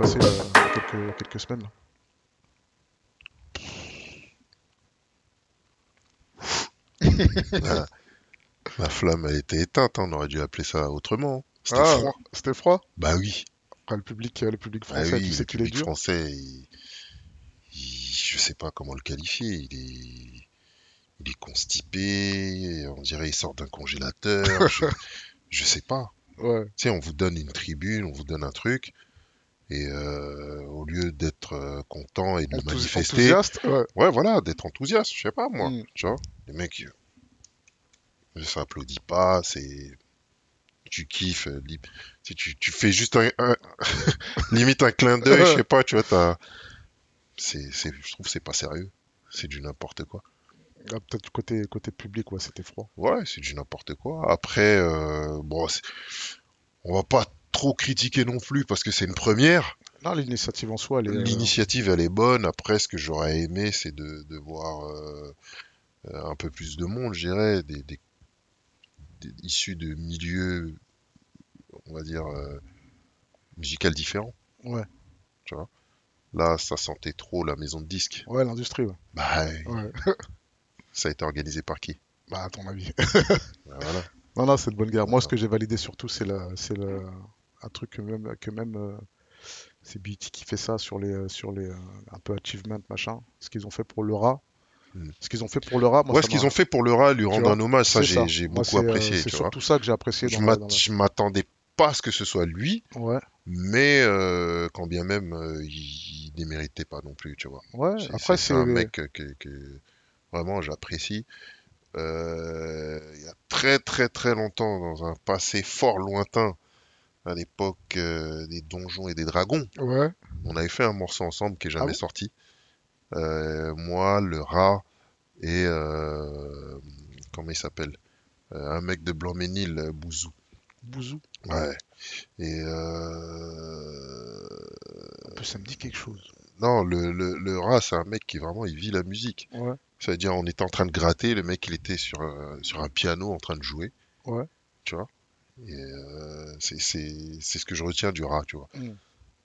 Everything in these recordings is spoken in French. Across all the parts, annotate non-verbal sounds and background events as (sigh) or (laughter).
passé euh, il y a quelques, quelques semaines. là. (laughs) La, la flamme, elle était éteinte, hein, on aurait dû appeler ça autrement. C'était Ah, froid. C'était froid? Bah oui. Après, le public, euh, le public Ah français, oui, tu sais qu'il est public dur. français, il, il- je sais pas comment le qualifier. Il est, il est constipé. On dirait il sort d'un congélateur. je, (laughs) je sais pas. Ouais. Tu sais, on vous donne une tribune, on vous donne un truc, et euh, au lieu d'être euh, content et de manifester, Enthousiaste. Ouais. ouais, voilà, d'être enthousiaste, je sais pas moi, Mm. tu vois, les mecs, euh, ça applaudit pas, c'est, tu kiffes, euh, si tu, tu fais juste un, un- (laughs) limite un clin d'œil, je sais pas, tu vois, t'as, c'est, c'est, je trouve c'est pas sérieux, c'est du n'importe quoi. Ah, Peut-être du côté, côté public, ouais, c'était froid. Ouais, c'est du n'importe quoi. Après, euh, bon, on va pas trop critiquer non plus parce que c'est une première. Non, l'initiative en soi, elle est. euh, L'initiative, elle est bonne. Après, ce que j'aurais aimé, c'est de, de voir euh, un peu plus de monde, je dirais, des, des- des- issus de milieux, on va dire, euh, musicaux différents. Ouais. Tu vois? Là, ça sentait trop la maison de disques. Ouais, l'industrie, ouais. Bah, ouais. (laughs) ça a été organisé par qui? Bah, à ton avis. Bah, voilà. (laughs) Non, non, c'est de bonne guerre. Moi, ce que j'ai validé surtout, c'est la, c'est le, un truc que même, que même euh, c'est BET qui fait ça sur les, euh, sur les, euh, un peu achievement machin. Ce qu'ils ont fait pour le rat. Mm. Ce qu'ils ont fait pour le rat, moi, Ouais, ce qu'ils ont fait pour le rat, lui rendre un hommage, ça, j'ai beaucoup apprécié, C'est surtout ça que j'ai apprécié Je dans je m'attendais pas à ce que ce soit lui, Ouais, mais euh, quand bien même, euh, il ne méritait pas non plus, tu vois. ouais. C'est- Après, c'est c'est un mec que, que- que vraiment j'apprécie. Euh, il y a très très très longtemps, dans un passé fort lointain, à l'époque euh, des donjons et des dragons, Ouais. on avait fait un morceau ensemble qui est jamais Ah sorti. Euh, moi, le rat et euh, comment il s'appelle? Un mec de Blanc-Ménil, Bouzou. Bouzou. Ouais. Et ça me dit quelque chose. non, le, le, le rat, c'est un mec qui vraiment il vit la musique. Ouais. C'est-à-dire, on était en train de gratter, le mec il était sur, sur un piano en train de jouer. Ouais. Tu vois? Euh, c'est c'est- c'est ce que je retiens du rat, tu vois. Mm.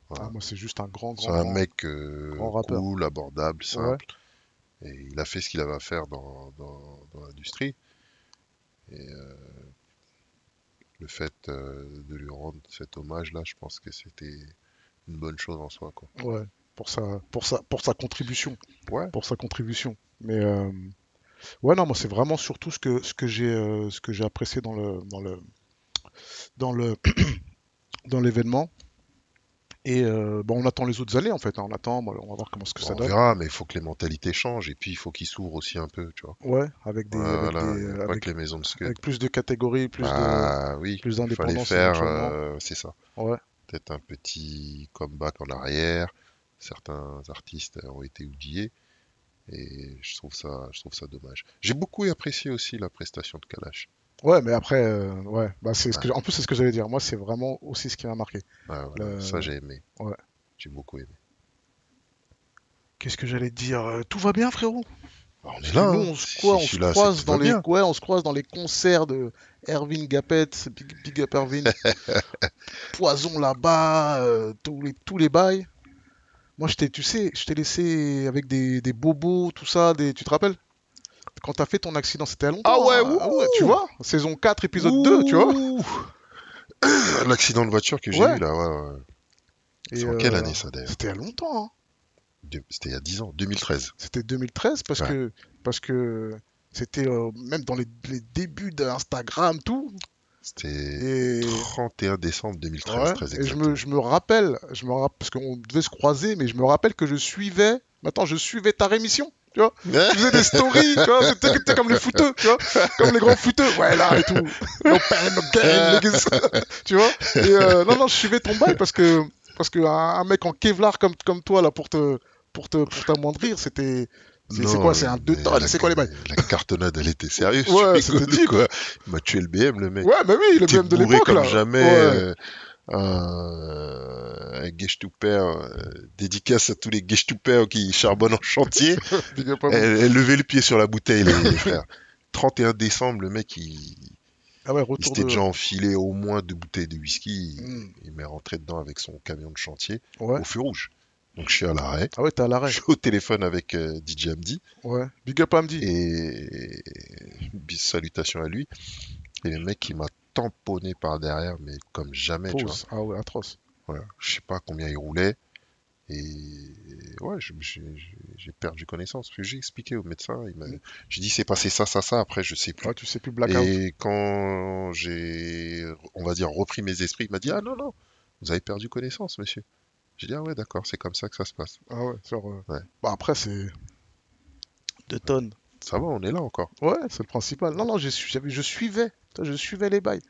Voilà. Ah, moi, c'est juste un grand, C'est grand. un grand- mec euh, cool, abordable, simple. Et il a fait ce qu'il avait à faire dans, dans, dans l'industrie. Et euh, le fait euh, de lui rendre cet hommage-là, je pense que c'était une bonne chose en soi. Quoi. Ouais. Pour sa, pour sa, pour sa contribution. Ouais. Pour sa contribution. Mais ouais, non, moi, c'est vraiment surtout ce que, ce que j'ai, ce que j'ai apprécié dans le, dans le, dans le, (clears throat) dans l'événement. Et euh, bon, on attend les autres années en fait. hein. On attend, bon, on va voir comment ce que ça on donne. verra, mais il faut que les mentalités changent. Et puis, il faut qu'ils s'ouvrent aussi un peu, tu vois. Ouais, avec des, avec des- les maisons de scud. avec plus de catégories, plus de. Ah oui, plus fallait d'indépendance faire, euh, c'est ça. Ouais. Peut-être un petit comeback en arrière. Certains artistes ont été oubliés. Et je trouve ça, je trouve ça dommage. J'ai beaucoup apprécié aussi la prestation de Kalash. Ouais, mais après, euh, ouais, bah c'est ce que, en plus c'est ce que j'allais dire. Moi, c'est vraiment aussi ce qui m'a marqué. Ouais, voilà, Le- Ça, j'ai aimé. Ouais. J'ai beaucoup aimé. Qu'est-ce que j'allais te dire Euh, Tout va bien, frérot? Bah, on est là. nous, hein. on se, Si quoi, on se suis là, c'est croise dans les, bien. ouais, on se croise dans les concerts de Erwin Gapet, Big, Big Up Erwin, (laughs) Poison là-bas, euh, tous les tous les bails. Moi, je t'ai, tu sais, je t'ai laissé avec des, des bobos, tout ça, des, tu te rappelles? Quand t'as fait ton accident, c'était à longtemps. Ah ouais, hein. ouh. tu vois Saison 4, épisode 2, tu vois Ouh. (clears throat) L'accident de voiture que j'ai Ouais. eu là, ouais, ouais. C'est en quelle euh, année ça d'ailleurs? C'était a longtemps. hein. De- C'était il y a 10 ans, 2013. C'était 2013 parce Ouais. que parce que c'était euh, même dans les, les débuts d'Instagram tout C'était et 31 décembre 2013, ouais, très et je me, je me rappelle je me rappelle parce qu'on devait se croiser mais je me rappelle que je suivais maintenant je suivais ta rémission tu vois (laughs) tu faisais des stories tu vois c'était comme les footeux tu vois comme les grands footeux ouais là et tout no pain no gain (laughs) tu vois et euh, non non je suivais ton bail parce que parce que un, un mec en Kevlar comme comme toi là pour te pour te pour t'amoindrir c'était c'est quoi c'est un 2 mais tonnes c'est quoi les bails? La cartonnade, elle était sérieuse. Ouais, c'était quoi? Il m'a tué le BM, le mec. Ouais, bah oui, le BM de l'époque, comme là. jamais. Ouais. euh, un, un guechtouper, euh, dédicace à tous les guechtouper qui charbonnent en chantier. Elle, elle levait le pied sur la bouteille, les, les frères. 31 décembre, le mec, il, Ah ouais, Il retour s'était de. déjà enfilé au moins deux bouteilles de whisky. Il, Hmm. il m'est rentré dedans avec son camion de chantier Ouais. au feu rouge. Donc je suis à l'arrêt. Ah ouais, t'es à Je l'arrêt. suis au téléphone avec euh, DJ Amdi Ouais. Big up Amdi. et bis salutations à lui. Et le mec il m'a tamponné par derrière, mais comme jamais, tu vois. Ah ouais, atroce. Voilà. Je sais pas combien il roulait. Et ouais, j'ai perdu connaissance. Puis J'ai expliqué au médecin. Mm. J'ai dit c'est passé ça, ça, ça. Après, je sais plus. Ouais, tu sais plus blackout. Et quand j'ai, on va dire, repris mes esprits, il m'a dit Ah non, non, vous avez perdu connaissance, monsieur. J'ai dit Ah ouais, d'accord, c'est comme ça que ça se passe. Ah ouais, genre. euh, Ouais. Bah après, c'est. Deux tonnes. Ça va, on est là encore. Ouais, c'est le principal. Non, non, je suivais. Je suivais les bails.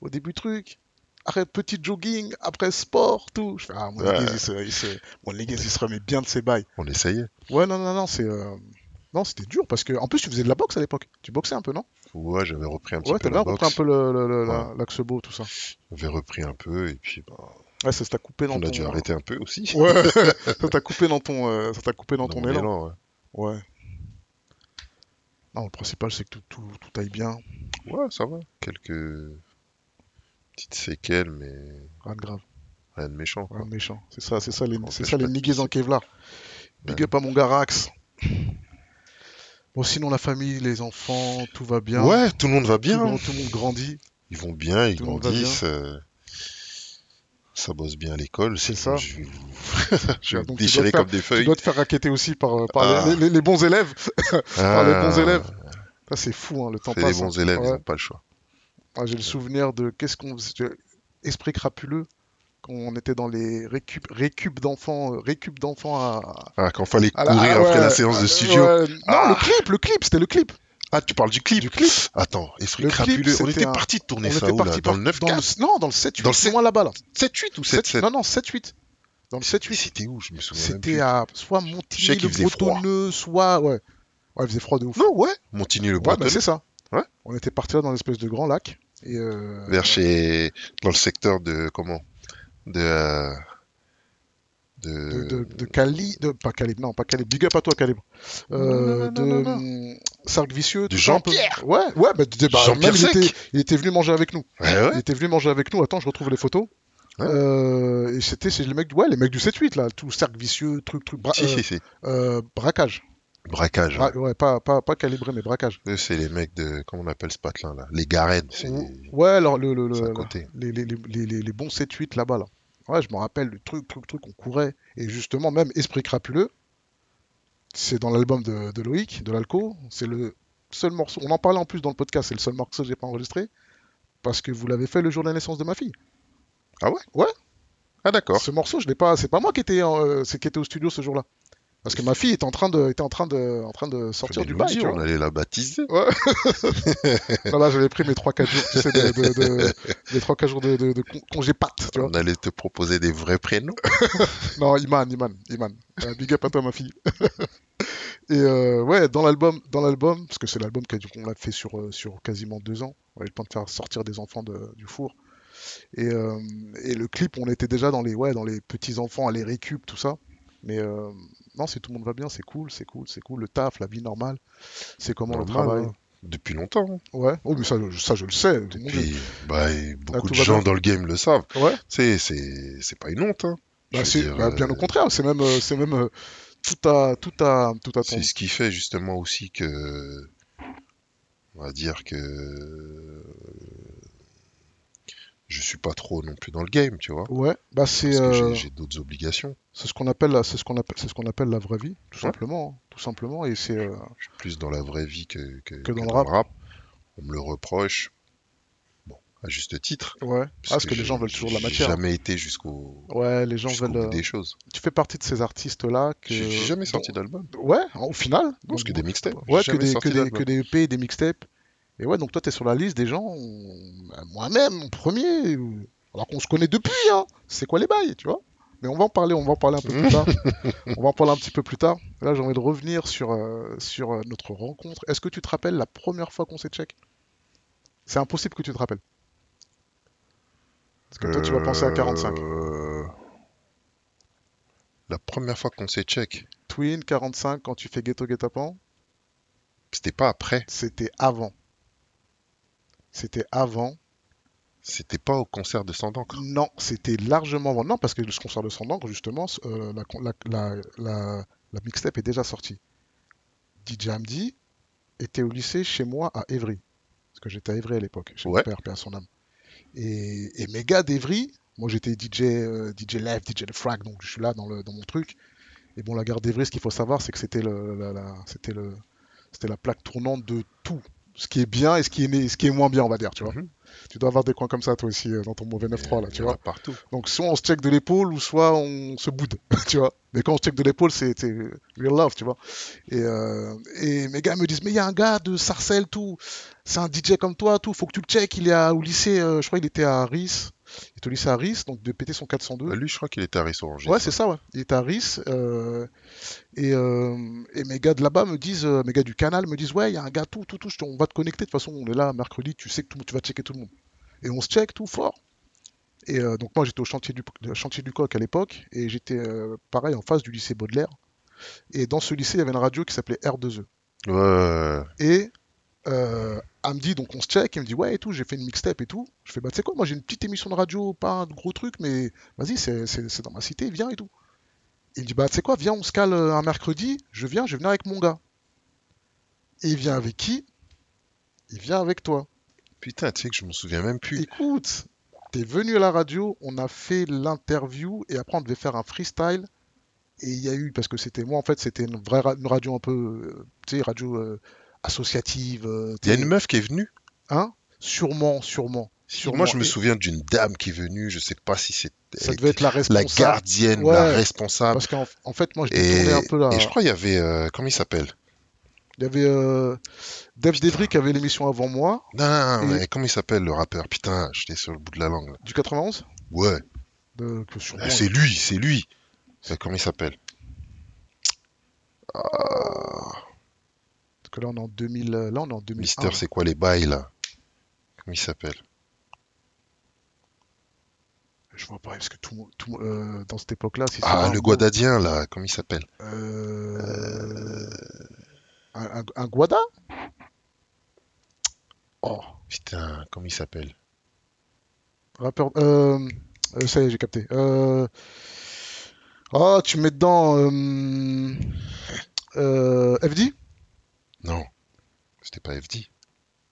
Au début, truc. Après, petit jogging. Après, sport, tout. Je fais, ah, mon Ouais. Il se, il se- mon Leguez, il se remet bien de ses bails. On essayait. Ouais, non, non, non, c'est. euh, Non, c'était dur parce que. En plus, tu faisais de la boxe à l'époque. Tu boxais un peu, non? Ouais, j'avais repris un petit Ouais, peu t'avais la repris un peu l'axe beau, tout ça. J'avais repris un peu et puis bah, Ouais, ça t'a coupé dans on a ton. dû arrêter un peu aussi. Ouais, (laughs) ça t'a coupé dans ton, euh, ça t'a coupé dans, Dans ton élan. élan, ouais. Ouais. Non, le principal, c'est que tout, tout, tout aille bien. Ouais, ça va. Quelques petites séquelles, mais Rien de grave, rien de méchant. rien de méchant. C'est ça, c'est ça les, c'est ça les niguez en Kevlar. Big Ouais. up à mon Garax. Bon, sinon, la famille, les enfants, tout va bien. Ouais, tout le monde va Tout, bien. le monde- tout le monde grandit. Ils vont bien, ils Tout grandissent. euh, Ça bosse bien à l'école. C'est ça. Je vais, (laughs) je vais Donc, vous tu déchirer comme des Tu feuilles. dois te faire raqueter aussi par, euh, par Ah. les, les- les bons élèves. (laughs) par les bons Ah, élèves. Ça, c'est fou, hein, le temps C'est les passe. bons hein. élèves, ils n'ont pas le choix. Ah, J'ai le souvenir de qu'est-ce qu'on Esprit crapuleux quand on était dans les récup, récup d'enfants, euh, récup d'enfants à, Ah, quand fallait la- courir ah, après la séance de studio. ouais. Non, Ah. le clip, le clip, c'était le clip. Ah, tu parles du clip Du clip. Attends, Esprit Le clip, crapuleux. On était un- parti de On tourner ça était où là parti Dans par- le 9 dans le- Non, dans le 7-8, Dans le c'est 7 moins là-bas là. 7-8 ou 7 7-7 Non, non, 7-8. Dans le 7-8. C'était où? Je me souviens C'était à soit Montigny le. Bretonneux, soit. Ouais. Ouais, il faisait froid de ouf. Non, ouais. Montigny le Ouais, bah, c'est ça. Ouais. On était parti là dans l'espèce de grand lac. Et euh, vers chez. Dans le secteur de. Comment? De. De, De. de, de Cali, de, pas Calibre, non, pas Calibre, big up à toi Calibre. Euh, Non, non, de non, non, hum, Cercle Vicieux. De. Jean-Pierre. Ouais, ouais, bah, de- bah, Jean-Pierre même il était, il était venu manger avec nous. Ouais, Il ouais. était venu manger avec nous. Attends, je retrouve les photos. Ouais. Euh, et c'était c'est les mecs, ouais, les mecs du 7-8 là, tout cercle vicieux, truc, truc, bra- Si, euh, si, si. euh, braquage. Braquage. Bra- ouais, pas, pas, pas calibré, mais braquage. Eux, c'est les mecs de. Comment on appelle ce patelin là? Les Garennes. Ouais, alors le, le, le- le- côté. les, les, les, les bons 7-8 là-bas là. Ouais, je me rappelle le truc, truc, truc, on courait. Et justement, même Esprit crapuleux, c'est dans l'album de, de Loïc, de l'Alco. C'est le seul morceau. On en parlait en plus dans le podcast, c'est le seul morceau que j'ai pas enregistré. Parce que vous l'avez fait le jour de la naissance de ma fille. Ah, d'accord. Ce morceau, je l'ai pas. C'est pas moi qui étais, en- euh, c'est qui était au studio ce jour-là. Parce que ma fille était en train de, était en train de, en train de sortir du bail. on allait la baptiser. (laughs) Non, là, j'avais pris mes 3-4 jours, tu sais, de, de, de- les 3-4 jours de, de, de con- congé pâte, tu vois. On allait te proposer des vrais prénoms. (laughs) Non, Iman, Iman, Iman. Euh, big up à toi, ma fille. (laughs) Et euh, ouais, dans l'album, dans l'album, parce que c'est l'album qu'on l'a fait sur, euh, sur quasiment deux ans. On a eu le temps de faire sortir des enfants de- du four. Et, euh, et le clip, on était déjà dans les, ouais, dans les petits enfants, à les récup, tout ça. Mais euh, non, si tout le monde va bien, c'est cool, c'est cool, c'est cool. Le taf, la vie normale, c'est comment le Normal, travail? hein. Depuis longtemps. hein. Ouais, oh, mais ça, je- ça je le sais. le Depuis, bah, beaucoup tout de gens dans le game le savent. le- Ouais, C'est, c'est, c'est pas une honte. Hein. Bah, dire, bah, bien euh, au contraire. C'est même, euh, c'est même euh, tout à, tout à, tout à. C'est ce qui fait justement aussi que, on va dire que je suis pas trop non plus dans le game, tu vois. Ouais, bah c'est. Parce euh, j'ai- j'ai d'autres obligations. C'est ce qu'on appelle, la- c'est ce qu'on appelle, c'est ce qu'on appelle la vraie vie, tout Ouais. simplement, hein, tout simplement. Et c'est, euh, Je suis plus dans la vraie vie que, que, Que dans le rap. On me le reproche. Bon, à juste titre. ouais. Ah, parce que les j'ai- gens veulent toujours de la j'ai matière. jamais été jusqu'au Ouais, les gens veulent. bout des choses. Tu fais partie de ces artistes-là que. J'ai j'ai jamais sorti d'album. Ouais, au final. C'est que des mixtapes. Ouais, J'ai que des, que, des, que des EP, des mixtapes. Et ouais, donc toi, t'es sur la liste des gens. on- Moi-même, mon premier. Alors qu'on se connaît depuis, hein. C'est quoi les bails, tu vois? Mais on va en parler, on va en parler un peu plus tard. (laughs) On va en parler un petit peu plus tard. Là, j'ai envie de revenir sur, euh, sur euh, notre rencontre. Est-ce que tu te rappelles la première fois qu'on s'est check? C'est impossible que tu te rappelles. Parce que toi, tu vas penser à 45. Euh, La première fois qu'on s'est check, Twin, 45, quand tu fais Ghetto Guetapan, c'était pas après. c'était avant. C'était avant. C'était pas au concert de Sandancre. Non, c'était largement avant. Non, parce que le concert de Sandancre, justement, euh, la, la, la, la, la mixtape est déjà sortie. DJ Hamdi était au lycée chez moi à Évry. Parce que j'étais à Évry à l'époque, chez Ouais. mon père, père son âme. Et, et mes gars d'Evry, moi j'étais DJ, euh, DJ Live, DJ The Frag, donc je suis là dans, le, dans mon truc. Et bon, la gare d'Evry, ce qu'il faut savoir, c'est que c'était le, la, la- c'était le, c'était la plaque tournante de tout. Ce qui est bien et ce qui est, ce qui est moins bien, on va dire, tu vois. Mhm. Tu dois avoir des coins comme ça, toi aussi, euh, dans ton mauvais 9-3, là, Il tu vois. Partout. Donc, soit on se check de l'épaule, ou soit on se boude, (laughs) tu vois. Mais quand on se check de l'épaule, c'est real love, tu vois. Et, euh, et mes gars me disent, mais il y a un gars de Sarcelles, tout. C'est un DJ comme toi, tout. Faut que tu le check. Il est à- au lycée, euh, je crois qu'il était à Ris. Il était au lycée à Ris, donc de péter son 402. Bah, lui, je crois qu'il était à Rissoranger. Ouais, c'est ça, ouais. Il était à Ris. euh, et, euh, et mes gars de là-bas me disent, euh, mes gars du canal me disent, ouais, il y a un gars, tout, tout, tout, je te- on va te connecter. De toute façon, on est là mercredi, tu sais que tout, tu vas checker tout le monde. Et on se check tout fort. Et euh, donc, moi, j'étais au chantier du, chantier du coq à l'époque, et j'étais euh, pareil en face du lycée Baudelaire. Et dans ce lycée, il y avait une radio qui s'appelait R2E. Ouais. Et euh, Hamdi, donc on se check, il me dit ouais et tout, j'ai fait une mixtape et tout. Je fais bah tu sais quoi, moi j'ai une petite émission de radio, pas un gros truc, mais vas-y, c'est dans ma cité, viens et tout. Il me dit bah tu sais quoi, viens, on se cale euh, un mercredi, je viens, je vais venir avec mon gars. Et il vient avec qui? Il vient avec toi. Putain, tu sais que je m'en souviens même plus. Écoute, t'es venu à la radio, on a fait l'interview et après on devait faire un freestyle. Et il y a eu, parce que c'était moi en fait, c'était une vraie ra- une radio un peu, euh, tu sais, radio euh, associative. euh, Il y a une meuf qui est venue. Hein? Sûrement, sûrement. sûrement. Moi, je me souviens d'une dame qui est venue. Je sais pas si c'était Ça devait être la la responsable. gardienne, Ouais. la responsable. Parce qu'en en fait, moi, je Et, tourné un peu là. et je crois qu'il y avait. euh, comment il s'appelle? Il y avait euh, Dev Devry qui avait l'émission avant moi, Non, non, non, Et- mais comment il s'appelle le rappeur? Putain, j'étais sur le bout de la langue. là. du 91. Ouais, De, sûrement, Ah, c'est lui, c'est lui. C'est comment il s'appelle? Parce que là, on est en 2000. euh, Là, on est en 2001. Mister, c'est quoi les bails là? Comment il s'appelle? Je vois pas, parce que tout, tout euh, dans cette époque-là, si c'est Ah, le mot- Guadadien là, comment il s'appelle? Euh, Un, un- un Guada? Oh, Putain, comment il s'appelle? Rappeur. Euh, euh, ça y est, j'ai capté. Euh... Oh, tu mets dedans. Euh... euh, FD Non, c'était pas FD.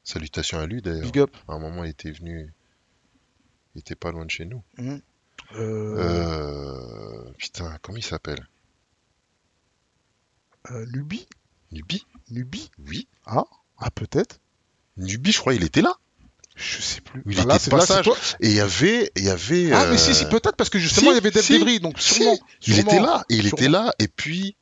Salutations à lui d'ailleurs. Big up. À un moment, il était venu. Il était pas loin de chez nous. Euh, Euh... Putain, comment il s'appelle? Euh, Nubi Nubi Nubi Oui. Ah, peut-être. Nubi, je crois, il était là. Je sais plus. Il Bah, était là, de là, passage. toi. Et il y avait. Il y avait Ah, euh, mais si, si, peut-être parce que justement, si, il y avait Dev si, donc si. sûrement. Il était là. Et il était là. Et puis.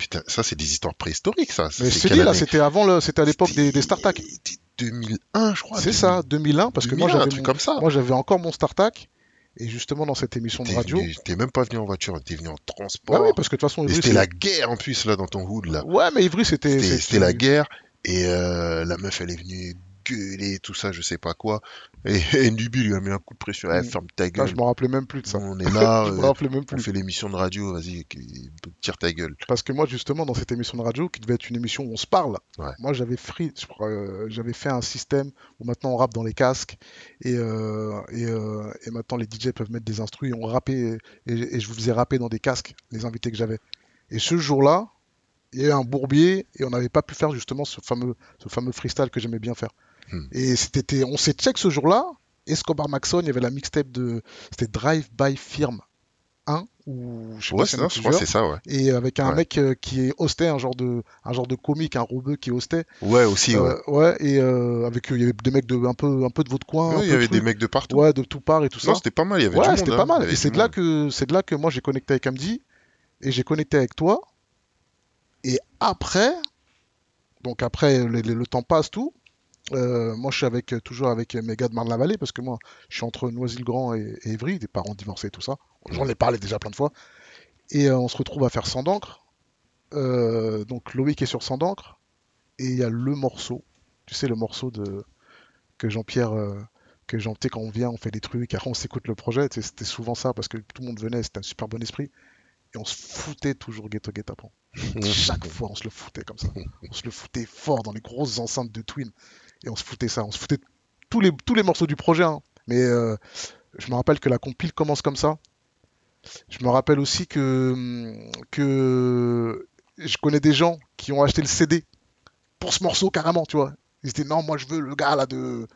Putain, ça, c'est des histoires préhistoriques, ça. Mais C'est dit, là, c'était avant le, c'était à l'époque des, des StarTac. c'était 2001, je crois. C'est ça, 2001, parce que moi 2001, un j'avais truc mon- comme ça. moi j'avais encore mon StarTac, et justement dans cette émission de radio. t'es même pas venu en voiture, t'es venu en transport. Bah oui, parce que de toute façon, c'était la guerre en plus, là, dans ton hood, là. Ouais, mais Ivry, c'était. C'était la guerre. Et euh, la meuf, elle est venue gueuler, tout ça, je sais pas quoi. Et, (laughs) et Nubi lui a mis un coup de pression. Eh, ferme ta Ah, gueule. je me rappelais même plus de ça. on est là, (laughs) je me euh, rappelais même on plus. fait l'émission de radio, vas-y, tire ta gueule. Parce que moi, justement, dans cette émission de radio, qui devait être une émission où on se parle, Ouais. moi j'avais free- euh, j'avais fait un système où maintenant on rappe dans les casques et, euh, et, euh, et maintenant les DJ peuvent mettre des instrus et on rappait et, et je vous faisais rapper dans des casques les invités que j'avais. Et ce jour-là, il y a eu un bourbier et on n'avait pas pu faire justement ce fameux, ce fameux freestyle que j'aimais bien faire. Hmm. Et c'était, on s'est check ce jour-là. Escobar Maxon, il y avait la mixtape de, c'était Drive by Firm 1 ou je sais Ouais, pas si ça, je crois c'est ça, ouais. et avec un Ouais. mec euh, qui est hostait un genre de un genre de comique un robeux qui hostait Ouais, aussi, ouais. Euh, ouais et euh, avec euh, il y avait des mecs de un peu un peu de votre coin Ouais, il y avait de des mecs de partout. ouais de tout part et tout non, ça c'était pas mal, il y avait ouais c'était hein. pas y mal et c'est de là que c'est de là que moi j'ai connecté avec Amdi et j'ai connecté avec toi et après donc après le, le- le temps passe tout euh, moi je suis avec toujours avec mes gars de Marne-la-Vallée parce que moi je suis entre Noisy-le-Grand et, et Évry des parents divorcés tout ça. J'en ai parlé déjà plein de fois. Et euh, on se retrouve à faire sans d'encre. Euh, donc Loïc est sur sans d'encre. Et il y a le morceau. Tu sais le morceau de que Jean-Pierre euh, que Jean tu sais, quand on vient on fait des trucs après on s'écoute le projet. C'était souvent ça parce que tout le monde venait c'était un super bon esprit. Et on se foutait toujours ghetto guet-apens (laughs) chaque fois on se le foutait comme ça. On se le foutait fort dans les grosses enceintes de Twin et on se foutait ça on se foutait tous les, tous les morceaux du projet, hein. mais euh, je me rappelle que la compile commence comme ça. Je me rappelle aussi que, que je connais des gens qui ont acheté le CD pour ce morceau carrément, tu vois. Ils étaient non, moi je veux le gars là de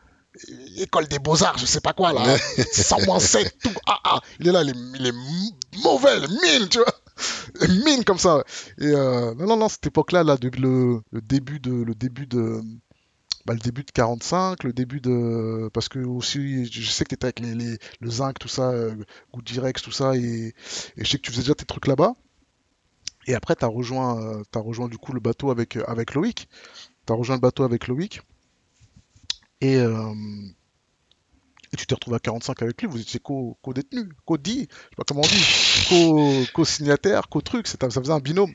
école des beaux-arts, je sais pas quoi là, 100 7, (laughs) tout. Ah, ah, il est là, il est, il est mauvais, mine, tu vois. Mine comme ça. Et euh, non, non, non, cette époque-là, là, de, le, le, début de, le début de, bah, le début de 45, le début de, parce que aussi, je sais que t'étais avec les, le zinc, tout ça, euh, Good Direx, tout ça, et, et je sais que tu faisais déjà tes trucs là-bas. Et après, t'as rejoint, euh, as rejoint du coup le bateau avec, avec Loïc. T'as rejoint le bateau avec Loïc. Et, euh, tu t'es retrouvé à 45 avec lui, vous étiez co-détenu, co-dit, je sais pas comment on dit, co-signataire, co-truc, ça faisait un binôme.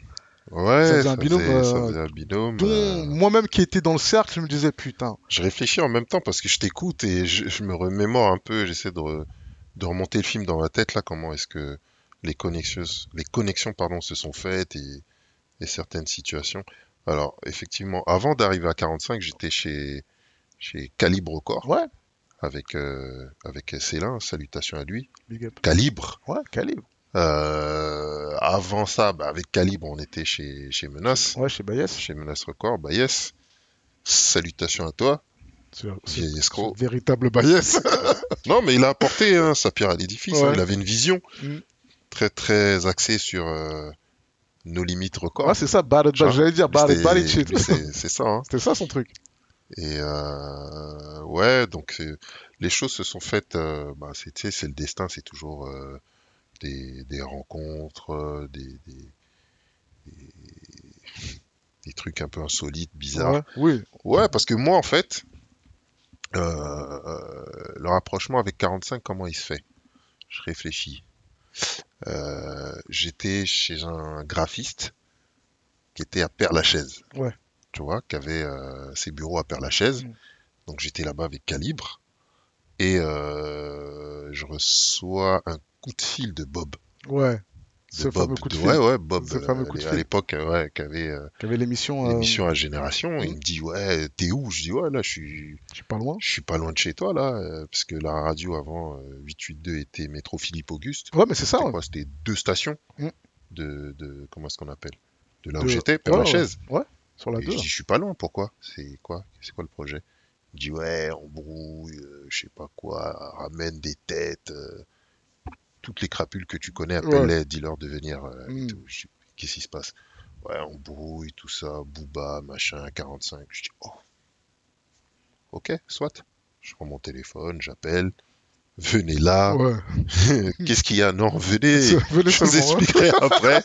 Ouais, ça faisait un ça binôme. faisait- ça euh, faisait un binôme, dont euh, moi-même qui étais dans le cercle, je me disais putain. Je réfléchis en même temps parce que je t'écoute et je, je me remémore un peu, j'essaie de, re- de remonter le film dans ma tête là, comment est-ce que les connexions, les connexions pardon, se sont faites et, et certaines situations. Alors effectivement, avant d'arriver à 45, j'étais chez, chez Calibre Record Ouais, avec, euh, avec Célin, salutations à lui. big up. Calibre. Ouais, calibre. Euh, avant ça, bah, avec Calibre, on était chez, chez Menace, Ouais, chez Bayes. chez Menace Record, bah yes. Salutations à toi, vieil escroc. véritable Bayes. (laughs) Non, mais il a apporté hein, sa pierre à l'édifice. hein. Il avait une vision Mm. très très axée sur euh, nos limites records. Ouais, c'est ça, vois, j'allais dire shit. lui, c'est ça. hein. C'était ça son truc. Et euh, ouais, donc les choses se sont faites. euh, bah, c'est le destin, c'est toujours des, des rencontres, euh, des, des, des- des trucs un peu insolites, bizarres. Ouais, oui. Ouais, parce que moi, en fait, euh, euh, le rapprochement avec 45, comment il se fait? Je réfléchis. Euh, j'étais chez un graphiste qui était à Père-Lachaise. Ouais. Tu vois, qui avait ses bureaux à Père-Lachaise. Mm. Donc j'étais là-bas avec Calibre. Et euh, je reçois un coup de fil de Bob. Ouais. Ce Bob. fameux coup de de- fil Ouais, ouais, Bob. Ce fameux euh, coup de à fil. l'époque, euh, ouais, qui avait euh, avait l'émission. euh, à Génération. Il me dit, ouais, t'es où? Je dis, ouais, là, je suis, Je suis pas loin. je suis pas loin de chez toi, là. euh, parce que la radio avant, euh, 882 était métro Philippe Auguste. Ouais, mais c'est ça. C'était ouais. C'était deux stations Mm. de, de, comment est-ce qu'on appelle? De là où j'étais, Père ouais. Lachaise. Ouais, sur la Et 2. je dis, je suis pas loin, pourquoi? C'est quoi? C'est quoi le projet? Il dit, ouais, embrouille, euh, je sais pas quoi, ramène des têtes, euh, toutes les crapules que tu connais, appelle-les, dis-leur de venir. euh, et Mm. tout. Je dis, Qu'est-ce qui se passe? Ouais, embrouille, tout ça, Booba, machin, 45. Je dis, oh. Ok, soit. Je prends mon téléphone, j'appelle. Venez là. Ouais. (laughs) Qu'est-ce qu'il y a? Non, venez. (laughs) Venez Je vous seulement, hein. expliquerai après.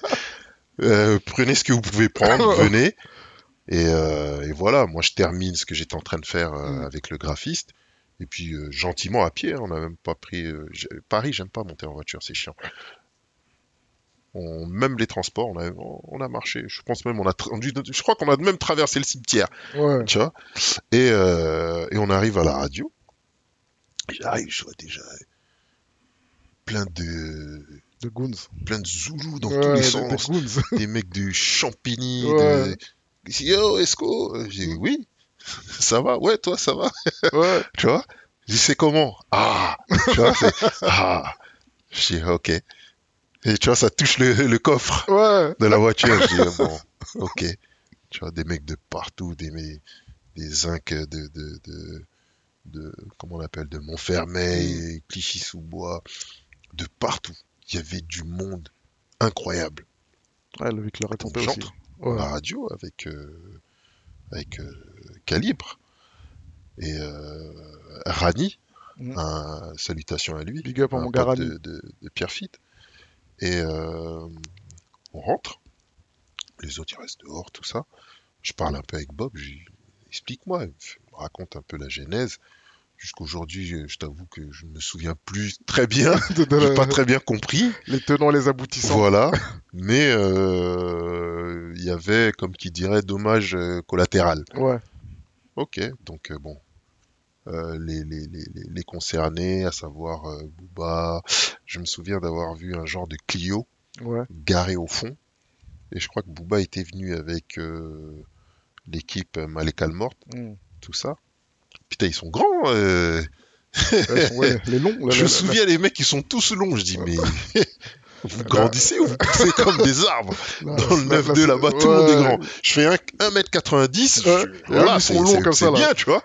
Euh, prenez ce que vous pouvez prendre, (laughs) venez. Et, euh, et voilà, moi je termine ce que j'étais en train de faire euh, Mm. avec le graphiste. Et puis euh, gentiment à pied, hein, on n'a même pas pris. Paris, j'aime pas monter en voiture, c'est chiant. On, même les transports, on a, on a marché. Je pense même, on a, on je crois qu'on a même traversé le cimetière, Ouais. tu vois. Et, euh, et on arrive à la radio. J'arrive, je vois déjà plein de, De Goons. plein de Zoulous dans Ouais, tous les sens des mecs de Champigny, Ouais. de... Yo, Esco J'ai dit, oui, (laughs) ça va, ouais, toi, ça va, (laughs) Ouais. tu vois? J'ai dit, c'est comment? Ah (laughs) Tu vois, c'est Ah Je dis, ok. Et tu vois, ça touche le, le coffre Ouais. de la voiture. Je dis, bon, ok. Tu vois, des mecs de partout, des, des zincs de, de, de, de- comment on appelle, de Montfermeil, Clichy-sous-Bois, de partout. Il y avait du monde incroyable. Ouais, le leur est tombé aussi. Ouais. la radio avec, euh, avec euh, Calibre et euh, Rani. Mm. Un, salutations à lui. Big up à mon gars de, de, de Pierre Fitt. Et on rentre. Les autres, ils restent dehors, tout ça. Je parle un peu avec Bob. Je dis, explique-moi, il me raconte un peu la genèse. Jusqu'aujourd'hui, je, je t'avoue que je ne me souviens plus très bien. (laughs) J'ai la- pas très bien compris. Les tenants, les aboutissants. Voilà. (laughs) Mais euh, il y avait, comme qui dirait, dommage euh, collatéral. Ouais. Ok, donc euh, bon. Euh, les, les, les, les- les concernés, à savoir euh, Booba, je me souviens d'avoir vu un genre de Clio Ouais. garé au fond. Et je crois que Booba était venu avec euh, l'équipe Malekal Morte, Mm. tout ça. Putain, ils sont grands. euh. Ouais, les longs. là, (laughs) Je là, me là. souviens, les mecs, ils sont tous longs. Je dis, mais (laughs) vous grandissez ou vous poussez comme des arbres Là, Dans le là, 9-2 c'est- là-bas, tout le monde est grand. Je fais un- 1m90. je- Ouais. Et Voilà, ils c'est sont longs c'est- comme c'est ça, là. bien, tu vois.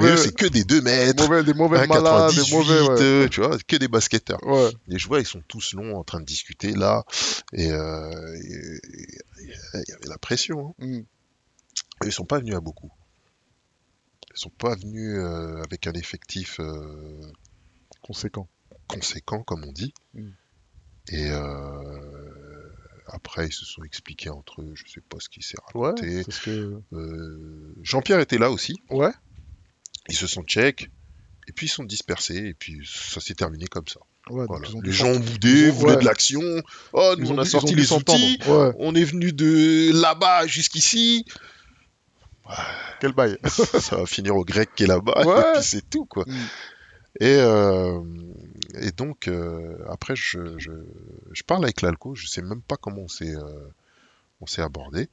Mais c'est que des 2 mètres. des mauvais malades, des 1,98, mauvais. Tu vois, que des basketteurs. je vois, ils sont tous longs en train de discuter là. Et euh, il y avait la pression. hein. Mm. Ils sont pas venus à beaucoup. Ils sont pas venus euh, avec un effectif euh, Conséquent. conséquent, comme on dit. Mm. Et euh, après, ils se sont expliqués entre eux. Je sais pas ce qui s'est Ouais. raconté. Que. Euh, Jean-Pierre était là aussi. Ouais. Ils se sont check. Et puis ils sont dispersés. Et puis ça s'est terminé comme ça. Ouais, Voilà. ont Les gens ont boudé, ont- voulaient ouais. de l'action. Oh, nous on a sorti les outils. Ouais. On est venu de là-bas jusqu'ici. Quel bail. (laughs) ça va finir au grec qui est là-bas. Ouais. Et puis c'est tout, quoi. Mm. Et, euh, et donc, euh, après, je, je, je parle avec l'alco. Je sais même pas comment on s'est euh, on s'est abordé.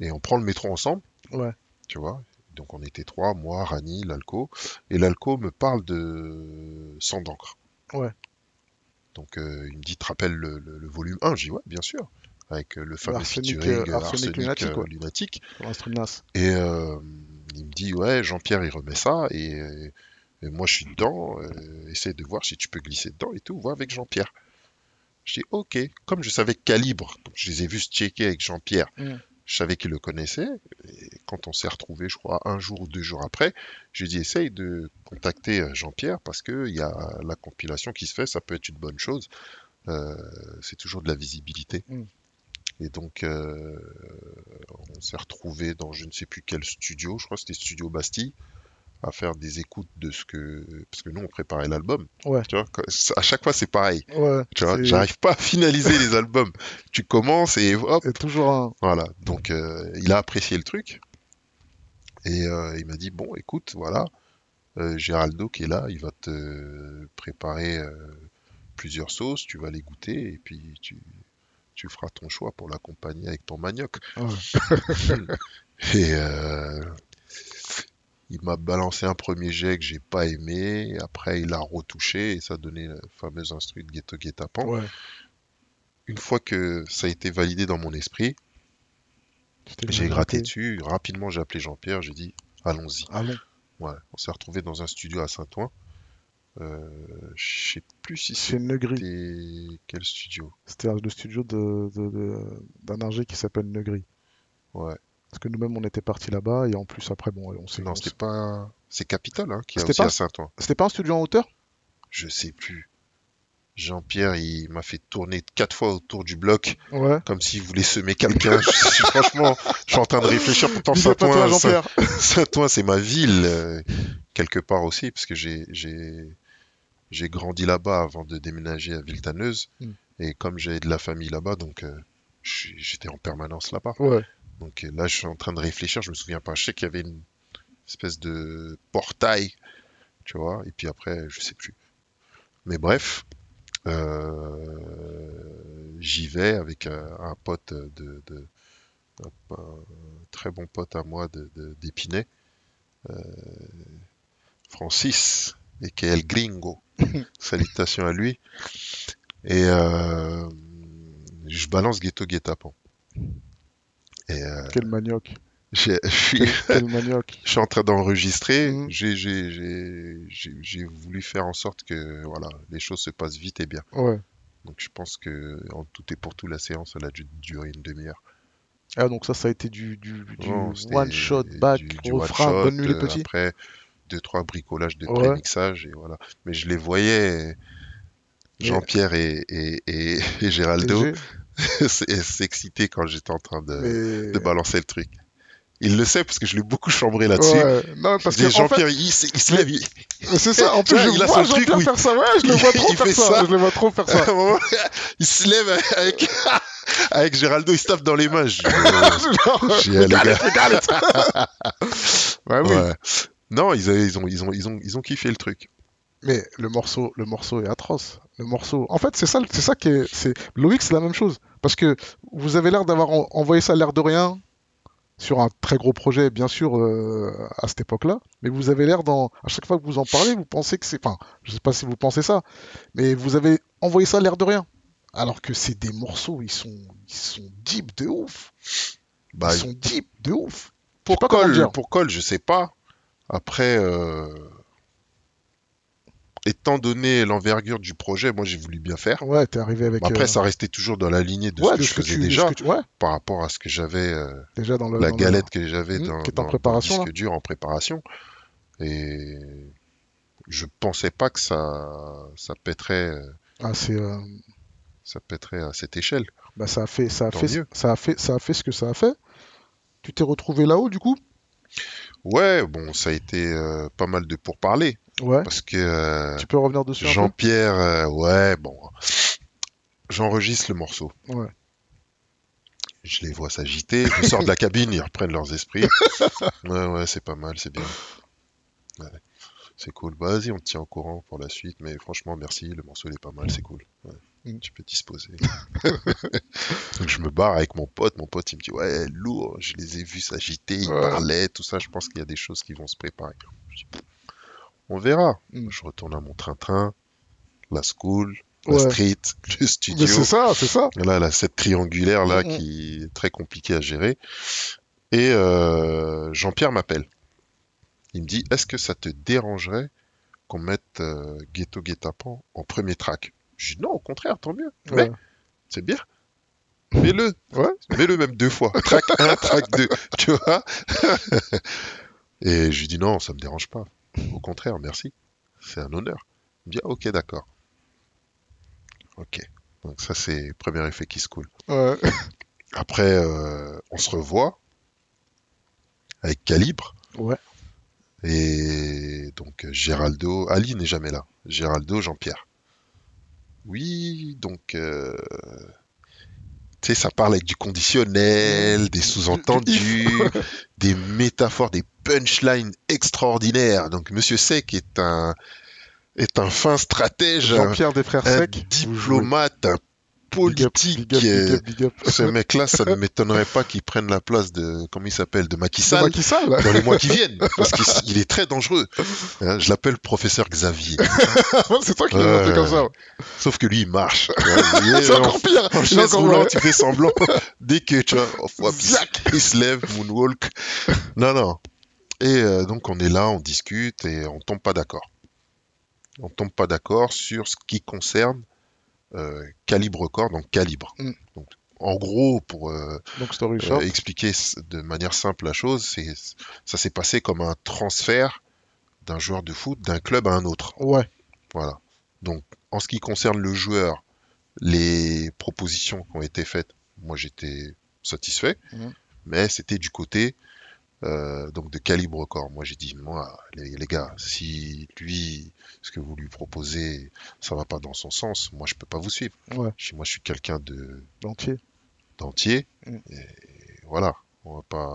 Et on prend le métro ensemble. Ouais. Tu vois. Donc on était trois, moi, Rani, l'alco. Et l'alco me parle de sang d'encre. Ouais. Donc euh, il me dit, tu te rappelles le, le- le volume 1 Je dis, ouais, bien sûr. Avec euh, le fameux Arsenic, featuring euh, euh, Arsenic lunatique. Et il me dit, ouais, Jean-Pierre, il remet ça. Et, et moi, je suis dedans. euh, essaie de voir si tu peux glisser dedans et tout. Vois avec Jean-Pierre. Je dis, ok. Comme je savais que Calibre, je les ai vus se checker avec Jean-Pierre, Mm. je savais qu'il le connaissait. Et quand on s'est retrouvés, je crois, un jour ou deux jours après, je lui ai dit, essaye de contacter Jean-Pierre parce qu'il y a la compilation qui se fait. Ça peut être une bonne chose. Euh, c'est toujours de la visibilité. Mm. Et donc, euh, on s'est retrouvé dans je ne sais plus quel studio, je crois que c'était Studio Bastille, à faire des écoutes de ce que. Parce que nous, on préparait l'album. Ouais. Tu vois, à chaque fois, c'est pareil. Ouais. Tu vois, j'arrive pas à finaliser les albums. Tu commences et hop, C'est toujours un. voilà. Donc, euh, il a apprécié le truc. Et euh, il m'a dit Bon, écoute, voilà, Géraldo qui est là, il va te préparer plusieurs sauces, tu vas les goûter et puis tu, tu feras ton choix pour l'accompagner avec ton manioc. (laughs) Et euh, il m'a balancé un premier jet que j'ai pas aimé. Après, il a retouché et ça a donné la fameuse instru de Ghetto Guet-Apens. Ouais. Une fois que ça a été validé dans mon esprit, j'ai gratté dessus. Rapidement, j'ai appelé Jean-Pierre. J'ai dit allons-y. Allons. On s'est retrouvé dans un studio à Saint-Ouen. Euh, je sais plus si Chez Negri. quel studio. C'était le studio de, de- de- d'un ingé qui s'appelle Negri. Ouais. Parce que nous-mêmes, on était partis là-bas et en plus, après, bon, on s'est. Non, on c'était pas. C'est Capitol hein, qui a aussi pas- à Saint-Ouen. C'était pas un studio en hauteur? Je sais plus. Jean-Pierre, il m'a fait tourner quatre fois autour du bloc, Ouais. comme s'il voulait semer quelqu'un. Franchement, je suis en train de réfléchir. Pourtant, Saint-Ouen. Saint- Saint-Ouen, c'est ma ville, euh, quelque part aussi, parce que j'ai, j'ai, grandi là-bas avant de déménager à Villetaneuse. Mm. Et comme j'ai de la famille là-bas, donc euh, j'étais en permanence là-bas. Ouais. Donc euh, là, je suis en train de réfléchir. Je me souviens pas. Je sais qu'il y avait une espèce de portail, tu vois. Et puis après, je sais plus. Mais bref, euh, j'y vais avec un, un pote de, de- un, un très bon pote à moi de, de- d'Épinay, euh, Francis, et qui est El Gringo. (laughs) Salutations à lui. Et euh, je balance Ghetto Guet-Apens. Et euh, Quel manioc. je suis, Quel, quel manioc. (laughs) je suis en train d'enregistrer. Mhm. J'ai, voulu faire en sorte que voilà, les choses se passent vite et bien. Ouais. Donc je pense que en tout et pour tout, la séance, elle a dû durer une demi-heure. Ah, donc ça, ça a été du, one shot, back, du- refrain, bonne nuit les petits. Après, deux, trois bricolages de Ouais. pré-mixage et voilà. Mais je les voyais, Jean-Pierre et, et, et, et Géraldo, (laughs) s'exciter quand j'étais en train de, mais- de balancer le truc. Il le sait parce que je l'ai beaucoup chambré là-dessus. Ouais. Non, parce que fait, Jean-Pierre, il, se lève, il- c'est ça. En plus, je il a vois Jean-Pierre faire ça. Ouais, je le vois (laughs) trop il faire fait ça. ça. Je le vois trop faire ça. (laughs) il se lève avec, avec Géraldo, il se tape dans les mains. Je dis, Genre, je dis, les gars. Ouais, oui. Ouais. Non, ils, ont, ils, ont, ils, ont, ils ont kiffé le truc. Mais le morceau, le morceau est atroce. Le morceau. En fait, c'est ça, c'est ça qui est. Loïc, c'est la même chose. Parce que vous avez l'air d'avoir en- envoyé ça l'air de rien. sur un très gros projet, bien sûr, euh, à cette époque-là. Mais vous avez l'air dans. À chaque fois que vous en parlez, vous pensez que c'est. Enfin, je sais pas si vous pensez ça, mais vous avez envoyé ça l'air de rien. Alors que c'est des morceaux, ils sont, ils sont deep de ouf. Bah, ils sont deep de ouf. pour Cole, pour Cole, je sais pas. Après, euh, étant donné l'envergure du projet, moi j'ai voulu bien faire. Ouais, t'es arrivé avec. Après, euh, ça restait toujours dans la lignée de ouais, ce que de je que faisais tu, déjà, que tu- ouais, par rapport à ce que j'avais, euh, déjà dans le. la dans le- galette que j'avais Mhm, dans, qui est en dans- dans préparation, le disque dur en préparation. Et je pensais pas que ça, ça pèterait, Ah, c'est. euh, ça pèterait à cette échelle. Bah, ça a fait, ça a Tant fait, mieux. ça a fait, ça a fait ce que ça a fait. Tu t'es retrouvé là-haut, du coup? Ouais, bon, ça a été euh, pas mal de pourparlers Ouais. parce que euh, Tu peux revenir dessus Jean-Pierre, euh, ouais, bon, j'enregistre le morceau. Ouais. Je les vois s'agiter, je sors de la cabine, ils reprennent leurs esprits. (laughs) Ouais, ouais, c'est pas mal, c'est bien. Ouais, c'est cool. Bah, vas-y, on te tient au courant pour la suite, mais franchement, merci, le morceau il est pas mal, c'est cool. Ouais. Tu peux disposer. (laughs) Donc je me barre avec mon pote, mon pote il me dit ouais, lourd, je les ai vus s'agiter, ils Ouais. parlaient, tout ça, je pense qu'il y a des choses qui vont se préparer. Je dis, on verra. Mm. Je retourne à mon train-train, la school, la Ouais. street, le studio. c'est ça, c'est ça. Là, là, cette triangulaire là Mhm. qui est très compliquée à gérer. Et euh, Jean-Pierre m'appelle. Il me dit Est-ce que ça te dérangerait qu'on mette euh, Ghetto Guet-Apens en premier track? Je dis Non, au contraire, tant mieux. Ouais. Mais c'est bien. Mets-le. Ouais. Mets-le même deux fois. Track 1, track 2. (laughs) Tu vois (laughs) Et je lui dis Non, ça me dérange pas. Au contraire, merci. C'est un honneur. Il me dit Ah, Ok, d'accord. Ok. Donc, ça, c'est le premier effet qui se coule. Ouais. (laughs) Après, euh, on se revoit avec Calibre. Ouais. Et donc Géraldo, Ali n'est jamais là. Géraldo, Jean-Pierre. Oui, donc euh, tu sais, ça parle avec du conditionnel, des sous-entendus, (laughs) des métaphores, des punchlines extraordinaires. Donc Monsieur Sec est un est un fin stratège, un, Jean-Pierre des frères un Sec. diplomate, un politique. big up, big euh, up, big up. ce mec-là, ça ne m'étonnerait pas qu'il prenne la place de, comment il s'appelle, de Macky C'est Sall Macky Sall dans les mois qui viennent, parce qu'il il est très dangereux. Hein, Je l'appelle professeur Xavier. (laughs) C'est toi qui l'as appelé comme ça. Sauf que lui, il marche. (laughs) C'est en- encore pire. en chaise roulante, il fait semblant. (laughs) Dès que tu vois, oh, il, se lève, moonwalk. Non, non. Et euh, donc on est là, on discute et on tombe pas d'accord. On tombe pas d'accord sur ce qui concerne euh, Calibre Corps, donc Calibre. Mm. Donc, en gros, pour euh, Donc Story euh, expliquer de manière simple la chose, c'est ça s'est passé comme un transfert d'un joueur de foot d'un club à un autre. Ouais. Voilà. Donc, en ce qui concerne le joueur, les propositions qui ont été faites, moi j'étais satisfait, Mhm. mais c'était du côté euh, donc de calibre corps. Moi j'ai dit, moi, les, les gars, si lui, ce que vous lui proposez, ça va pas dans son sens, moi je peux pas vous suivre. Ouais. Je- Moi je suis quelqu'un de D'entier. d'entier, et voilà. On va pas,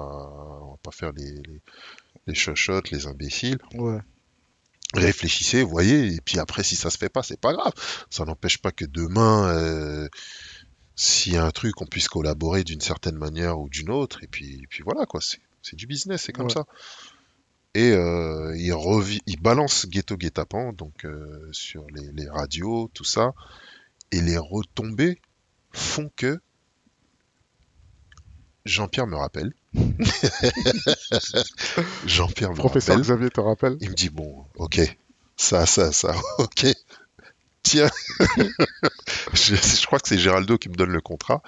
on va pas faire les, les, les chuchotes, les imbéciles Ouais. réfléchissez, voyez, et puis après, si ça se fait pas, c'est pas grave. Ça n'empêche pas que demain, euh, s'il y a un truc, on puisse collaborer d'une certaine manière ou d'une autre, et puis, et puis voilà, quoi, c'est c'est du business, c'est comme Ouais. ça. Et euh, il, revi- il balance Ghetto Guet-Apens, donc euh, sur les, les radios, tout ça, et les retombées font que Jean-Pierre me rappelle. (laughs) Jean-Pierre me Professeur rappelle. Xavier te rappelle. Il me dit, bon, ok, ça, ça, ça, (laughs) ok. Tiens, (laughs) je, je crois que c'est Géraldo qui me donne le contrat.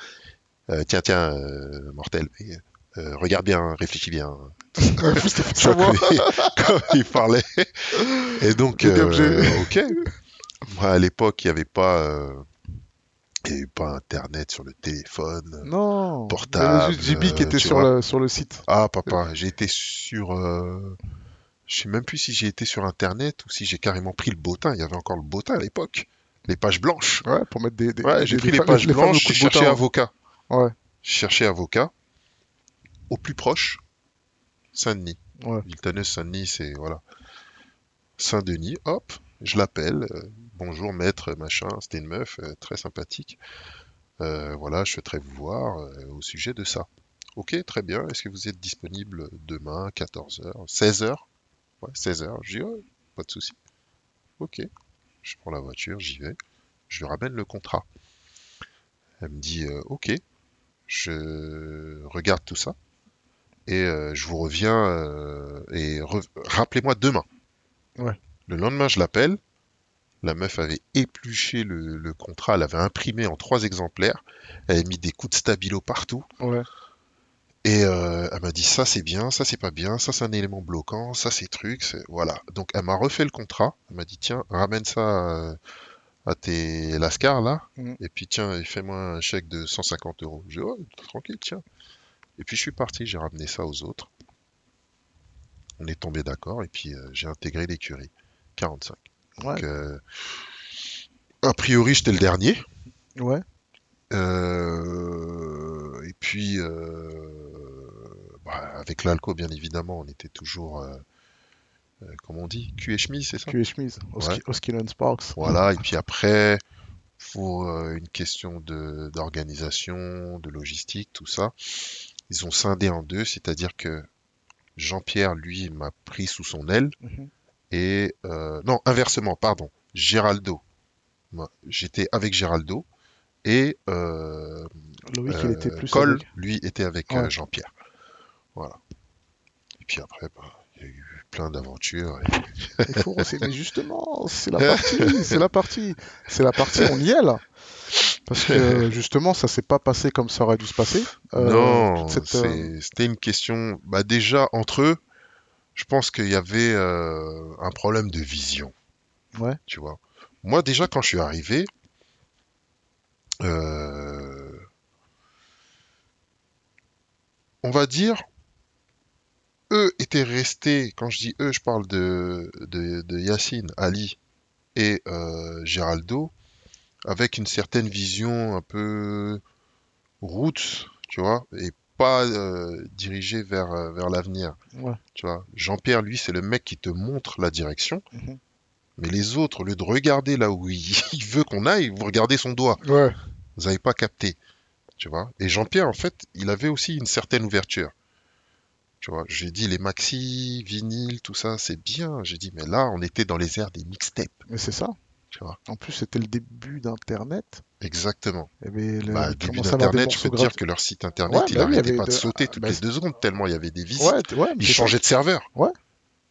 Euh, tiens, tiens, euh, mortel, regarde bien, réfléchis bien. Savoir. comme, il, parlait. (laughs) Et donc, euh, ok. Moi, à l'époque, il n'y avait pas, euh, il y avait pas Internet sur le téléphone. Non. Portable, Il y avait juste JB qui euh, était sur sur le site. Ah, papa, j'ai été sur. euh, Je sais même plus si j'ai été sur Internet ou si j'ai carrément pris le bottin. Il y avait encore le bottin à l'époque. Les pages blanches. Ouais, pour mettre des. des Ouais, j'ai pris des les pages blanches, j'ai cherché bottin. avocat. Ouais. Je cherchais avocat au plus proche, Saint-Denis. Ouais. Saint-Denis, c'est voilà. Saint-Denis, hop, je l'appelle. euh, bonjour maître, machin. C'était une meuf euh, très sympathique. Euh, voilà, je souhaiterais vous voir au sujet de ça. Ok, très bien. Est-ce que vous êtes disponible demain, 14h, 16h Ouais, 16h. Je dis, ouais, pas de souci. Ok. Je prends la voiture, j'y vais. Je lui ramène le contrat. Elle me dit, euh, ok. Je regarde tout ça. Et euh, je vous reviens. euh, et re- rappelez-moi demain. Ouais. Le lendemain, je l'appelle. La meuf avait épluché le, le contrat, elle avait imprimé en trois exemplaires. Elle avait mis des coups de stabilo partout. Ouais. Et euh, elle m'a dit ça c'est bien, ça c'est pas bien, ça c'est un élément bloquant, ça c'est truc, c'est- voilà. Donc elle m'a refait le contrat, elle m'a dit tiens, ramène ça euh, à tes lascars là, Mhm. et puis tiens, et fais-moi un chèque de 150 euros. J'ai dit oh, tranquille, tiens. Et puis je suis parti, j'ai ramené ça aux autres. On est tombé d'accord, et puis euh, j'ai intégré l'écurie. 45. Ouais. Donc, euh, a priori, j'étais le dernier. Ouais. Euh, et puis, bah, avec l'alco, bien évidemment, on était toujours, comment on dit, cul et chemise, c'est ça? Q et chemise. Ouais. Sparks. Voilà, et puis après, pour une question de d'organisation, de logistique, tout ça, ils ont scindé en deux, c'est-à-dire que Jean-Pierre, lui, m'a pris sous son aile, Mhm. et euh, non, inversement, pardon, Géraldo. J'étais avec Géraldo, et euh, Loïc, il était plus Cole, avec- lui, était avec euh, Ouais. Jean-Pierre. Voilà. Et puis après, bah, il y a eu plein d'aventures. Aussi- Mais justement, c'est la (laughs) partie, c'est la partie, c'est la partie, on y est là. Parce (laughs) que justement, ça s'est pas passé comme ça aurait dû se passer. Euh, non, cette, euh, c'était une question. Bah, déjà, entre eux, je pense qu'il y avait euh, un problème de vision. Ouais. Tu vois. Moi, déjà, quand je suis arrivé, euh, on va dire, eux étaient restés, quand je dis eux, je parle de, de, de Yacine, Ali et Géraldo, avec une certaine vision un peu roots, tu vois, et pas euh, dirigée vers, euh, vers l'avenir. Ouais. Tu vois, Jean-Pierre, lui, c'est le mec qui te montre la direction, Mhm. mais les autres, au lieu de regarder là où il, (laughs) il veut qu'on aille, vous regardez son doigt. Ouais. Vous n'avez pas capté. Tu vois. Et Jean-Pierre, en fait, il avait aussi une certaine ouverture. Tu vois, j'ai dit les maxi, vinyles, tout ça, c'est bien. J'ai dit, mais là, on était dans les airs des mixtapes. Mais c'est ça. Tu vois. En plus, c'était le début d'Internet. Exactement. Il y avait le, Bah, début d'Internet, je peux te dire que leur site Internet, Ouais, il bah oui, il y arrêtait avait pas de de- sauter ah, toutes bah, les deux secondes, tellement il y avait des visites. Ouais, t- ouais, mais Il c'est ça. changeait de serveur. Ouais.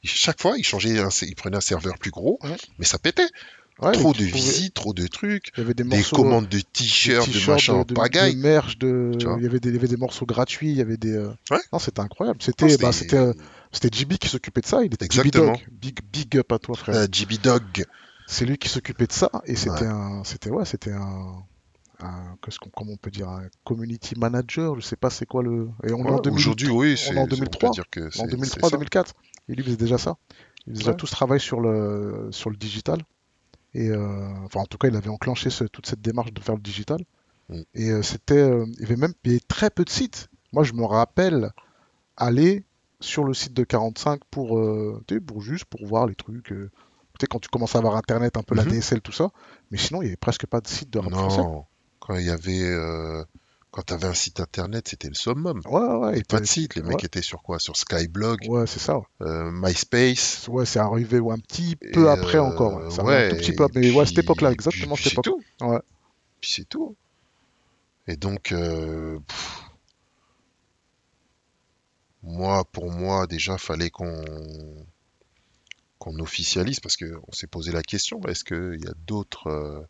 Chaque fois, il changeait, un- il prenait un serveur plus gros, mais ça pétait. Ouais, trop de pouvais- visites, trop de trucs, Il y avait des commandes de t-shirts, de machin de, de, pagaille. de merch, de... Il, y avait des, il y avait des morceaux gratuits, il y avait des. euh, Ouais. Non, c'était incroyable. C'était bah, euh, JB qui s'occupait de ça. Il était JB Exactement. Dog. Big, big up à toi, frère. euh, JB Dog. C'est lui qui s'occupait de ça. Et c'était Ouais. un. C'était ouais, c'était un. un qu'est-ce qu'on, comment on peut dire Un community manager. Je sais pas c'est quoi le. Et on est en Ouais, 2000 Aujourd'hui, oui, on c'est est en on peut 2003. dire que c'est en c'est 2003, ça. 2004. Et lui faisait déjà ça. Il faisait déjà Ouais. tout ce travail sur le, sur le digital. Et euh, enfin, en tout cas, il avait enclenché ce- toute cette démarche de faire le digital. Mm. Et euh, c'était, euh, il y avait même il y avait très peu de sites. Moi, je me rappelle aller sur le site de 45 pour, pour juste pour voir les trucs. Tu sais, quand tu commences à avoir Internet, un peu la Mhm. DSL, tout ça. Mais sinon, il y avait presque pas de site de rap français. Non, quand il y avait, euh, quand t'avais un site internet, c'était le summum. Ouais, ouais, ouais. Et pas de site, les ouais. mecs étaient sur quoi? Sur Skyblog, Ouais, c'est ça. ouais. euh, MySpace. Ouais, c'est arrivé ouais, un petit et, peu après euh, encore. ouais. Ça un tout petit peu. Mais ouais, à cette puis- époque-là, puis- exactement puis cette c'est époque. tout. Ouais. Puis c'est tout. Et donc, euh, moi, pour moi, déjà, fallait qu'on qu'on officialise parce que on s'est posé la question. Est-ce qu'il y a d'autres euh,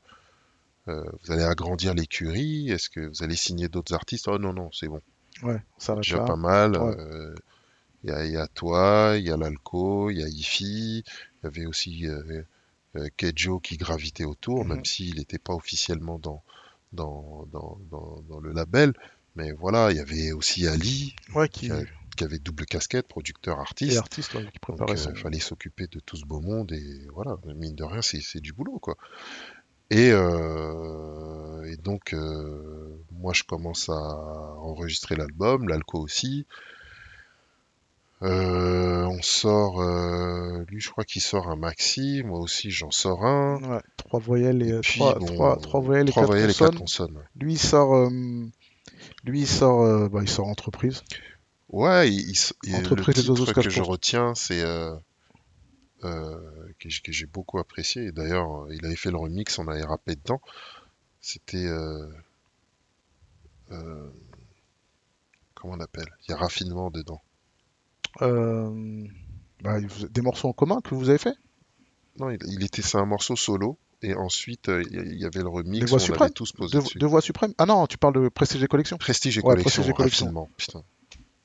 euh, vous allez agrandir l'écurie Est-ce que vous allez signer d'autres artistes? Oh non, non, c'est bon. Ouais, ça va Déjà pas. mal. Ouais. euh, Il y, a, il y a toi, il y a l'Alco, il y a Ifi, il y avait aussi Kejo qui gravitait autour, Mhm. même s'il n'était pas officiellement dans, dans, dans, dans, dans le label. Mais voilà, il y avait aussi Ali, Ouais, qui. Qui avait double casquette, producteur, artiste. artiste, ouais, qui Donc, euh, fallait s'occuper de tout ce beau monde et voilà, mine de rien, c'est du boulot, quoi. Et, euh, et donc, euh, moi, je commence à enregistrer l'album, l'Alco aussi. Euh, on sort, lui, je crois qu'il sort un maxi, moi aussi, j'en sors un. Ouais, trois voyelles et, Et puis, trois, bon, trois, trois voyelles et quatre voyelles et consonnes. quatre consonnes. ouais. Lui, il sort, Lui, il sort, bah, il sort entreprise. Ouais, il, il Entreprise le titre que je retiens, c'est euh, euh, que, j'ai beaucoup apprécié. D'ailleurs, il avait fait le remix, on avait rappé dedans. C'était euh, comment on appelle? Il y a raffinement dedans. Bah, des morceaux en commun que vous avez fait? Non, il, il était c'est un morceau solo. Et ensuite, il y avait le remix Les où Voix on Suprêmes? avait tous posé deux, dessus. deux voix suprêmes? Ah non, tu parles de Prestige et Collection Prestige et Ouais, collection, Prestige et Collection. Putain,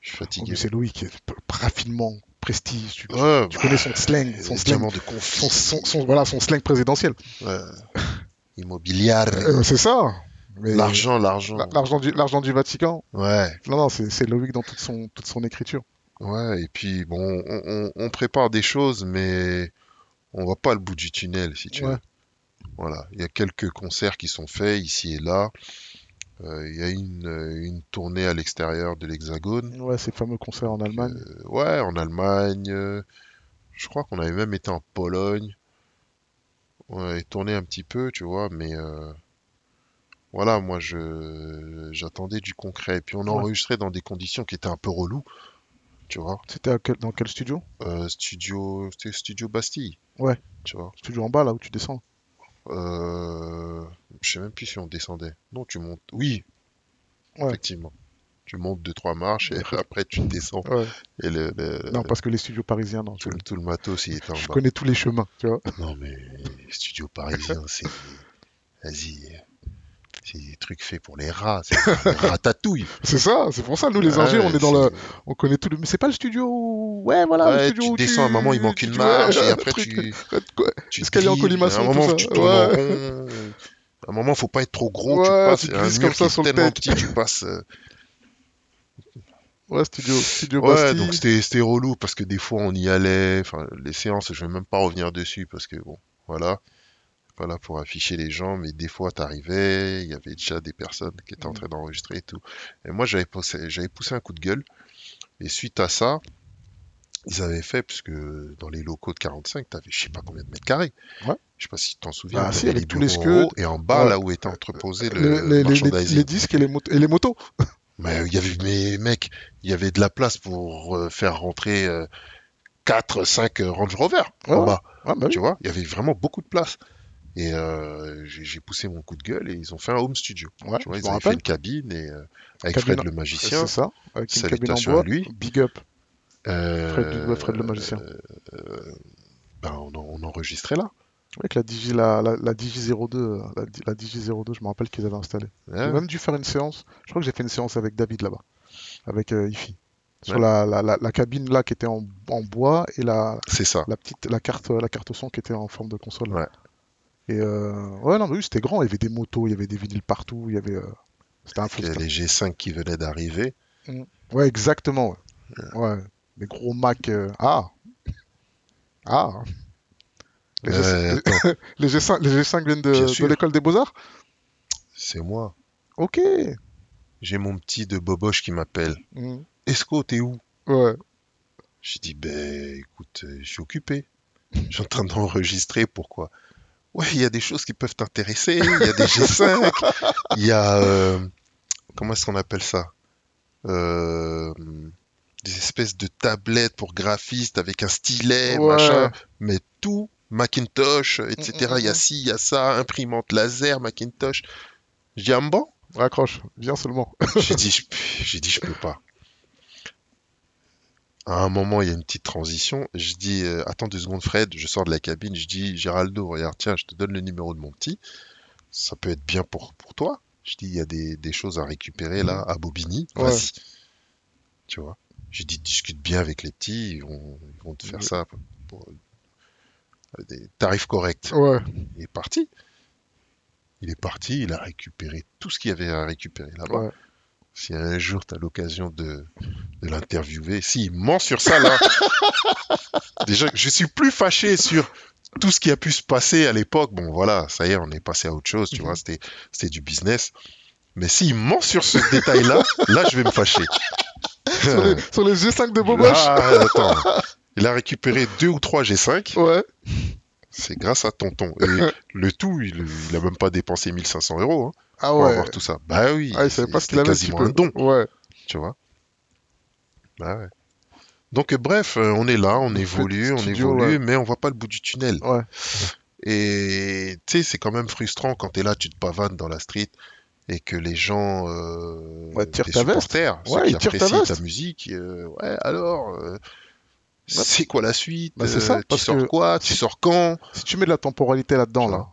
je suis fatigué. c'est Loïc, qui est raffinement, prestige. Tu, Ouais, tu bah, connais son slang, son slang, de son, son- son- voilà, son slang présidentiel. Immobilière. Euh, c'est ça. L'argent, l'argent. la- L'argent du, l'argent du Vatican. Ouais, Non, non, c'est Loïc dans toute son, toute son écriture. ouais. Et puis, bon, on, on- on prépare des choses, mais on voit pas le bout du tunnel, si tu Ouais. veux. Voilà. Il y a quelques concerts qui sont faits ici et là. Euh, il y a une, euh, une tournée à l'extérieur de l'Hexagone. Ouais, ces fameux concerts en Allemagne. Euh, ouais, en Allemagne. je crois qu'on avait même été en Pologne. On avait tourné un petit peu, tu vois, mais voilà, moi je j'attendais du concret. Et puis on Ouais. enregistrait dans des conditions qui étaient un peu reloues, tu vois. C'était quel- dans quel studio? Euh, studio, c'était Studio Bastille. Ouais. Tu vois. Studio en bas, là où tu descends. Euh, je sais même plus si on descendait. Non, tu montes. Oui, Ouais. effectivement. Tu montes deux trois marches et (laughs) après tu descends. Ouais. Et le, le- Non, parce que les studios parisiens, non. tout, le- tout le matos il était en je bas. connais tous les chemins, tu vois. Non, mais studio parisien, c'est. Vas-y. C'est des trucs faits pour les rats. C'est (laughs) ratatouille. C'est ça, c'est pour ça, nous les ingés, Ouais, on est dans le. On connaît tout le. Mais c'est pas le studio. où- Ouais, voilà, le studio tu où descends, à un moment, il manque une marche, ouais, (laughs) et après, truc. tu. Quoi tu Escalier en colimaçon, À un tout moment, ça. tu tournes en Ouais. rond. À un moment, faut pas être trop gros. Tu passes. tu un mur comme ça qui sur est le tellement petit, tu passes. euh, Ouais, studio, studio Ouais, Bastille. donc c'était c'était relou parce que des fois on y allait. Enfin, les séances, je vais même pas revenir dessus parce que bon, voilà. Pas là pour afficher les gens, mais des fois t'arrivais, il y avait déjà des personnes qui étaient en train d'enregistrer et tout. Et moi j'avais poussé, j'avais poussé un coup de gueule. Et suite à ça, ils avaient fait, parce que dans les locaux de 45, t'avais je sais pas combien de mètres carrés. Ouais. Je sais pas si tu t'en souviens. Ah, si, avec les tous les Et en bas, Ouais. là où était entreposé le, Le- les, disques et les, motos, et les motos. (laughs) Mais il y avait, mais mec, il y avait de la place pour euh, faire rentrer 4, 5 Range Rover Ouais, en bas. Ah, bah oui. Tu vois, il y avait vraiment beaucoup de place. Et euh, j'ai j'ai poussé mon coup de gueule et ils ont fait un home studio. Ouais, tu vois, je ils avaient fait une cabine et euh, avec Cabine- Fred le magicien. C'est ça, avec une cabine en bois. lui. Big up. euh, Fred, le magicien. euh, ben, on, en- on enregistrait là. Avec la Digi, la, la, la Digi 02, euh, la, Di- la Digi 02, je me rappelle qu'ils avaient installé. J'ai Ouais. même dû faire une séance. Je crois que j'ai fait une séance avec David là-bas, avec euh, Ifi. Sur Ouais. la, la, la, la cabine là qui était en, en bois et la, C'est ça. la petite la carte la carte son qui était en forme de console. Ouais. Et euh, ouais non mais oui c'était grand. Il y avait des motos, il y avait des vinyles partout, il y avait. euh, C'était un c'était- les G5 qui venaient d'arriver. Ouais exactement. Ouais. ouais. Les gros Mac. euh, Ah. Ah. Les, G... Euh, attends, (laughs) les G5 les G5 viennent de, l'école des beaux arts. c'est moi. Ok. J'ai mon petit de Boboche qui m'appelle. Mhm. Esco, t'es où? Ouais. J'ai dit, ben écoute, je suis occupé. Je suis en train d'enregistrer, pourquoi? Ouais, il y a des choses qui peuvent t'intéresser, il y a des G5, il y a... euh, comment est-ce qu'on appelle ça? Euh, Des espèces de tablettes pour graphistes avec un stylet, Ouais. machin, mais tout, Macintosh, etc. Mm, mm, Il y a mm. ci, il y a ça, imprimante laser, Macintosh. J'ai ah bon? Raccroche. Viens seulement. j'ai dit, j'ai dit, je peux pas. À un moment, il y a une petite transition. Je dis, euh, attends deux secondes, Fred. Je sors de la cabine. Je dis, Géraldo, regarde, tiens, je te donne le numéro de mon petit. Ça peut être bien pour, pour toi. Je dis, il y a des, des choses à récupérer là, à Bobigny. Ouais. Tu vois. J'ai dit, discute bien avec les petits. Ils vont, ils vont te faire Ouais. ça pour des tarifs corrects. Ouais. Il est parti. Il est parti. Il a récupéré tout ce qu'il y avait à récupérer là-bas. Si un jour tu as l'occasion de, de l'interviewer, s'il ment sur ça là, (laughs) déjà je suis plus fâché sur tout ce qui a pu se passer à l'époque. Bon voilà, ça y est, on est passé à autre chose, tu Mhm. vois, c'était c'était du business. Mais s'il ment sur ce détail-là, là je vais me fâcher. (laughs) Sur les, sur les G5 de Boboche. Ah, attends. Il a récupéré deux ou trois G5 Ouais. C'est grâce à tonton. Et (laughs) le tout, il, il a même pas dépensé 1500 euros hein, Ah pour avoir tout ça. Bah oui, Ah, il savait c'est- pas ce qu'il avait, quasiment un don, Ouais. tu vois. Bah ouais. Donc euh, bref, euh, on est là, on évolue, on studio, évolue, ouais. mais on voit pas le bout du tunnel. Ouais. Et tu sais, c'est quand même frustrant quand t'es là, tu te pavanes dans la street et que les gens, euh, Ouais, tirent ta veste. Ouais, ils tirent ta apprécient ta veste. musique, euh, ouais, alors, euh, c'est quoi la suite Bah, c'est ça, Euh, Tu parce sors que quoi Tu sors quand Si tu mets de la temporalité là-dedans, Tu là,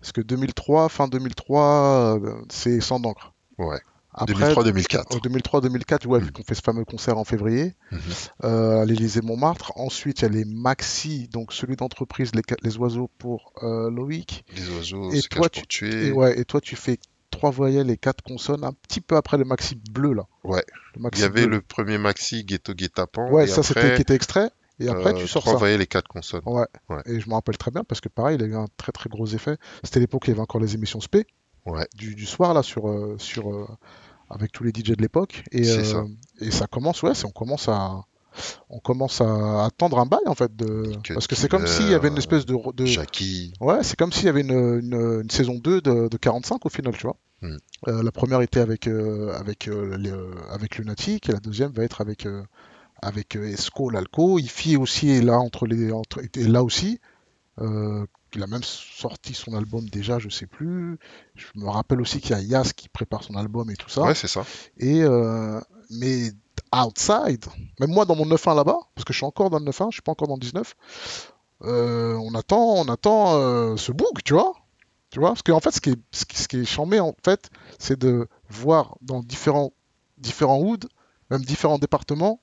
parce que 2003, fin 2003, euh, c'est sans d'encre. Ouais. Après, 2003-2004. en 2003-2004, ouais, Mm. qu'on fait ce fameux concert en février, Mhm. euh, à l'Élysée Montmartre. Ensuite, il y a les maxi, donc celui d'entreprise, les, oiseaux pour euh, Loïc. Les oiseaux Et toi, pour tuer. Et, ouais, et toi, tu fais trois voyelles et quatre consonnes, un petit peu après le maxi bleu, là. Ouais. Il y avait bleu. le premier maxi Ghetto Guet-Apens. Ouais, et ça, c'était qui était extrait. Et après, euh, tu sors trois ça. voyelles et quatre consonnes. Ouais. Ouais. Et je me rappelle très bien parce que pareil, il a eu un très très gros effet. C'était l'époque où il y avait encore les émissions SP Ouais. du, du soir là sur euh, sur euh, avec tous les DJ de l'époque et ça. et ça commence ouais, on commence à on commence à attendre un bail en fait de Que parce que c'est comme s'il y avait une espèce de, de... Jackie. ouais, c'est comme s'il y avait une, une, une saison 2 de, de 45 au final, tu vois. Mm. Euh, la première était avec euh, avec euh, les, euh, avec Lunatic et la deuxième va être avec euh, avec euh, Esco l'Alco. Ifi aussi est là entre les entre, est là aussi. Euh, il a même sorti son album déjà, je sais plus. Je me rappelle aussi qu'il y a Yas qui prépare son album et tout ça. Ouais, c'est ça. Et euh, mais outside, même moi dans mon 9-1 là-bas, parce que je suis encore dans le 9-1, je suis pas encore dans le 19. euh, on attend, on attend euh, ce book, tu vois. Tu vois, parce qu'en fait, ce qui est, ce qui, ce qui est charmé, en fait, c'est de voir dans différents, différents hoods, même différents départements,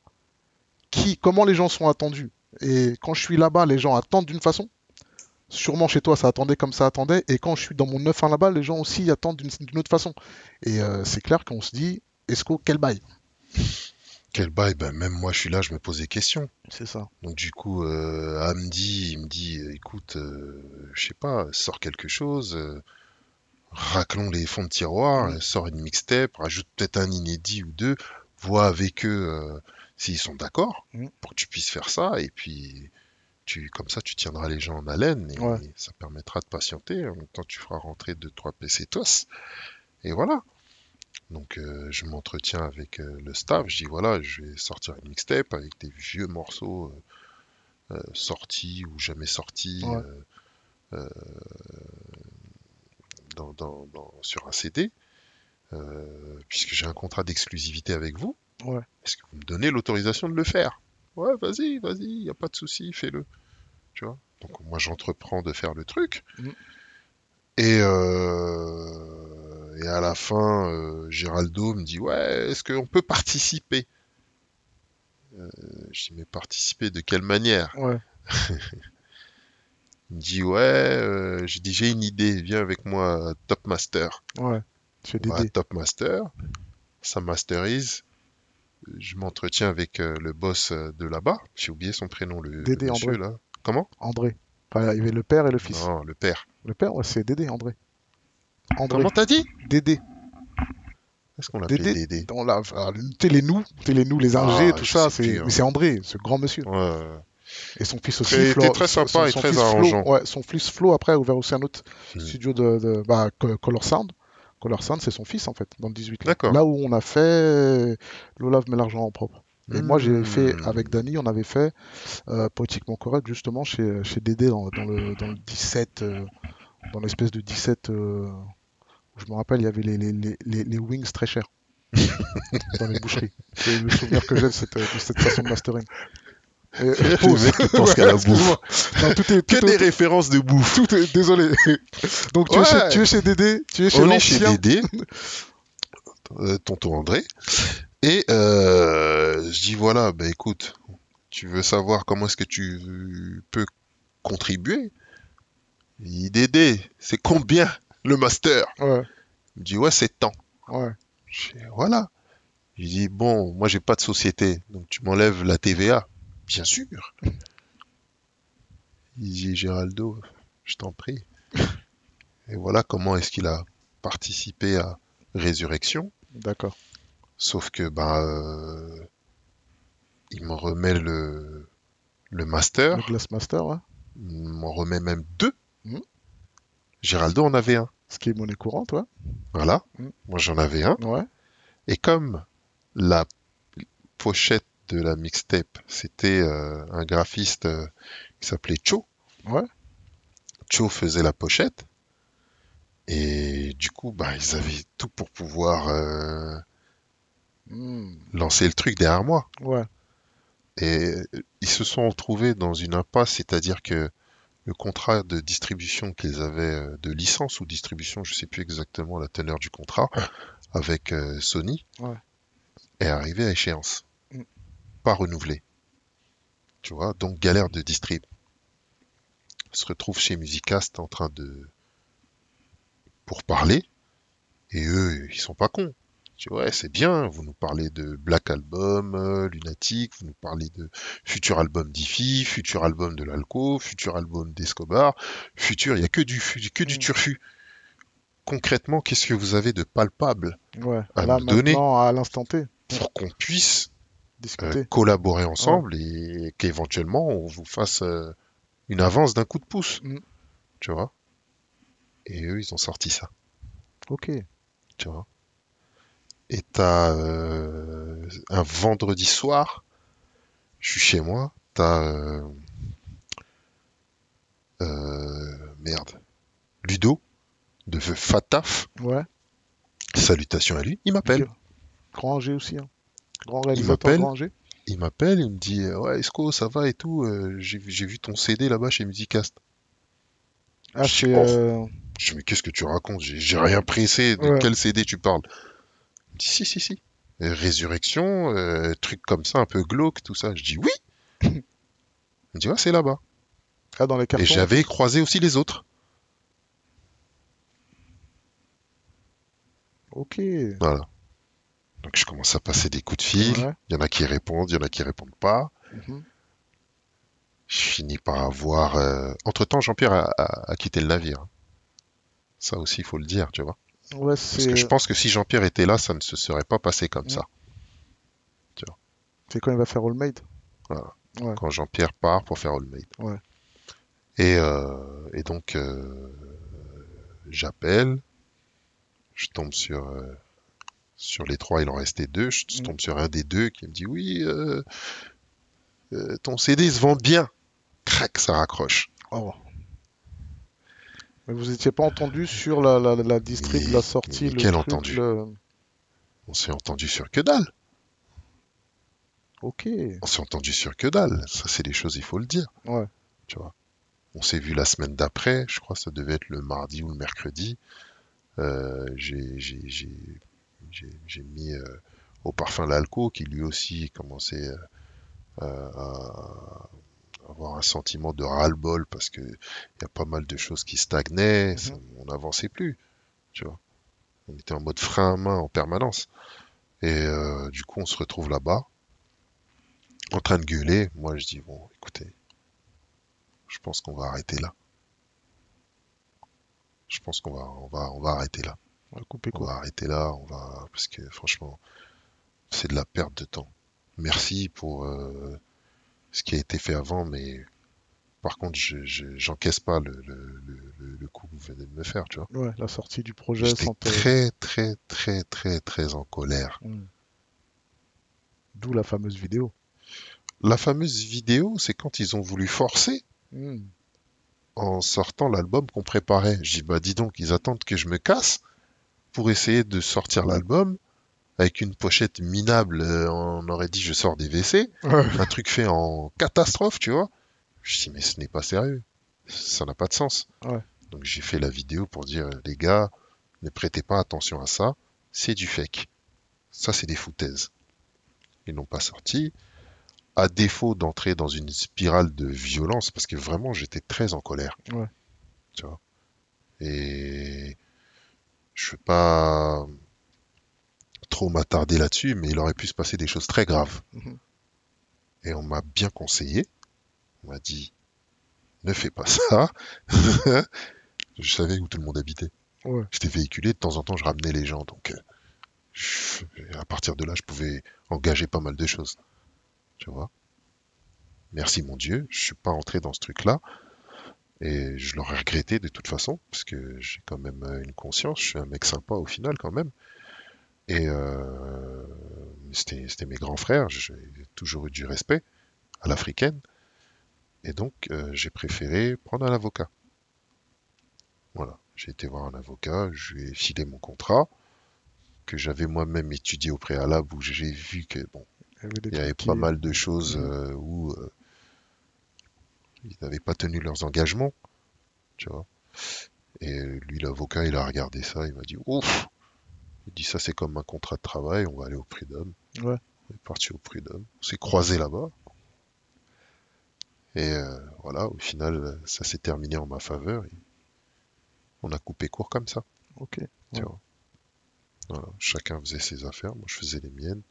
qui, comment les gens sont attendus. Et quand je suis là-bas, les gens attendent d'une façon. Sûrement chez toi, ça attendait comme ça attendait. Et quand je suis dans mon 9-1 là-bas, les gens aussi attendent d'une autre façon. Et euh, c'est clair qu'on se dit, Esco, quel bail Quel bail, ben, même moi je suis là, je me pose des questions. C'est ça. Donc du coup, euh, Hamdi, il me dit, euh, écoute, euh, je sais pas, sors quelque chose, euh, raclons les fonds de tiroir, Mm. euh, sors une mixtape, rajoute peut-être un inédit ou deux, vois avec eux euh, s'ils sont d'accord Mm. pour que tu puisses faire ça, et puis tu, comme ça tu tiendras les gens en haleine et, Ouais. ça permettra de patienter. En même temps, tu feras rentrer deux trois PC tos, et voilà. Donc euh, je m'entretiens avec euh, le staff, je dis voilà, je vais sortir une mixtape avec des vieux morceaux euh, sortis ou jamais sortis Ouais. dans- dans- dans- sur un CD, puisque j'ai un contrat d'exclusivité avec vous. Ouais. Est-ce que vous me donnez l'autorisation de le faire? Ouais, vas-y, vas-y, il n'y a pas de souci, fais-le. Tu vois? Donc moi j'entreprends de faire le truc. Mm. Et, euh, et à la fin, euh, Géraldo me dit Ouais, est-ce qu'on peut participer? Euh, Je dis Mais participer de quelle manière? Ouais. (laughs) Il me dit Ouais, euh, j'ai dit J'ai une idée, viens avec moi à Top Master. Ouais. Tu fais On va à Dédé. Top Master, ça masterise. Je m'entretiens avec euh, le boss euh, de là-bas. J'ai oublié son prénom, le, le Dédé monsieur André. là. Comment? André. Enfin, il y avait le père et le fils. Non, le père. Le père, ouais, c'est Dédé, André. André. Comment t'as dit Dédé. Est-ce qu'on l'appelait Dédé. Dédé Dans la... alors, t'es les nous, t'es les nous, les ingés, Ah, tout ça. C'est... hein. Mais c'est André, ce grand monsieur. Ouais. Et son fils aussi. Très- Flo- était très son- sympa et son très fils Flo- arrangeant. ouais, son fils Flo, après, a ouvert aussi un autre Hmm. studio de, de- bah, Co- Color Sound. Color Sound, c'est son fils, en fait, dans le 18. là. Où on a fait L'Olave met l'argent en propre. Et moi, j'ai Hmm. fait, avec Dany, on avait fait euh, Poétiquement Correct, justement, chez, chez Dédé, dans, dans le, dans le 17, euh, dans l'espèce de 17, euh, où je me rappelle, il y avait les, les, les, les- les wings très chers (laughs) dans les boucheries. C'est le souvenir que j'ai de cette, de cette façon de mastering. Et, Le pause. mec qui pense qu'à la excuse-moi. Non, tout est, Que tout des références de bouffe. tout est- désolé. Donc, tu, es Ouais. chez, tu es chez Dédé, tu es chez On est chez. Dédé, euh, tonton André, et euh, je dis voilà, bah écoute, tu veux savoir comment est-ce que tu peux contribuer Il dit Dédé, c'est combien le master Ouais, Il me dit ouais, c'est tant. ouais. Je dis, voilà. Je dis bon, moi j'ai pas de société, donc tu m'enlèves la TVA. Bien sûr. Il dit Géraldo, je t'en prie. Et voilà comment est-ce qu'il a participé à Résurrection. D'accord. Sauf que bah euh, il me remet le le master Le Glassmaster, ouais. m'en remet même deux. Mhm. Géraldo en avait un. Ce qui est monnaie courante, ouais. Voilà. Mhm. Moi, j'en avais un. Ouais. Et comme la pochette de la mixtape, c'était euh, un graphiste euh, qui s'appelait Cho. Ouais. Cho faisait la pochette. Et du coup, bah, ils avaient tout pour pouvoir euh, Hmm. lancer le truc derrière moi. Ouais. Et ils se sont retrouvés dans une impasse, c'est-à-dire que le contrat de distribution qu'ils avaient, euh, de licence ou distribution, je sais plus exactement la teneur du contrat, avec euh, Sony, Ouais. est arrivé à échéance. Mm. Pas renouvelé. Tu vois, donc galère de distrib. Se retrouvent chez Musicast en train de... pour parler, et eux, ils sont pas cons. Tu vois, ouais, c'est bien, vous nous parlez de Black Album, euh, Lunatic, vous nous parlez de futur album d'Ifi, futur album de l'Alco, futur album d'Escobar, futur, il y a que du, que du Mm. turfu. Concrètement, qu'est-ce que vous avez de palpable Ouais. À Là, me donner. à l'instant T, pour qu'on puisse euh, collaborer ensemble et qu'éventuellement on vous fasse euh, une avance d'un coup de pouce. Mm. Tu vois? Et eux, ils ont sorti ça. Ok. Tu vois? Et t'as euh, un vendredi soir, je suis chez moi, t'as euh, euh, merde, Ludo de Fataf, Ouais. salutations à lui, il m'appelle. Grand G aussi. Hein. Grand réalisateur m'appelle. Grand G. Il m'appelle, il me dit Ouais, Esco, ça va et tout. j'ai vu ton CD là-bas chez Musicast. Ah, Je- oh. euh, Je dis Mais qu'est-ce que tu racontes? J'ai rien pressé. De Ouais. quel CD tu parles? Si, si, si. Euh, Résurrection, euh, truc comme ça, un peu glauque, tout ça. Je dis Oui (laughs) Il me dit Ouais, c'est là-bas. Ah, dans les cartons. Et j'avais croisé aussi les autres. Ok. Voilà. Donc je commence à passer des coups de fil. Ouais. Il y en a qui répondent, il y en a qui répondent pas. Mhm. Je finis par avoir. euh, Entre-temps, Jean-Pierre a, a- a quitté le navire. Ça aussi, il faut le dire, tu vois. Ouais, Parce que je pense que si Jean-Pierre était là, ça ne se serait pas passé comme Ouais. ça. C'est quand il va faire All Made. Quand Jean-Pierre part pour faire All Made. Et, euh, et donc, euh, j'appelle. Je tombe sur. euh, sur les trois, il en restait deux. Je Mm. tombe sur un des deux qui me dit Oui, ton CD se vend bien. Crac, ça raccroche. Oh. Mais vous étiez pas entendu sur la, la, la distrib, Mais- la sortie, le quel truc, entendu le- On s'est entendu sur que dalle. Ok. On s'est entendu sur que dalle. Ça, c'est des choses, il faut le dire. Ouais. Tu vois. On s'est vu la semaine d'après. Je crois que ça devait être le mardi ou le mercredi. Euh, j'ai mis euh, au parfum l'alco qui lui aussi commençait euh, à avoir un sentiment de ras-le-bol parce que il y a pas mal de choses qui stagnaient. ça- on n'avançait plus. Tu vois. On était en mode frein à main en permanence. Et euh, du coup, on se retrouve là-bas en train de gueuler. Moi, je dis, bon, écoutez, je pense qu'on va arrêter là. Je pense qu'on va, on va, on va arrêter là. On va couper On quoi. va arrêter là, on va, parce que franchement, c'est de la perte de temps. Merci pour euh, ce qui a été fait avant, mais par contre, je, je- j'encaisse pas le, le, le- le- le coup que vous venez de me faire, tu vois. Ouais, la sortie du projet J'étais très, très, très, très, très en colère. Hmm. D'où la fameuse vidéo. La fameuse vidéo, c'est quand ils ont voulu forcer Hmm. en sortant l'album qu'on préparait. Je dis, bah dis donc, ils attendent que je me casse pour essayer de sortir l'album avec une pochette minable. euh, on aurait dit, je sors des WC. Un truc fait en catastrophe, tu vois. Je dis, mais ce n'est pas sérieux. Ça n'a pas de sens. Ouais. Donc j'ai fait la vidéo pour dire, les gars, ne prêtez pas attention à ça. C'est du fake. Ça, c'est des foutaises. Ils n'ont pas sorti. À défaut d'entrer dans une spirale de violence, parce que vraiment, j'étais très en colère. Ouais. Tu vois. Et je veux pas trop m'attarder là-dessus, mais il aurait pu se passer des choses très graves. Mhm. Et on m'a bien conseillé. On m'a dit, ne fais pas ça. (laughs) je savais où tout le monde habitait. Ouais. J'étais véhiculé, de temps en temps, je ramenais les gens. Donc, euh, je- à partir de là, je pouvais engager pas mal de choses. Tu vois? Merci mon Dieu, je suis pas entré dans ce truc-là. Et je l'aurais regretté de toute façon, parce que j'ai quand même euh, une conscience, je suis un mec sympa au final quand même. Et euh, c'était mes grands frères, j'ai toujours eu du respect à l'africaine. Et donc, euh, j'ai préféré prendre un avocat. Voilà, j'ai été voir un avocat, je lui ai filé mon contrat, que j'avais moi-même étudié au préalable, où j'ai vu que, bon, Il y avait des il y avait pas qui- mal de choses euh, où euh, ils n'avaient pas tenu leurs engagements, tu vois. Et lui, l'avocat, il a regardé ça, il m'a dit, ouf, il dit ça c'est comme un contrat de travail, on va aller au prud'homme. Ouais. On est parti au prud'homme, on s'est croisés là-bas. Et euh, voilà, au final, ça s'est terminé en ma faveur. et on a coupé court comme ça, Ok. tu Ouais. vois. Voilà, chacun faisait ses affaires, moi je faisais les miennes.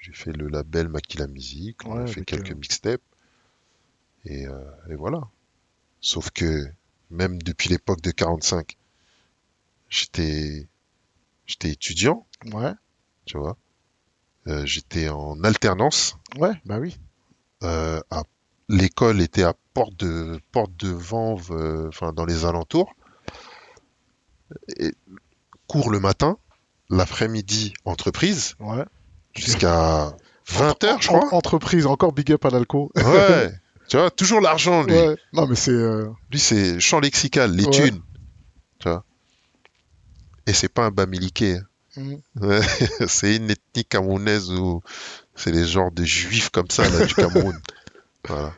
J'ai fait le label Makila Music, on a fait quelques euh, mixtapes. Et, euh, et voilà. Sauf que même depuis l'époque de 45, j'étais j'étais étudiant, Ouais. tu vois. Euh, j'étais en alternance. Ouais, bah oui. Euh, à- L'école était à Porte de Porte de Vanves, euh, enfin dans les alentours. Et cours le matin, l'après-midi entreprise Ouais. jusqu'à 20h, je En- crois. Entreprise, encore big up à l'alco. Ouais. (laughs) Tu vois, toujours l'argent, lui. Ouais. Non, mais c'est. euh, Lui, c'est champ lexical, les Ouais. thunes. Tu vois. Et c'est pas un bamiliqué. hein. Ouais. (laughs) c'est une ethnie camerounaise où c'est les genres de juifs comme ça, là, du Cameroun. (laughs) Voilà.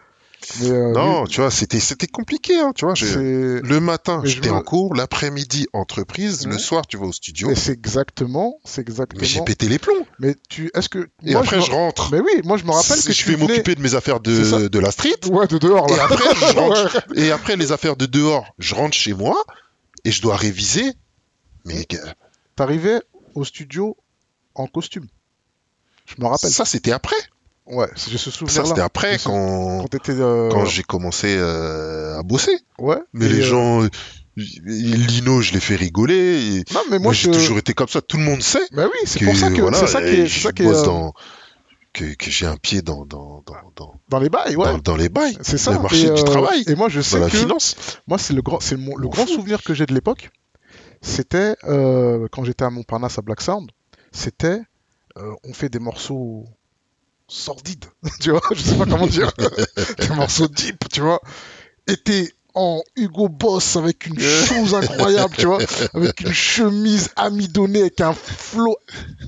Mais, euh, Non, tu vois, c'était, c'était compliqué, hein, tu vois. Le matin, j'étais me- en cours, l'après-midi, entreprise, le soir, tu vas au studio. C'est exactement, c'est Mais j'ai exactement. pété les plombs. Mais tu, est-ce que Et moi, après, je rentre. Mais oui, moi je me rappelle que je vais venais- m'occuper de mes affaires de, de la street. Ouais, de dehors Et là. après, je (laughs) rentre. Ouais. Et après, les affaires de dehors, je rentre chez moi et je dois réviser. Mais T'arrivais au studio en costume. Je me rappelle. ça, c'était après. Ouais, j'ai ce Ça, souvenir c'était après Je- quand, Quand t'étais. euh, quand j'ai commencé euh, à bosser. Ouais. Mais et, les euh, gens, Lino, je l'ai fait rigoler. et Non, mais moi, j'ai je. toujours été comme ça. Tout le monde sait Bah oui, c'est pour ça que voilà, c'est ça qui est, je ça bosse dans, que, que j'ai un pied dans, dans, dans, dans, dans les bails, ouais. dans, dans les bails, C'est ça. le marché et, du travail, Et moi je dans sais la que finance. moi c'est le grand, c'est le grand souvenir que j'ai de l'époque. C'était euh, quand j'étais à Montparnasse à Black Sound. C'était euh, on fait des morceaux sordides, (laughs) tu vois. Je sais pas comment dire. (laughs) des morceaux deep, tu vois. Et t'es en Hugo Boss avec une chose incroyable, tu vois, avec une chemise amidonnée, avec un flow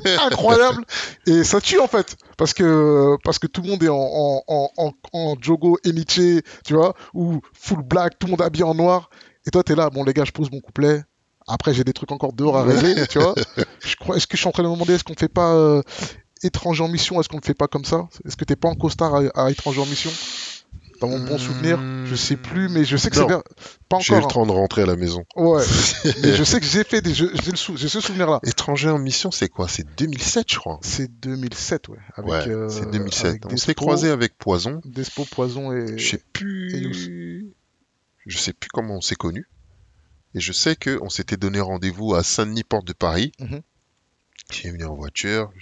incroyable, et ça tue en fait, parce que parce que tout le monde est en en en, en, en jogo Eniche, tu vois, ou full black, tout le monde habillé en noir, et toi t'es là, bon les gars, je pose mon couplet. Après, j'ai des trucs encore dehors à régler, tu vois. Je crois, est-ce que je suis en train de me demander, est-ce qu'on fait pas euh, étranger en mission Est-ce qu'on le fait pas comme ça? Est-ce que t'es pas en costard à, à étranger en mission? Dans mon bon souvenir, je sais plus, mais je sais que c'est bien. Pas J'ai eu le encore. temps de rentrer à la maison. hein. Ouais. (laughs) mais je sais que j'ai fait des jeux. J'ai le sou- j'ai ce souvenir-là. Étranger en mission, c'est quoi? C'est 2007, je crois. C'est 2007, ouais. Avec, ouais, euh, c'est 2007. avec On s'est croisé avec Poison. Despo, Poison et. Je sais et plus. Je sais plus comment on s'est connus. Et je sais que on s'était donné rendez-vous à Saint-Denis, porte de Paris. Mhm. J'ai venu en voiture.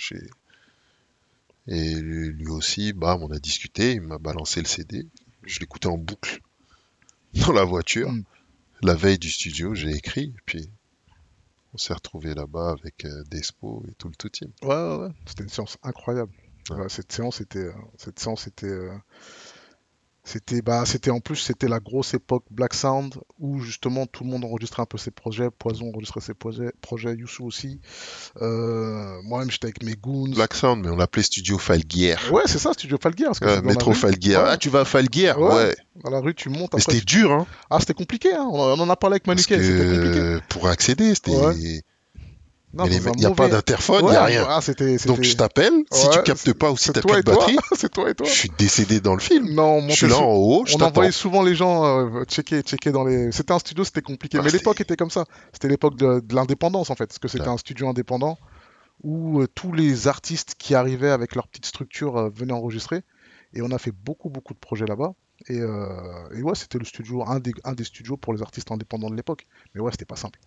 Et lui aussi, bam, on a discuté. Il m'a balancé le CD. Je l'écoutais en boucle (laughs) dans la voiture. Mhm. La veille du studio, j'ai écrit. Et puis, on s'est retrouvé là-bas avec euh, Despo et tout le tout team. Ouais, ouais, ouais. C'était une séance incroyable. Ouais. Cette séance était, euh, cette séance était, euh, c'était, bah, c'était en plus, c'était la grosse époque Black Sound où justement tout le monde enregistrait un peu ses projets. Poison enregistrait ses projets, projets Youssou aussi. Euh, moi-même, j'étais avec mes goons. Black Sound, mais on l'appelait Studio Falguière. Ouais, c'est ça, Studio Falguière. Parce que Ouais, la métro. Falguière. Ouais. Ah, tu vas à Falguière Ouais. Ouais. Dans la rue, tu montes. Mais c'était dur, hein. Ah, c'était compliqué, hein. On en a parlé avec Manuquet, c'était compliqué. pour accéder, c'était. Il n'y a pas d'interphone, il n'y a rien. ah, c'était, Donc je t'appelle, si Ouais, tu captes pas ou si c'est t'as plus de batterie, c'est toi et toi. je suis décédé dans le film. Non, Je suis là en haut, je on envoyait souvent les gens euh, checker, checker dans les. C'était un studio, c'était compliqué. Ah, mais l'époque était comme ça. C'était l'époque de, de l'indépendance en fait, parce que c'était Ouais. un studio indépendant où euh, tous les artistes qui arrivaient avec leur petite structure euh, venaient enregistrer. Et on a fait beaucoup, beaucoup de projets là-bas. Et, et ouais, c'était le studio, un des, un des studios pour les artistes indépendants de l'époque. Mais ouais, c'était pas simple.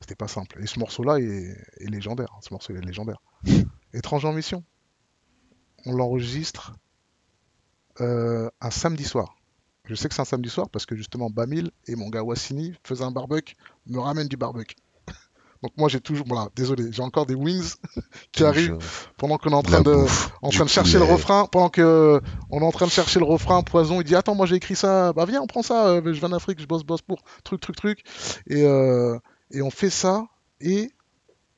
C'était pas simple. Et ce morceau-là est, est légendaire. hein. Ce morceau est légendaire. Étranger en mission. On l'enregistre euh, un samedi soir. Je sais que c'est un samedi soir parce que justement Bamil et mon gars Wassini faisaient un barbecue, me ramènent du barbecue. (laughs) Donc moi j'ai toujours, voilà, désolé, j'ai encore des wings (laughs) qui arrivent pendant qu'on est en train de, bouffe, en train de chercher le refrain, pendant que on est en train de chercher le refrain, Poison, il dit attends moi j'ai écrit ça, bah viens on prend ça, euh, je viens d'Afrique, je bosse bosse pour truc truc truc, et euh, et on fait ça et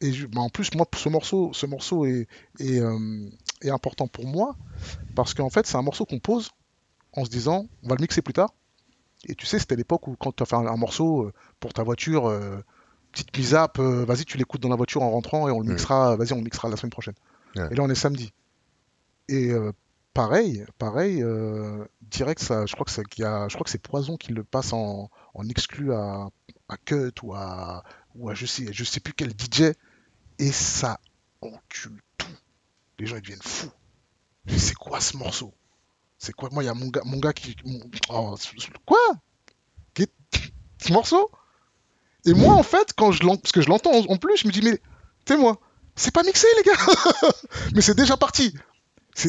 et je- bah, en plus moi ce morceau ce morceau est est, euh, est important pour moi parce qu'en fait c'est un morceau qu'on pose en se disant on va le mixer plus tard. Et tu sais, c'était l'époque où quand tu as fait un, un morceau euh, pour ta voiture, euh, petite mise up, euh, vas-y, tu l'écoutes dans la voiture en rentrant et on le mixera, vas-y, on le mixera la semaine prochaine. Ouais. Et là, on est samedi. Et euh, pareil, pareil, direct, ça, je crois que c'est qu'il y a, je crois que c'est Poison qui le passe en, en exclu à, à Cut ou à, ou à je sais, je sais plus quel DJ. Et ça encule tout. Les gens ils deviennent fous. C'est quoi ce morceau? C'est quoi? Moi, il y a mon gars, mon gars qui. mon- Oh, quoi? Ce morceau? Et moi, en fait, quand je parce que je l'entends en plus, je me dis, mais, tu moi, c'est pas mixé, les gars! (laughs) mais c'est déjà parti!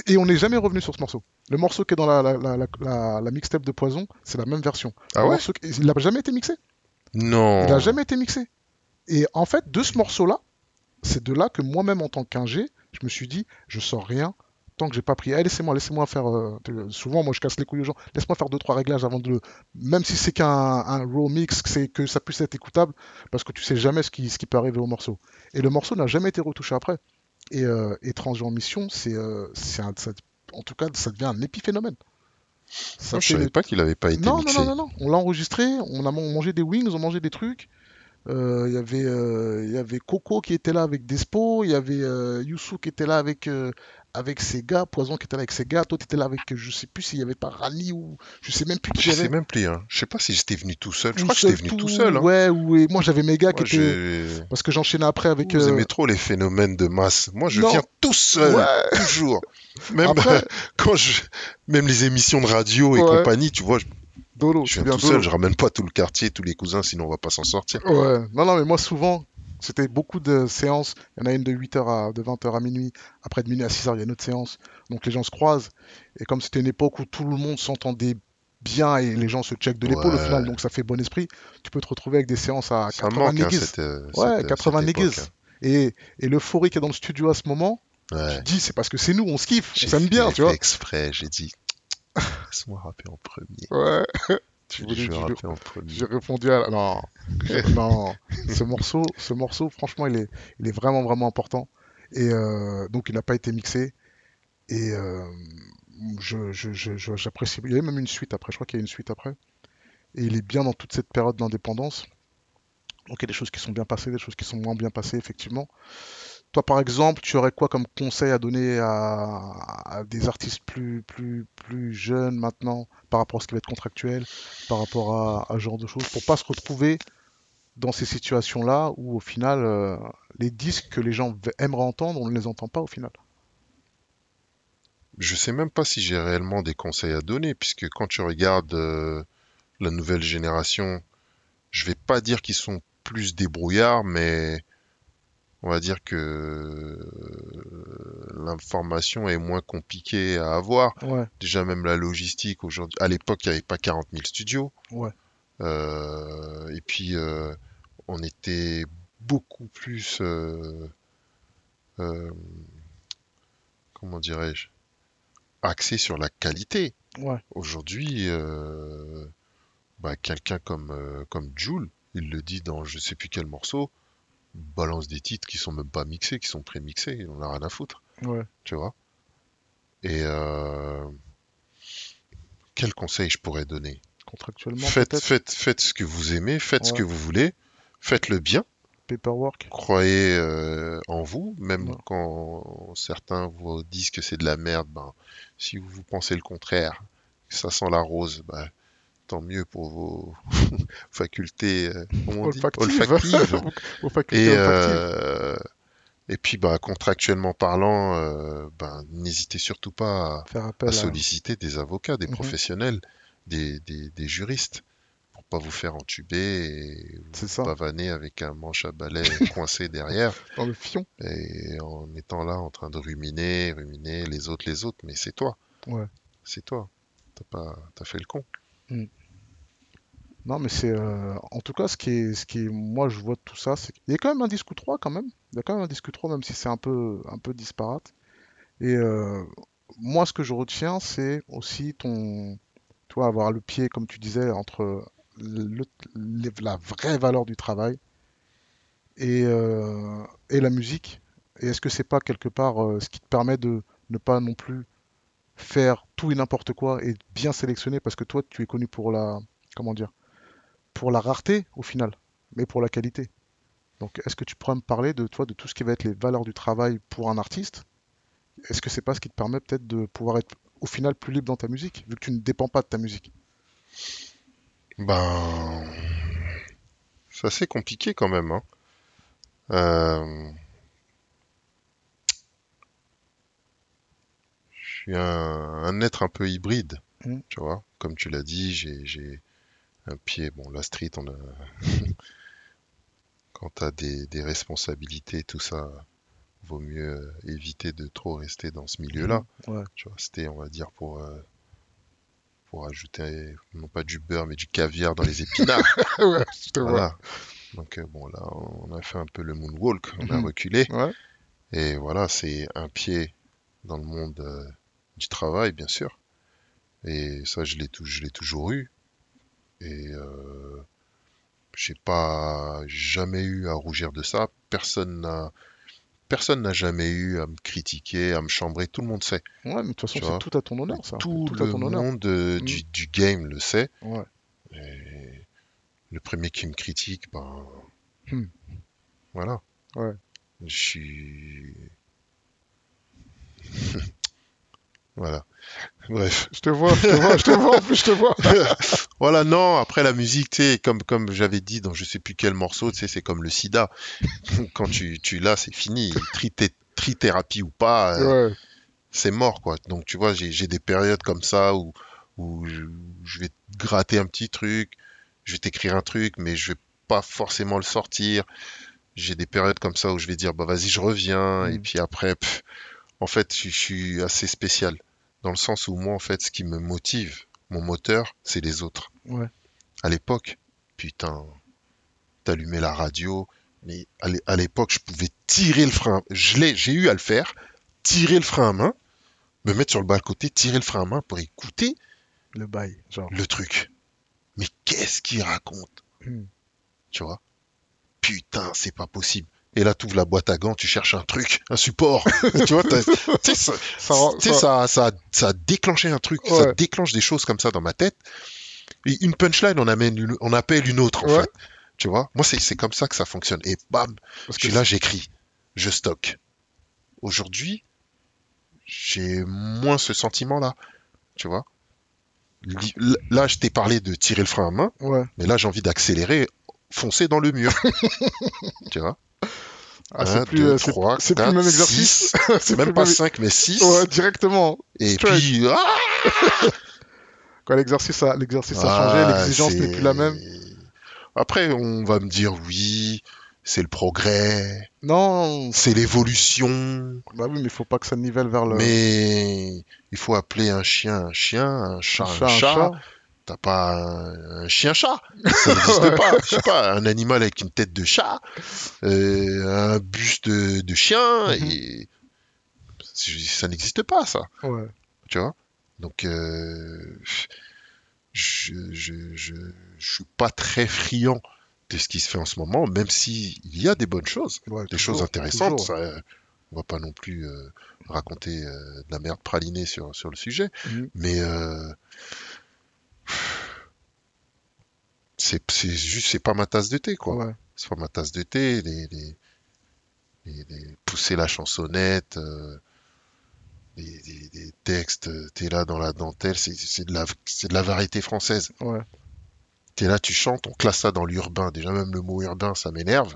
Et on n'est jamais revenu sur ce morceau. Le morceau qui est dans la, la, la, mixtape de Poison, c'est la même version. Ah ouais? morceau Il n'a jamais été mixé. Non. Il n'a jamais été mixé. Et en fait, de ce morceau-là, c'est de là que moi-même, en tant qu'ingé, je me suis dit, je sors rien tant que j'ai pas pris. Eh, laissez-moi, laissez-moi faire. euh, souvent, moi, je casse les couilles aux gens. Laisse-moi faire deux, trois réglages avant de le. Même si c'est qu'un un raw mix, c'est que ça puisse être écoutable, parce que tu sais jamais ce qui, peut arriver au morceau. Et le morceau n'a jamais été retouché après. Et euh, Étranger en mission, c'est, euh, en tout cas, ça devient un épiphénomène. Ça je savais pas qu'il avait pas été non, mixé. non, non, non, non. On l'a enregistré, on a man- mangé des wings, on mangeait des trucs. Euh, Il y avait, euh, il y avait Coco qui était là avec Despo, il y avait euh, Youssou qui était là avec, euh, avec ses gars, Poison qui était là avec ses gars, toi tu étais là avec, je sais plus s'il y avait pas Rani ou je sais même plus qui Je sais même plus. Hein. Je sais pas si j'étais venu tout seul. Je crois que j'étais venu tout tout- seul. Hein. Ouais, ou et moi j'avais mes gars Moi, qui étaient. Parce que j'enchaînais après avec. Vous euh, aimez trop les phénomènes de masse. Moi, je Non. viens tout seul, Ouais. toujours. Même Après- (laughs) quand je, même les émissions de radio et Ouais. compagnie, tu vois, je, Dolo, je viens tout Dolo. seul. Je ramène pas tout le quartier, tous les cousins, sinon on va pas s'en sortir. Ouais, non, non, mais moi souvent, c'était beaucoup de séances. Il y en a une de 8h à de 20h à minuit. Après de minuit à 6h, il y a une autre séance. Donc les gens se croisent. Et comme c'était une époque où tout le monde s'entendait bien et les gens se checkent de l'épaule au final, donc ça fait bon esprit, tu peux te retrouver avec des séances à Ça 80 manque, hein, cette, Ouais, cette- 80 cette époque, niggas. Et, et l'euphorie qu'il y a dans le studio à ce moment, hein. Ouais. tu te dis, c'est parce que c'est nous, on se kiffe, on s'aime bien, tu vois. exprès, j'ai dit, (laughs) laisse-moi rapper en premier. Ouais, Tu voulais- j'ai répondu à la... Non, (laughs) non, ce morceau, ce morceau, franchement, il est, il est vraiment, vraiment important. Et euh, donc, il n'a pas été mixé. Et euh, je, je- je- je- j'apprécie. Il y avait même une suite après. Je crois qu'il y a une suite après. Et il est bien dans toute cette période d'indépendance. Donc, il y a des choses qui sont bien passées, des choses qui sont moins bien passées, effectivement. Toi, par exemple, tu aurais quoi comme conseil à donner à, des artistes plus, plus, plus jeunes maintenant, par rapport à ce qui va être contractuel, par rapport à, ce genre de choses, pour pas se retrouver dans ces situations-là où, au final, euh, les disques que les gens aimeraient entendre, on ne les entend pas au final? Je sais même pas si j'ai réellement des conseils à donner, puisque quand tu regardes euh, la nouvelle génération, je vais pas dire qu'ils sont plus débrouillards, mais on va dire que euh, l'information est moins compliquée à avoir. Ouais, Déjà même la logistique aujourd'hui, à l'époque il n'y avait pas 40 000 studios. ouais, Euh, et puis euh, on était beaucoup plus, euh, comment dirais-je, axé sur la qualité. ouais, Aujourd'hui, bah, quelqu'un comme, comme Jul, il le dit dans je sais plus quel morceau, balance des titres qui sont même pas mixés, qui sont pré-mixés, on a rien à foutre, ouais. tu vois? Et euh, quel conseil je pourrais donner? Contractuellement, Faites, faites, faites ce que vous aimez, faites ce que vous voulez, faites-le bien, paperwork. croyez euh, en vous, même Ouais. quand certains vous disent que c'est de la merde, ben, si vous, vous pensez le contraire, que ça sent la rose, ben, tant mieux pour vos (laughs) facultés euh, comment on dit Olfactive. olfactives. Aux (laughs) facultés Et, olfactives. euh, et puis, bah, contractuellement parlant, euh, ben, n'hésitez surtout pas à, Faire à appel à... solliciter des avocats, des Mhm. professionnels, des, des, des juristes, pour pas vous faire entuber et vous ça, pavaner avec un manche à balai (laughs) coincé derrière, dans le fion. et en étant là en train de ruminer, ruminer les autres, les autres, mais c'est toi, Ouais. c'est toi, t'as pas, t'as fait le con. Non, mais c'est. euh, en tout cas, ce qui est, ce qui moi, je vois tout ça, c'est qu'il y a quand même un disque ou trois, quand même. Il y a quand même un disque ou trois, même si c'est un peu, un peu disparate. Et euh, moi, ce que je retiens, c'est aussi ton. Toi, avoir le pied, comme tu disais, entre la vraie valeur du travail et, euh, et la musique. Et est-ce que c'est pas quelque part ce qui te permet de ne pas non plus faire tout et n'importe quoi et bien sélectionner? Parce que toi, tu es connu pour la, comment dire, pour la rareté au final, mais pour la qualité. Donc, est-ce que tu pourrais me parler de toi, de tout ce qui va être les valeurs du travail pour un artiste? Est-ce que c'est pas ce qui te permet peut-être de pouvoir être au final plus libre dans ta musique, vu que tu ne dépends pas de ta musique? Ben, c'est assez compliqué quand même, hein. Euh, je suis un, un être un peu hybride, Mm. tu vois. Comme tu l'as dit, j'ai un pied. Bon, la street, on a. (laughs) Quand t'as des, des responsabilités, tout ça, vaut mieux euh, éviter de trop rester dans ce milieu-là. Ouais, Tu vois, c'était, on va dire, pour, euh, pour ajouter, non pas du beurre, mais du caviar dans les épinards. (laughs) ouais, je te vois. Voilà. Donc, euh, bon, là, on a fait un peu le moonwalk, on a Mhm. reculé. Ouais, Et voilà, c'est un pied dans le monde euh, du travail, bien sûr. Et ça, je l'ai tou- je l'ai toujours eu. Et euh, j'ai pas jamais eu à rougir de ça. Personne n'a personne n'a jamais eu à me critiquer, à me chambrer. Tout le monde sait. ouais, mais de toute façon, c'est tout à ton honneur, ça. Tout le monde euh, Mm. du, du game le sait. Ouais, Et le premier qui me critique, ben Hmm. voilà. ouais. Je suis (laughs) voilà. (laughs) Bref. Je te vois, je te vois, je te vois, en plus, je te vois. (laughs) Voilà, non, après la musique, tu sais, comme, comme j'avais dit dans je sais plus quel morceau, tu sais, c'est comme le sida. (laughs) Quand tu, tu l'as, c'est fini. Trithé- Trithérapie ou pas, euh, Ouais, c'est mort, quoi. Donc, tu vois, j'ai, des périodes comme ça où, où je, je vais te gratter un petit truc, je vais t'écrire un truc, mais je vais pas forcément le sortir. J'ai des périodes comme ça où je vais dire, bah vas-y, je reviens, et Mm. puis après, pff, en fait, je, je suis assez spécial. Dans le sens où moi, en fait, ce qui me motive, mon moteur, c'est les autres. ouais. À l'époque, putain, t'allumais la radio, mais à l'é- à l'époque, je pouvais tirer le frein. Je l'ai, j'ai eu à le faire, tirer le frein à main, me mettre sur le bas-côté, tirer le frein à main pour écouter Le bail, genre. le truc. Mais qu'est-ce qu'il raconte, Hmm. tu vois? Putain, c'est pas possible. Et là, tu ouvres la boîte à gants, tu cherches un truc, un support. (laughs) tu vois, ça, Ça ça- ça, a déclenché un truc, ça déclenche des choses comme ça dans ma tête. Et une punchline, on, amène une- on appelle une autre, en Ouais. fait. Tu vois, moi, c'est comme ça que ça fonctionne. Et bam, Parce je suis là, j'écris, je stocke. Aujourd'hui, j'ai moins ce sentiment-là, tu vois? Là, je t'ai parlé de tirer le frein à main, Ouais. mais là, j'ai envie d'accélérer, foncer dans le mur. (laughs) tu vois? Ah, c'est Un, plus, deux, euh, c'est trois, c'est plus le même exercice. (laughs) c'est Même pas le même- 5, mais 6. Ouais, directement. Et puis, ah (laughs) Quand l'exercice a, l'exercice a changé, Ah, l'exigence n'est plus la même. Après, on va me dire oui, c'est le progrès, Non, c'est l'évolution, bah oui, mais il faut pas que ça nivelle vers le mais il faut appeler un chien un chien, un chat un chat, un chat. T'as pas un, un chien-chat, ça n'existe pas. (laughs) Je sais pas, un animal avec une tête de chat, euh, un buste de, de chien, Mhm. et ça n'existe pas, ça. Ouais. tu vois? Donc, euh, je, je, je, je suis pas très friand de ce qui se fait en ce moment, même si il y a des bonnes choses, Ouais, des toujours, choses intéressantes. toujours. Ça, on va pas non plus euh, raconter de la merde pralinée sur, sur le sujet, Mhm. mais c'est juste, c'est pas ma tasse de thé, quoi. Ouais. C'est pas ma tasse de thé. Les, les, les- les- pousser la chansonnette, euh, les, les- les textes, t'es là dans la dentelle, c'est de la, c'est de la variété française. Ouais. T'es là, tu chantes, on classe ça dans l'urbain. Déjà même le mot urbain, ça m'énerve,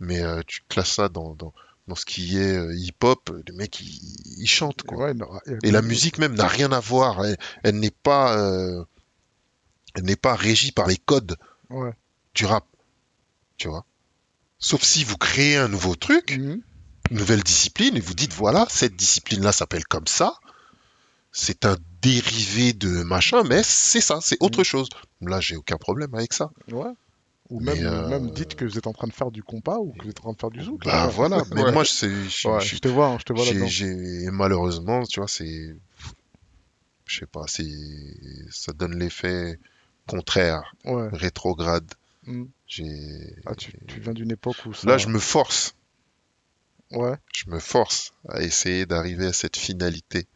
mais euh, tu classes ça dans, dans, dans ce qui est euh, hip-hop, le mec il, il chante quoi. Ouais, non, Et la musique même n'a rien à voir. Elle, elle n'est pas, euh, n'est pas régie par les codes Ouais. du rap, tu vois? Sauf si vous créez un nouveau truc, Mhm. une nouvelle discipline, et vous dites voilà, cette discipline-là s'appelle comme ça. c'est un dérivé de machin, mais c'est ça, c'est autre chose. Là, j'ai aucun problème avec ça. Ouais. Ou même, euh, même dites que vous êtes en train de faire du compas ou que vous êtes en train de faire du zouk. Bah là. voilà, mais Ouais. moi, je Ouais, je- te vois, hein, je te vois là-dedans. malheureusement, tu vois, c'est, je sais pas, c'est, ça donne l'effet contraire, Ouais. rétrograde. Mm. J'ai, Ah, tu, tu viens d'une époque où ça. là, je me force, Ouais. je me force à essayer d'arriver à cette finalité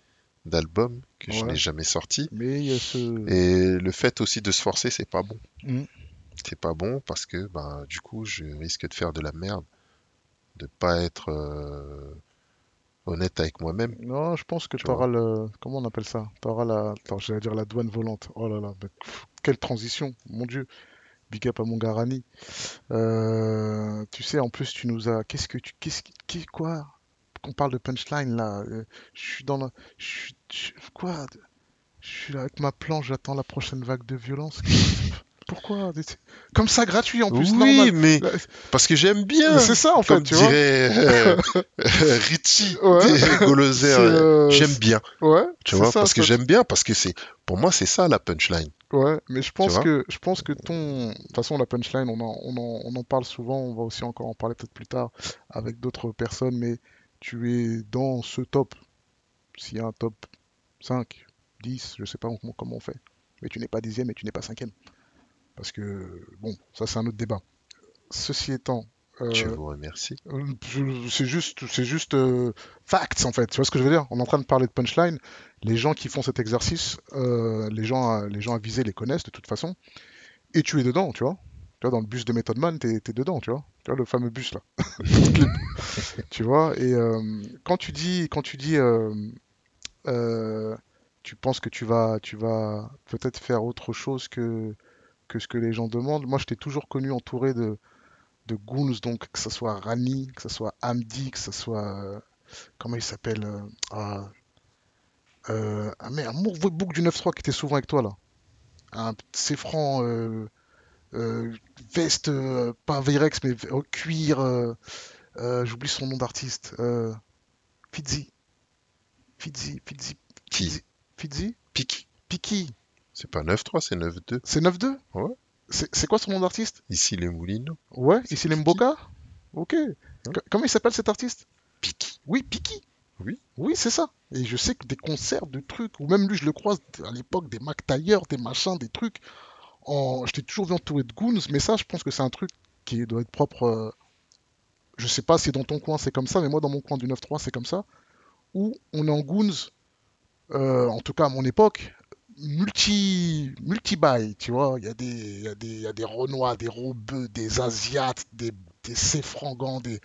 d'album que je n'ai jamais sorti. Mais il y a ce. Et le fait aussi de se forcer, c'est pas bon. Mm. C'est pas bon parce que, ben, du coup, je risque de faire de la merde, de pas être euh, honnête avec moi-même. Non, je pense que Tu auras le. Comment on appelle ça? Tu auras la. Attends, j'allais dire la douane volante. Oh là là, mais quelle transition, mon Dieu. Big up à mon Garani. Euh, tu sais, en plus, tu nous as. Qu'est-ce que tu. Qu'est-ce qui. Quoi? Qu'on parle de punchline là. euh, Je suis dans la. Je suis. je- Quoi? Je suis là avec ma planche, j'attends la prochaine vague de violence. Pourquoi? (laughs) Comme ça, gratuit en plus, oui, normal. mais Là, parce que j'aime bien. C'est ça en fait, Comme tu dirait euh, (laughs) Richie Ouais. C'est, euh, j'aime bien. Ouais, Tu vois, ça, parce que j'aime bien, parce que c'est, pour moi, c'est ça la punchline. Ouais, mais je pense que je pense que ton de toute façon la punchline on en, on en, on en parle souvent, on va aussi encore en parler peut-être plus tard avec d'autres personnes, mais tu es dans ce top. S'il y a un top 5, 10, je sais pas comment on fait. Mais tu n'es pas dixième et tu n'es pas cinquième. Parce que bon, ça c'est un autre débat. Ceci étant, euh, Je vous remercie. euh, C'est juste, c'est juste euh, facts en fait. Tu vois ce que je veux dire? On est en train de parler de punchline. Les gens qui font cet exercice, euh, les gens, à- les gens avisés les connaissent de toute façon. Et tu es dedans, tu vois. Tu vois, dans le bus de Method Man, t'es, t'es dedans, tu vois. Tu vois le fameux bus là. (laughs) tu vois. Et quand tu dis, quand tu dis, tu penses que tu vas, tu vas peut-être faire autre chose que que ce que les gens demandent. Moi, je t'ai toujours connu entouré de de goons, donc que ce soit Rani, que ce soit Hamdi, que ce soit. euh, comment il s'appelle euh, ah, euh, ah, mais un mauvais bouc du 9-3 qui était souvent avec toi là. Un euh, euh, veste, euh, pas Virex, mais v- au cuir. euh, euh, J'oublie son nom d'artiste. Euh, Fizzy. Fizzy, Fizzy, Qui? Fizzy Pique. Piki. C'est pas 9-3, c'est 9-2. C'est 9-2 Ouais. C'est quoi son nom d'artiste? Ici, les Moulineaux. Ouais, ici les Mboka? Ok. Co- Comment il s'appelle cet artiste? Pique. Oui, Piki. Oui. Oui, c'est ça. Et je sais que des concerts, de trucs, ou même lui, je le croise à l'époque, des Mac Tailleur, des machins, des trucs. En... Je t'ai toujours vu entouré de goons, mais ça, je pense que c'est un truc qui doit être propre. euh, Je sais pas si dans ton coin c'est comme ça, mais moi, dans mon coin du 9-3, c'est comme ça. Où on est en goons, euh, en tout cas à mon époque, multi multi bail tu vois. Il y a des il y a des il y a des renois des robeux des asiates des des séfrangans des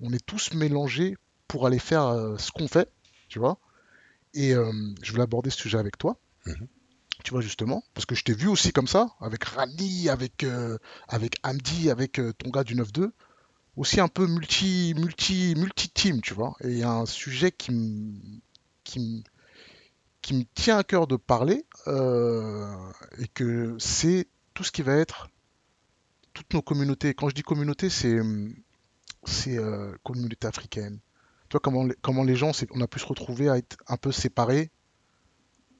on est tous mélangés pour aller faire euh, ce qu'on fait tu vois. Et euh, je voulais aborder ce sujet avec toi. Mhm. tu vois justement parce que je t'ai vu aussi comme ça avec Rani avec euh, avec Hamdi avec euh, ton gars du 9-2 aussi un peu multi multi multi team tu vois. Et il y a un sujet qui me qui me qui me tient à cœur de parler euh, et que c'est tout ce qui va être toutes nos communautés. Quand je dis communauté, c'est c'est euh, communauté africaine. Tu vois comment les, comment les gens, on a pu se retrouver à être un peu séparés,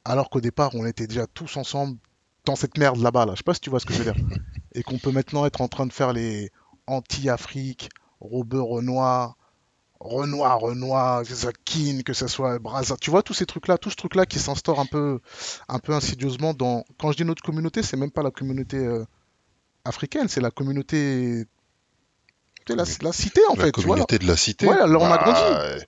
alors qu'au départ on était déjà tous ensemble dans cette merde là-bas là. Je sais pas si tu vois ce que je veux dire. (laughs) Et qu'on peut maintenant être en train de faire les anti-Afrique, Robeux Renoir, Renoir, Renoir, que ce soit Kin, que ce soit Brazza, tu vois tous ces trucs-là, tout ce truc-là qui s'instaure un peu, un peu insidieusement dans. Quand je dis notre communauté, c'est même pas la communauté euh, africaine, c'est la communauté, c'est la, la cité en la fait, tu vois. là. communauté de la cité. Ouais, alors on a grandi. euh,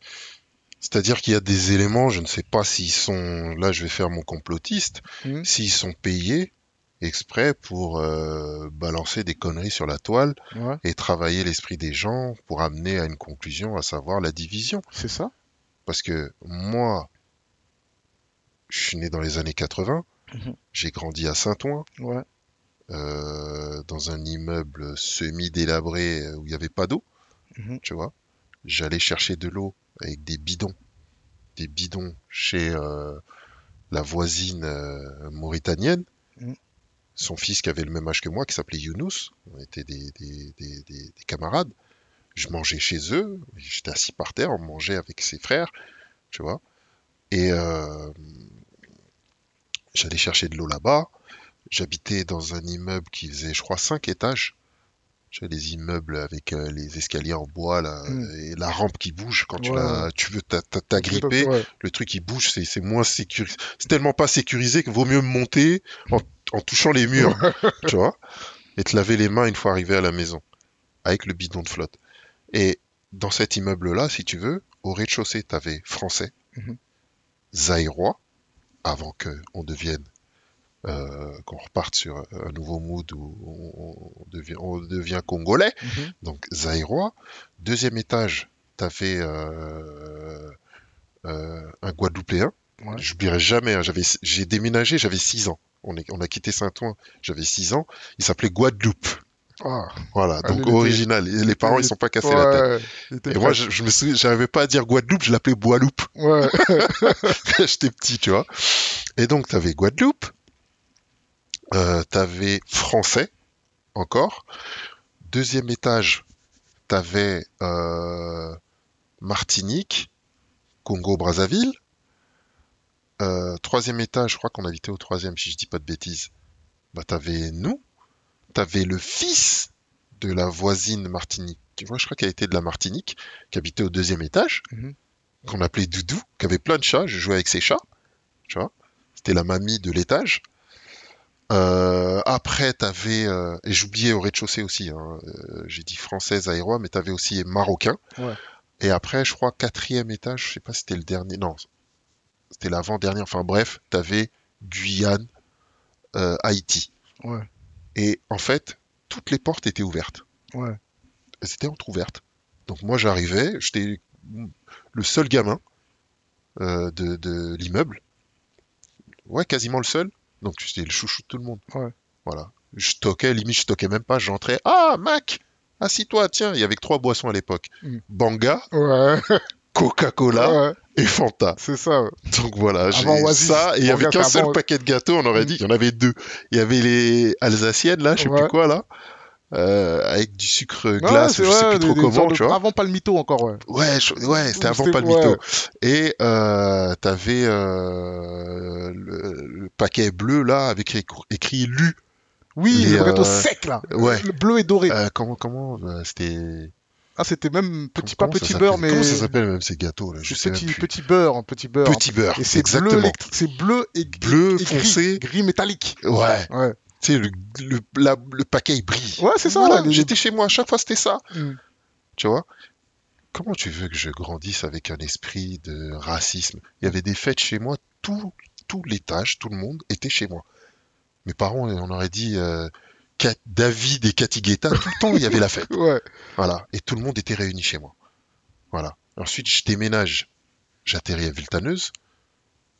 C'est-à-dire qu'il y a des éléments, je ne sais pas s'ils sont, là je vais faire mon complotiste, Mhm. s'ils sont payés exprès pour euh, balancer des conneries sur la toile Ouais, et travailler l'esprit des gens pour amener à une conclusion, à savoir la division. c'est ça. Parce que moi, je suis né dans les années 80, Mhm. j'ai grandi à Saint-Ouen, Ouais, euh, dans un immeuble semi-délabré euh, où il n'y avait pas d'eau, Mhm. tu vois. J'allais chercher de l'eau avec des bidons, des bidons chez euh, la voisine euh, mauritanienne. Son fils qui avait le même âge que moi, qui s'appelait Younous, on était des, des- des- des- des camarades. Je mangeais chez eux, j'étais assis par terre, on mangeait avec ses frères, tu vois. Et euh, J'allais chercher de l'eau là-bas. J'habitais dans un immeuble qui faisait, je crois, 5 étages. Tu vois, les immeubles avec euh, les escaliers en bois là, Mm. et la rampe qui bouge quand tu, la, tu veux t'a- t'a- t'agripper. Ouais. Le truc qui bouge, c'est c'est moins sécurisé. C'est tellement pas sécurisé qu'il vaut mieux monter en, en touchant les murs, (laughs) tu vois, et te laver les mains une fois arrivé à la maison avec le bidon de flotte. Et dans cet immeuble-là, si tu veux, au rez-de-chaussée, tu avais français, Mhm. zaïrois, avant qu'on devienne, euh, qu'on reparte sur un nouveau mood où on, on devient, on devient congolais, Mhm. donc zaïrois. Deuxième étage, tu avais euh, euh, un Guadeloupéen. Ouais. J'oublierai jamais, hein, j'avais, j'ai déménagé, j'avais 6 ans. On, est, on a quitté Saint-Ouen, j'avais 6 ans. Il s'appelait Guadeloupe. Ah, Voilà, Ah, donc était- original. Et les parents, ils sont pas cassés la tête. Et moi, je, je me souviens, j'arrivais pas à dire Guadeloupe, je l'appelais Boiloupe. Ouais. (laughs) J'étais petit, tu vois. Et donc, t'avais Guadeloupe, euh, t'avais français, encore. Deuxième étage, t'avais euh, Martinique, Congo-Brazzaville. Euh, troisième étage, je crois qu'on habitait au troisième, si je dis pas de bêtises. Bah, t'avais nous, t'avais le fils de la voisine Martinique. Tu vois, je crois qu'elle était de la Martinique, qui habitait au deuxième étage, Mhm. qu'on appelait Doudou, qui avait plein de chats. Je jouais avec ses chats, tu vois. C'était la mamie de l'étage. Euh, après, t'avais, euh, et j'oubliais au rez-de-chaussée aussi, hein, euh, j'ai dit française aérois, mais t'avais aussi marocain. Ouais. Et après, je crois, quatrième étage, je sais pas si c'était le dernier, non, c'était l'avant-dernier, enfin bref, t'avais Guyane, euh, Haïti. Ouais. Et en fait, toutes les portes étaient ouvertes. Ouais. Elles étaient entrouvertes. Donc moi, j'arrivais, j'étais le seul gamin euh, de, de l'immeuble. Ouais, quasiment le seul. Donc j'étais le chouchou de tout le monde. Ouais. Voilà. Je toquais, limite, je toquais même pas, j'entrais. Ah, Mac Assis-toi, tiens, il y avait que trois boissons à l'époque. Mm. Banga, Ouais. (laughs) Coca-Cola. (laughs) et Fanta. C'est ça. ouais. Donc voilà, j'ai ça, et il y avait qu'un seul paquet de gâteaux, on aurait dit, il y en avait deux. Il y avait les Alsaciennes, là, je sais Ouais. plus quoi, là, euh, avec du sucre Ouais, glace, c'est je sais plus trop des- comment, tu vois. Avant Palmito encore, ouais. Ouais, je- ouais, c'était avant Palmito. ouais. Et euh, t'avais euh, le, le paquet bleu, là, avec écr- écrit LU. Oui, Les, le gâteau euh, sec là. ouais. Le bleu et doré. Comment, comment, c'était... Ah, c'était même petit, comment pas petit beurre, mais Comment ça s'appelle même ces gâteaux, là Je sais petit, plus. petit beurre, petit beurre. Petit beurre, Et c'est bleu, c'est bleu et, Bleu et foncé. gris, gris métallique. Ouais, Ouais, tu sais, le, le, la- le paquet, il brille. ouais c'est ça. Voilà, les- J'étais chez moi, à chaque fois, c'était ça. Mm. Tu vois? Comment tu veux que je grandisse avec un esprit de racisme? Il y avait des fêtes chez moi, tout, tout l'étage, tout le monde était chez moi. Mes parents, on aurait dit euh, David et Cathy Guetta, tout le temps il y avait la fête. (laughs) Ouais, Voilà. Et tout le monde était réuni chez moi. Voilà. Ensuite, je déménage. J'atterris à Villetaneuse.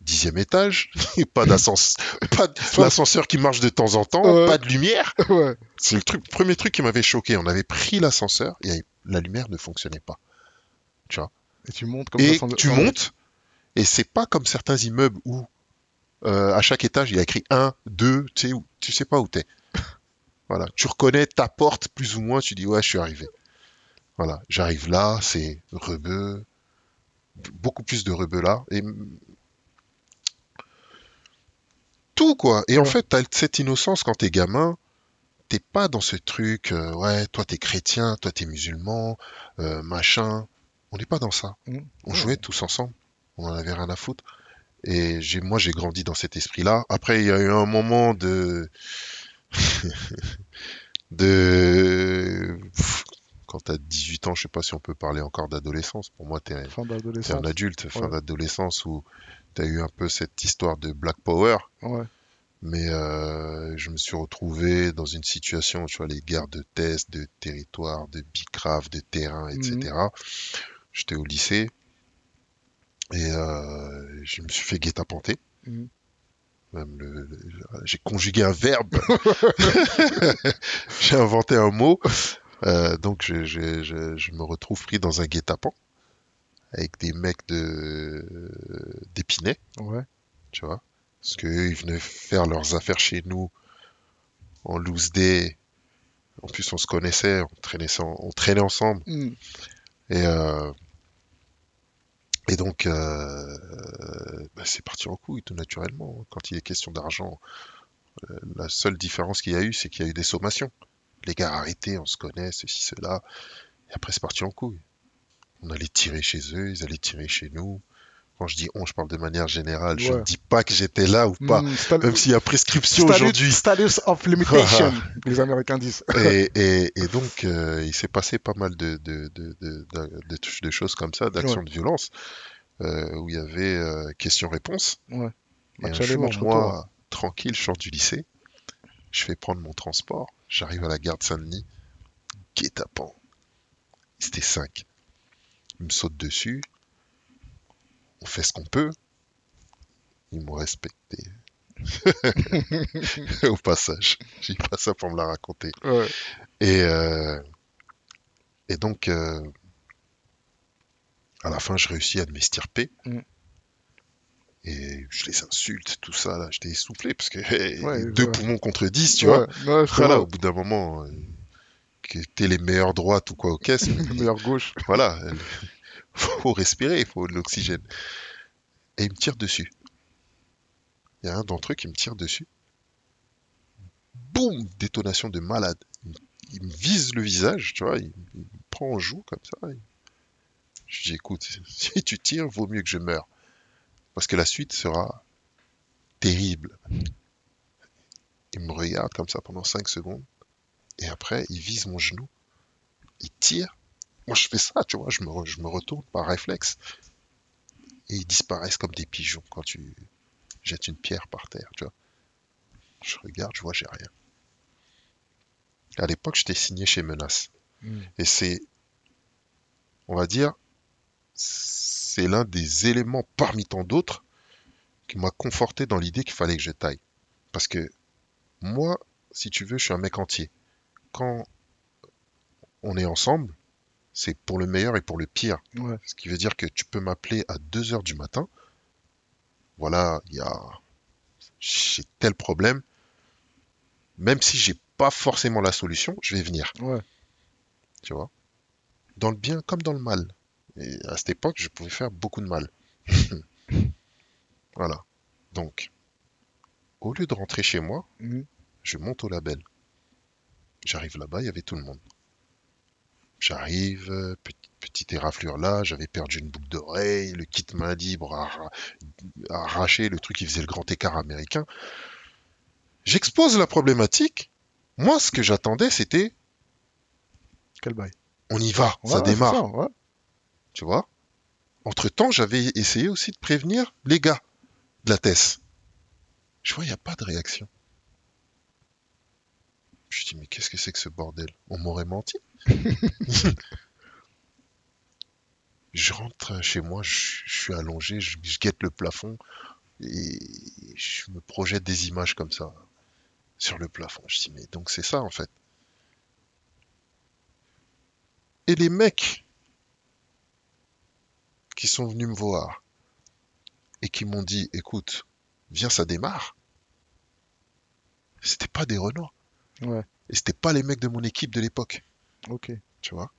Dixième étage. (laughs) Pas d'ascenseur. Pas l'ascenseur qui marche de temps en temps. Ouais. Pas de lumière. (laughs) ouais. C'est le truc, premier truc qui m'avait choqué. On avait pris l'ascenseur et la lumière ne fonctionnait pas. Et tu montes comme Et tu montes, et c'est pas comme certains immeubles où euh, à chaque étage il y a écrit 1, 2, tu sais, où- tu sais pas où t'es. Voilà, tu reconnais ta porte plus ou moins, tu dis ouais, je suis arrivé. Voilà, j'arrive là, c'est rebeu, beaucoup plus de rebeu là, et tout quoi. Et en Ouais. fait, t'as cette innocence quand t'es gamin, t'es pas dans ce truc, euh, ouais, toi t'es chrétien, toi t'es musulman, euh, machin. On n'est pas dans ça. Mm. On Ouais. jouait tous ensemble. On en avait rien à foutre. Et moi, j'ai grandi dans cet esprit-là. Après, il y a eu un moment de, (laughs) de, quand t'as 18 ans, je sais pas si on peut parler encore d'adolescence. Pour moi, t'es d'adolescence. un adulte, fin Ouais. d'adolescence où t'as eu un peu cette histoire de Black Power. Ouais. Mais euh, je me suis retrouvé dans une situation, tu vois, les guerres de test, de territoire, de bicrave, de terrain, etc. J'étais au lycée et euh, je me suis fait guet-apenter. Mhm. Même le, le- j'ai conjugué un verbe. (laughs) j'ai inventé un mot. Euh, donc je, je- je- je me retrouve pris dans un guet-apens avec des mecs de d'Épinay Ouais. tu vois? Parce qu'eux, ils venaient faire leurs affaires chez nous en loose day. En plus, on se connaissait, on traînait, sans- on traînait ensemble. Mm. Et, euh, et donc, euh, bah, c'est parti en couille tout naturellement. Quand il est question d'argent, euh, la seule différence qu'il y a eu, c'est qu'il y a eu des sommations. Les gars arrêtés, on se connaît, ceci, cela. Et après, c'est parti en couille. On allait tirer chez eux, ils allaient tirer chez nous. Quand je dis on, je parle de manière générale. Je Ouais. ne dis pas que j'étais là ou pas. Sta- Même s'il y a prescription aujourd'hui. Status of limitation, (laughs) les Américains disent. Et, (laughs) et- et donc, euh, il s'est passé pas mal de, choses comme ça, d'actions Ouais. de violence, euh, où il y avait euh, question-réponse. Ouais. Et un jour, moi, tranquille, je sors du lycée, je fais prendre mon transport, j'arrive à la gare de Saint-Denis, guet-apens. C'était 5. Ils me sautent dessus, on fait ce qu'on peut, ils m'ont respecté. (laughs) Au passage, j'ai pas ça pour me la raconter. Ouais. Et, euh, et donc, euh, à la fin, je réussis à m'estirper. Mm. Et je les insulte, tout ça, là. J'étais essoufflé parce que hey, Ouais, deux ouais. poumons contre 10, tu vois. (laughs) Voilà, au bout d'un moment, euh, que t'es les meilleures droites ou quoi aux caisses, (laughs) mais Meilleure gauche. voilà, faut respirer, il faut de l'oxygène. Et il me tire dessus. Il y a un d'entre eux qui me tire dessus. Boum Détonation de malade. Il, il me vise le visage, tu vois, il, il me prend en joue comme ça. écoute, (laughs) si tu tires, vaut mieux que je meure. Parce que la suite sera terrible. Il me regarde comme ça pendant 5 secondes. Et après, il vise mon genou. Il tire. Moi, je fais ça, tu vois, je me, re- je me retourne par réflexe. Et ils disparaissent comme des pigeons quand tu jettes une pierre par terre, tu vois. Je regarde, je vois, j'ai rien. À l'époque, j'étais signé chez Menace. Mm. Et c'est, on va dire, c'est l'un des éléments parmi tant d'autres qui m'a conforté dans l'idée qu'il fallait que je taille. Parce que moi, si tu veux, je suis un mec entier. Quand on est ensemble, c'est pour le meilleur et pour le pire. Ouais. Ce qui veut dire que tu peux m'appeler à 2 heures du matin. Voilà, il y a j'ai tel problème. Même si j'ai pas forcément la solution, je vais venir, Ouais. tu vois? Dans le bien comme dans le mal. Et à cette époque, je pouvais faire beaucoup de mal. (laughs) voilà. Donc, au lieu de rentrer chez moi, Mhm. je monte au label. J'arrive là-bas, il y avait tout le monde. J'arrive, euh, petite, petite éraflure là, j'avais perdu une boucle d'oreille, le kit main libre arra- arraché, le truc qui faisait le grand écart américain. J'expose la problématique. Moi, ce que j'attendais, c'était Quel bail. on y va, ça Ouais, démarre, ça, ouais. tu vois? Entre-temps, j'avais essayé aussi de prévenir les gars de la TES. Je vois, il n'y a pas de réaction. Je dis, mais qu'est-ce que c'est que ce bordel? On m'aurait menti? (laughs) Je rentre chez moi, je, je suis allongé, je, je guette le plafond et je me projette des images comme ça sur le plafond. Je dis, mais donc c'est ça en fait. Et les mecs qui sont venus me voir et qui m'ont dit, écoute, viens, ça démarre. C'était pas des Renois. Ouais. Et c'était pas les mecs de mon équipe de l'époque, Ok. tu vois.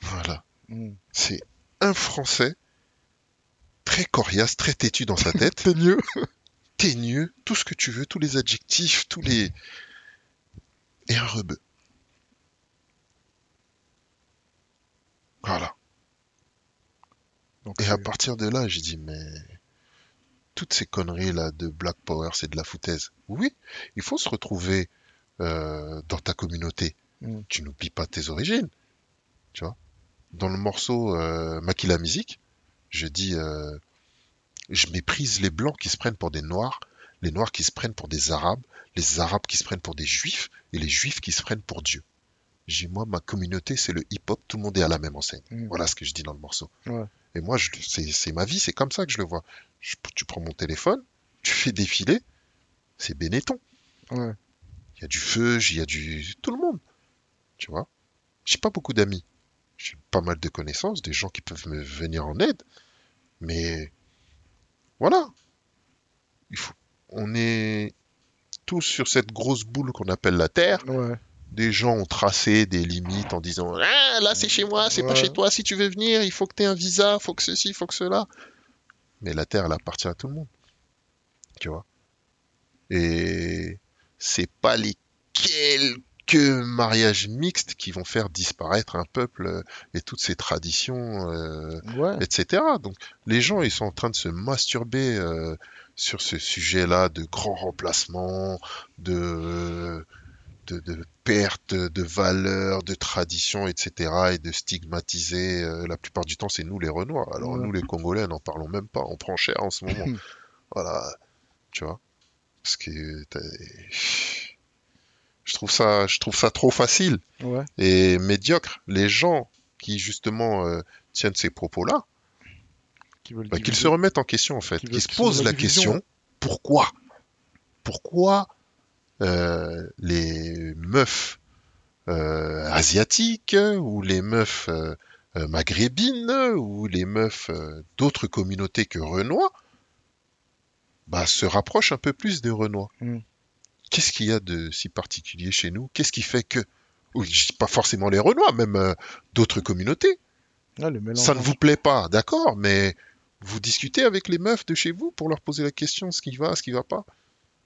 Voilà. Mm. C'est un Français très coriace, très têtu dans sa tête, (laughs) mieux. (laughs) teigneux, tout ce que tu veux, tous les adjectifs, tous les... Et un rebeu. Voilà. Donc, Et à partir de là, j'ai dit, mais toutes ces conneries là de Black Power, c'est de la foutaise. Oui, il faut se retrouver euh, dans ta communauté. Mm. Tu n'oublies pas tes origines. Tu vois. Dans le morceau euh, Maquille la musique, je dis, euh, je méprise les blancs qui se prennent pour des noirs, les noirs qui se prennent pour des arabes, les arabes qui se prennent pour des juifs et les juifs qui se prennent pour Dieu. J'ai moi, ma communauté, c'est le hip-hop, tout le monde est à la même enseigne. Mm. Voilà ce que je dis dans le morceau. Ouais. Et moi, c'est ma vie, c'est comme ça que je le vois. Je- tu prends mon téléphone, tu fais défiler, c'est Benetton. Ouais. Il y a du feu, il y a du... Tout le monde. Tu vois J'ai pas beaucoup d'amis. J'ai pas mal de connaissances, des gens qui peuvent me venir en aide. Mais voilà. Il faut... On est tous sur cette grosse boule qu'on appelle la Terre. Ouais. des gens ont tracé des limites en disant ah, là c'est chez moi, c'est pas chez toi, si tu veux venir, il faut que tu aies un visa, faut que ceci, faut que cela. Mais la terre, elle appartient à tout le monde. Tu vois. Et c'est pas les quelques mariages mixtes qui vont faire disparaître un peuple euh, et toutes ses traditions, euh, Ouais. etc. Donc les gens, ils sont en train de se masturber euh, sur ce sujet-là de grand remplacement, de, de, de perte de valeur, de tradition, etc. et de stigmatiser. euh, la plupart du temps, c'est nous les Renois. Alors Ouais. nous les Congolais, n'en parlons même pas. On prend cher en ce moment. (laughs) voilà, tu vois? Parce que t'as- je trouve ça, je trouve ça trop facile Ouais. et médiocre. Les gens qui justement euh, tiennent ces propos-là, bah, qu'ils se remettent en question en fait, Qui qu'ils se posent la division. question pourquoi? Pourquoi euh, les meufs euh, asiatiques ou les meufs maghrébines ou les meufs d'autres communautés que Renois bah, se rapprochent un peu plus des Renois Mm. Qu'est-ce qu'il y a de si particulier chez nous? Qu'est-ce qui fait que pas forcément les Renois, même euh, d'autres communautés. Ah. Ça ne vous plaît pas, d'accord, mais vous discutez avec les meufs de chez vous pour leur poser la question ce qui va, ce qui va pas.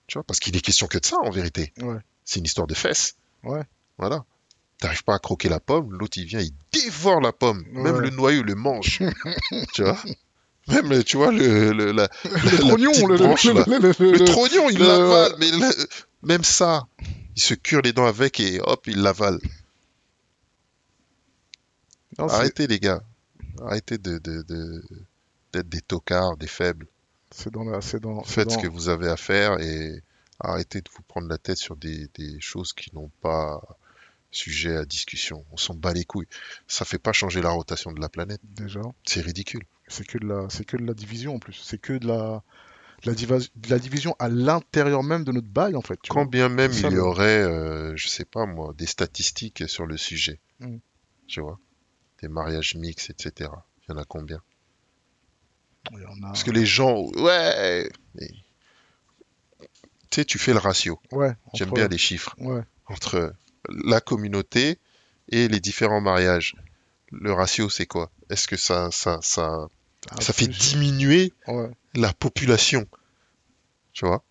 Tu vois, parce qu'il est question que de ça en vérité. Ouais. C'est une histoire de fesses. Ouais. Voilà. T'arrives pas à croquer la pomme, l'autre il vient, il dévore la pomme. Même le noyau le mange. (laughs) tu vois? Même, tu vois, le, le, la, Le trognon, petite le, branche, le- trognon, il le- l'avale, mais même ça, il se cure les dents avec et hop, il l'avale. Non, Arrêtez les gars. Arrêtez de, de, de- d'être des tocards, des faibles. C'est dans la. C'est dans. c'est Faites ce que vous avez à faire et arrêtez de vous prendre la tête sur des, des choses qui n'ont pas sujet à discussion. On s'en bat les couilles. Ça fait pas changer la rotation de la planète. Déjà. C'est ridicule. C'est que de la. C'est que de la division en plus. C'est que de la. De la, diva- de la division à l'intérieur même de notre bail en fait. tu Quand vois. bien même il y aurait, euh, je sais pas moi, des statistiques sur le sujet. Mm. Tu vois Des mariages mixtes, etc. Il y en a combien? Il y en a- Parce que les gens, ouais, mais- tu sais, tu fais le ratio. Ouais. J'aime bien les chiffres Ouais. entre la communauté et les différents mariages. Le ratio, c'est quoi? Est-ce que ça, ça, ça, Ah, ça fait plus. diminuer Ouais. la population Tu vois?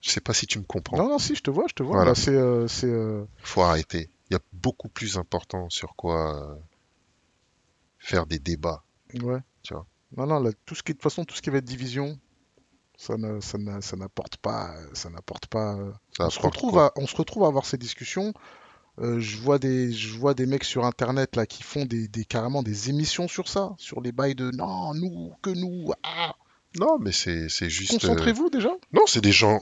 Je sais pas si tu me comprends. Non, non, si, je te vois, je te vois. Voilà. Bah, c'est. euh, c'est, euh, Faut arrêter. Il y a beaucoup plus important sur quoi euh, faire des débats. Ouais. Tu vois? Non, non, là, tout ce qui, de toute façon, tout ce qui va être division, ça ne- ça n'a- ça n'apporte pas, ça n'apporte pas. euh, Ça on se apporte retrouve quoi? à, on se retrouve à avoir ces discussions. Euh, je vois des, je vois des mecs sur Internet là qui font des, des- carrément des émissions sur ça, sur les bails de non, nous, que nous. Ah, Non, mais c'est juste. euh, concentrez-vous déjà. Non, c'est des gens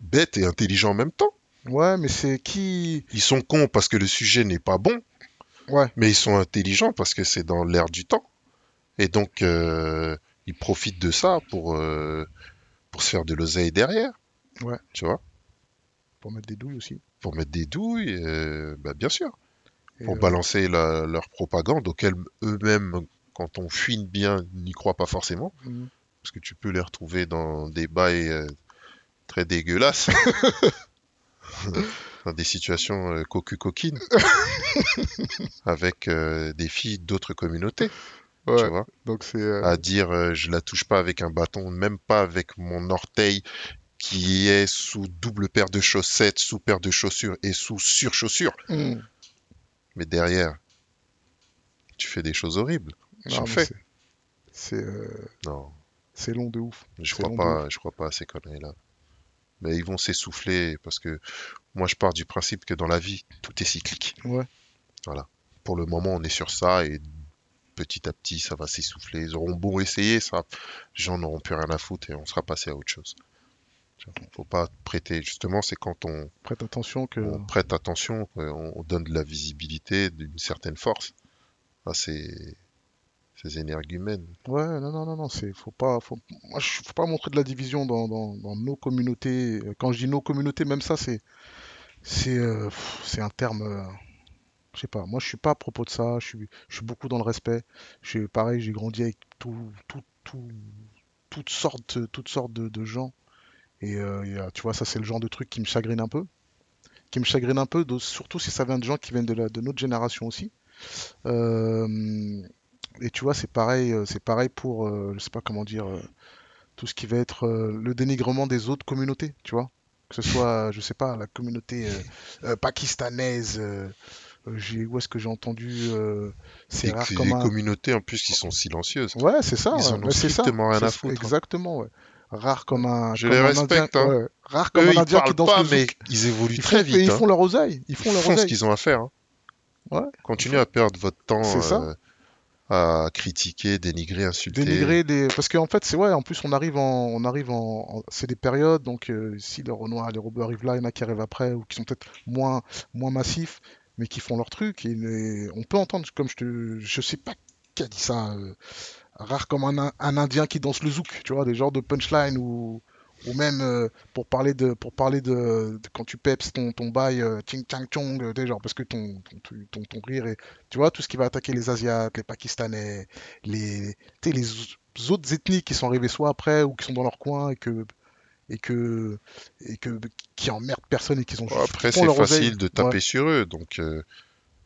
bêtes et intelligents en même temps. Ouais, mais c'est qui? Ils sont cons parce que le sujet n'est pas bon, Ouais, mais ils sont intelligents parce que c'est dans l'air du temps. Et donc, euh, ils profitent de ça pour, euh, pour se faire de l'oseille derrière. Ouais. Tu vois? Pour mettre des douilles aussi. Pour mettre des douilles, euh, bah, bien sûr. Et, Pour euh, balancer la- leur propagande auquel eux-mêmes, quand on fouine bien, n'y croient pas forcément. mhm. Parce que tu peux les retrouver dans des bails euh, très dégueulasses. (laughs) dans des situations euh, cocu-coquines. (laughs) avec des filles d'autres communautés. Tu Ouais, vois? Donc c'est. euh, à dire euh, je la touche pas avec un bâton, même pas avec mon orteil qui est sous double paire de chaussettes, sous paire de chaussures et sous surchaussures. mhm. Mais derrière, tu fais des choses horribles. J'en fais. c'est- euh, Non, c'est long de ouf. je crois pas, je crois pas à ces conneries-là. Mais ils vont s'essouffler parce que moi je pars du principe que dans la vie, tout est cyclique. Ouais. Pour le moment, on est sur ça et petit à petit, ça va s'essouffler. Ils auront beau essayer, ça, les gens n'auront plus rien à foutre et on sera passé à autre chose. Tu vois, Faut pas prêter. Justement, c'est quand on, Prête attention que. on prête attention, qu'on on donne de la visibilité, d'une certaine force à ces, ces énergumènes. Ouais, non, non, non, non, c'est, faut pas, faut, moi, faut pas montrer de la division dans, dans, dans nos communautés. Euh, Quand je dis nos communautés, même ça, c'est, c'est, euh, c'est un terme, euh, je sais pas. Moi, je suis pas à propos de ça. Je suis, je suis beaucoup dans le respect. Je suis pareil, j'ai grandi avec tout, tout, tout, toutes sortes, toutes sortes de, de gens. Et euh, tu vois, ça, c'est le genre de truc qui me chagrine un peu, qui me chagrine un peu, surtout si ça vient de gens qui viennent de, la, de notre génération aussi. Euh, et tu vois, c'est pareil, euh, c'est pareil pour, je sais pas comment dire, tout ce qui va être le dénigrement des autres communautés, tu vois. Que ce soit, je sais pas, la communauté euh, euh, pakistanaise, euh, où est-ce que j'ai entendu, c'est Des, rare des comme un... communautés en plus qui sont silencieuses. Ouais, c'est ça, Ils ouais, en ont ouais, c'est ça, strictement rien à foutre. exactement, ouais. Rare comme un, Je comme les un respecte, Indien, hein. ouais, rare comme Eux, un ils Indien qui parlent danse pas, le mais ils évoluent Ils font, très et vite. ils hein. font leur oseille, ils Ils font leur font ce qu'ils ont à faire. hein. Ouais, Continuez à perdre votre temps euh, à critiquer, dénigrer, insulter. Dénigrer des, parce qu'en fait c'est ouais, en plus on arrive en, on arrive en, c'est des périodes, donc euh, si les Renoir, les robots arrivent là, il y en a qui arrivent après ou qui sont peut-être moins, moins massifs, mais qui font leur truc. Et on peut entendre, comme je te, je sais pas qui a dit ça, euh, rare comme un, un Indien qui danse le zouk, tu vois, des genres de punchline ou ou même euh, pour parler de pour parler de, de quand tu peps ton, ton bail euh, ching chang chong euh, des genres parce que ton ton, ton rire et tu vois tout ce qui va attaquer les Asiates les Pakistanais les les au- autres ethnies qui sont arrivées soit après ou qui sont dans leur coin et que et que et que qui emmerdent personne et qui Bon, juste après, c'est facile de taper Ouais. sur eux. Donc, euh,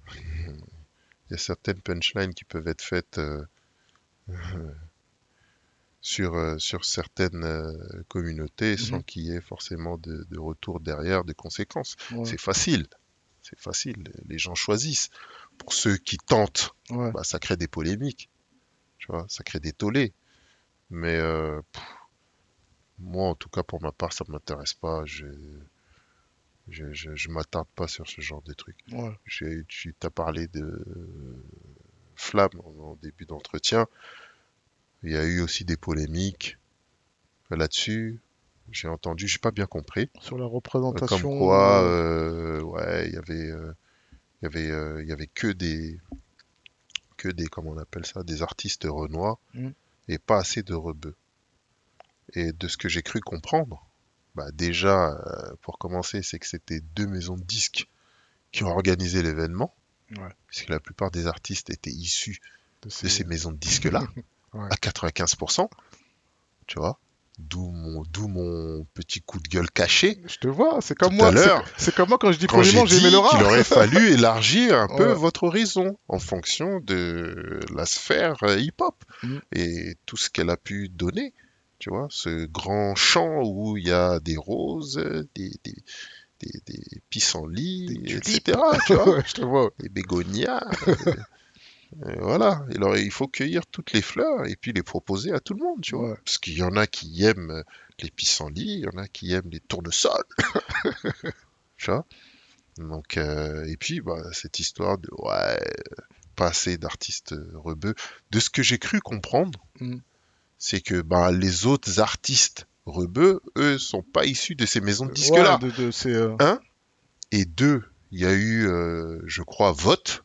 (laughs) il y a certaines punchlines qui peuvent être faites euh, (laughs) sur, euh, sur certaines euh, communautés sans Mhm. qu'il y ait forcément de, de retour derrière, de conséquences. Ouais. C'est facile. C'est facile. Les gens choisissent. Pour ceux qui tentent, Ouais. bah, ça crée des polémiques. Tu vois, ça crée des tollés. Mais euh, pff, moi, en tout cas, pour ma part, ça m'intéresse pas. Je, je, je, je m'attarde pas sur ce genre de trucs. Ouais. Tu as parlé de Flamme en, début d'entretien. Il y a eu aussi des polémiques là-dessus. J'ai entendu, j'ai pas bien compris. Sur la Euh, représentation. Comme quoi, euh, euh, ouais, il y avait, euh, il y avait, euh, il y avait que des, que des, comment on appelle ça, des artistes renois Mm. et pas assez de rebeux. Et de ce que j'ai cru comprendre, bah déjà, pour commencer, c'est que c'était deux maisons de disques qui ont organisé l'événement, Ouais. puisque la plupart des artistes étaient issus de de ces- maisons de disques-là, (laughs) Ouais. à 95%, tu vois. D'où mon, d'où mon petit coup de gueule caché. Je te vois, c'est comme Tout moi. c'est- comme moi quand je dis quand j'ai dit rap. aurait fallu (laughs) élargir un peu Ouais. votre horizon en fonction de la sphère euh, hip-hop Mm. et tout ce qu'elle a pu donner. Tu vois, ce grand champ où il y a des roses, des, des, des, des pissenlits, Des etc. Tu vois, (laughs) je te vois. des bégonias. euh, voilà. Et alors, il faut cueillir toutes les fleurs et puis les proposer à tout le monde, tu vois. Parce qu'il y en a qui aiment les pissenlits, il y en a qui aiment les tournesols. (laughs) tu vois. Donc, euh, et puis, bah, cette histoire de, ouais, pas assez d'artistes rebeux. De ce que j'ai cru comprendre, Mm. c'est que bah, les autres artistes rebeux, eux, sont pas issus de ces maisons de Ouais, disques-là. de, de ces, euh, Et deux, il y a eu, euh, je crois, vote.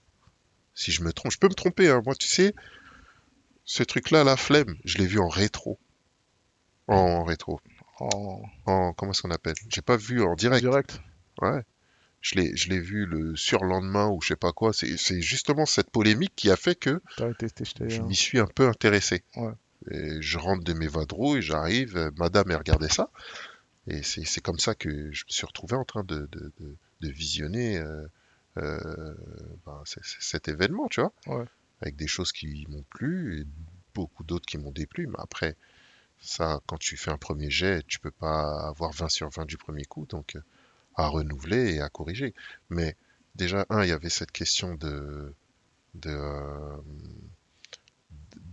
Si je me trompe, je peux me tromper, hein. Moi, tu sais, ce truc-là, la flemme, je l'ai vu en rétro. En rétro. en En, comment est-ce qu'on appelle? J'ai pas vu en direct. direct. Ouais. Je l'ai, je l'ai vu le surlendemain ou je sais pas quoi. C'est, justement cette polémique qui a fait que été je hein. m'y suis un peu intéressé. Ouais. Et je rentre de mes vadrouilles, j'arrive, euh, madame, elle regardait ça. Et c'est, comme ça que je me suis retrouvé en train de, de, de, de visionner euh, euh, ben, c- c- cet événement, tu vois. Ouais. Avec des choses qui m'ont plu et beaucoup d'autres qui m'ont déplu. Mais après, ça, quand tu fais un premier jet, tu peux pas avoir 20 sur 20 du premier coup. Donc, à renouveler et à corriger. Mais déjà, un, il y avait cette question de, de, euh,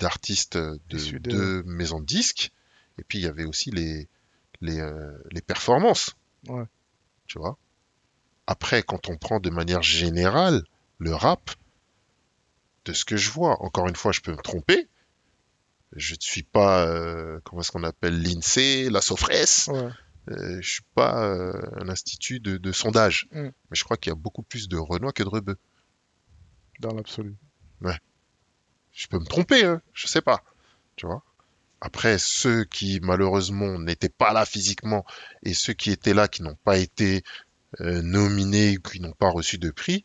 d'artistes de deux maisons de disques. Et puis, il y avait aussi les, les, euh, les performances. Ouais. Tu vois? Après, quand on prend de manière générale le rap, de ce que je vois, encore une fois, je peux me tromper. Je ne suis pas, euh, comment est-ce qu'on appelle, l'INSEE, la SOFRES. Ouais. Euh, je suis pas euh, un institut de, de sondage. Mm. Mais je crois qu'il y a beaucoup plus de Renois que de Rebeux. Dans l'absolu. Je peux me tromper, hein, je sais pas. Tu vois Après, ceux qui malheureusement n'étaient pas là physiquement et ceux qui étaient là qui n'ont pas été euh, nominés ou qui n'ont pas reçu de prix,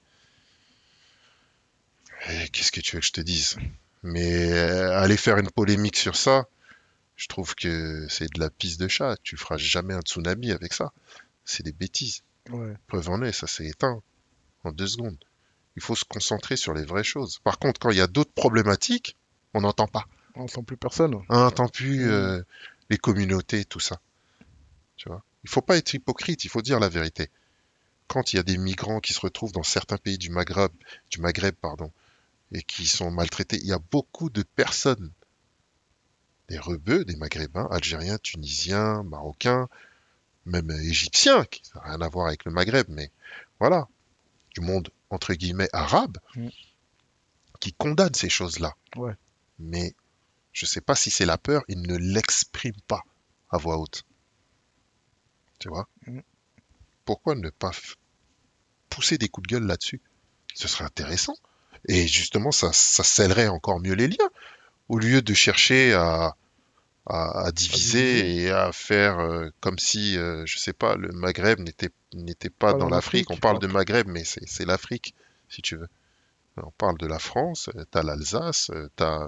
eh, qu'est-ce que tu veux que je te dise? Mais euh, aller faire une polémique sur ça, je trouve que c'est de la pisse de chat. Tu feras jamais un tsunami avec ça. C'est des bêtises. Ouais. Preuve en est, ça s'est éteint en deux secondes. Il faut se concentrer sur les vraies choses. Par contre, quand il y a d'autres problématiques, on n'entend pas. On n'entend plus personne. On n'entend plus euh, les communautés, tout ça. Tu vois? Il faut pas être hypocrite, il faut dire la vérité. Quand il y a des migrants qui se retrouvent dans certains pays du Maghreb, du Maghreb pardon, et qui sont maltraités, il y a beaucoup de personnes, des rebeux, des Maghrébins, Algériens, Tunisiens, Marocains, même Égyptiens, qui n'ont rien à voir avec le Maghreb, mais voilà, du monde entre guillemets arabe, Mm. qui condamnent ces choses-là. Ouais. Mais je sais pas si c'est la peur, ils ne l'expriment pas à voix haute. Tu vois? Mm. Pourquoi ne pas pousser des coups de gueule là-dessus? Ce serait intéressant. Et justement, ça, ça scellerait encore mieux les liens. Au lieu de chercher à, à, à diviser et à faire euh, comme si, euh, je sais pas, le Maghreb n'était n'était pas Pas dans l'Afrique. On parle de Maghreb, mais c'est l'Afrique, si tu veux. On parle de la France, euh, t'as l'Alsace, euh, t'as,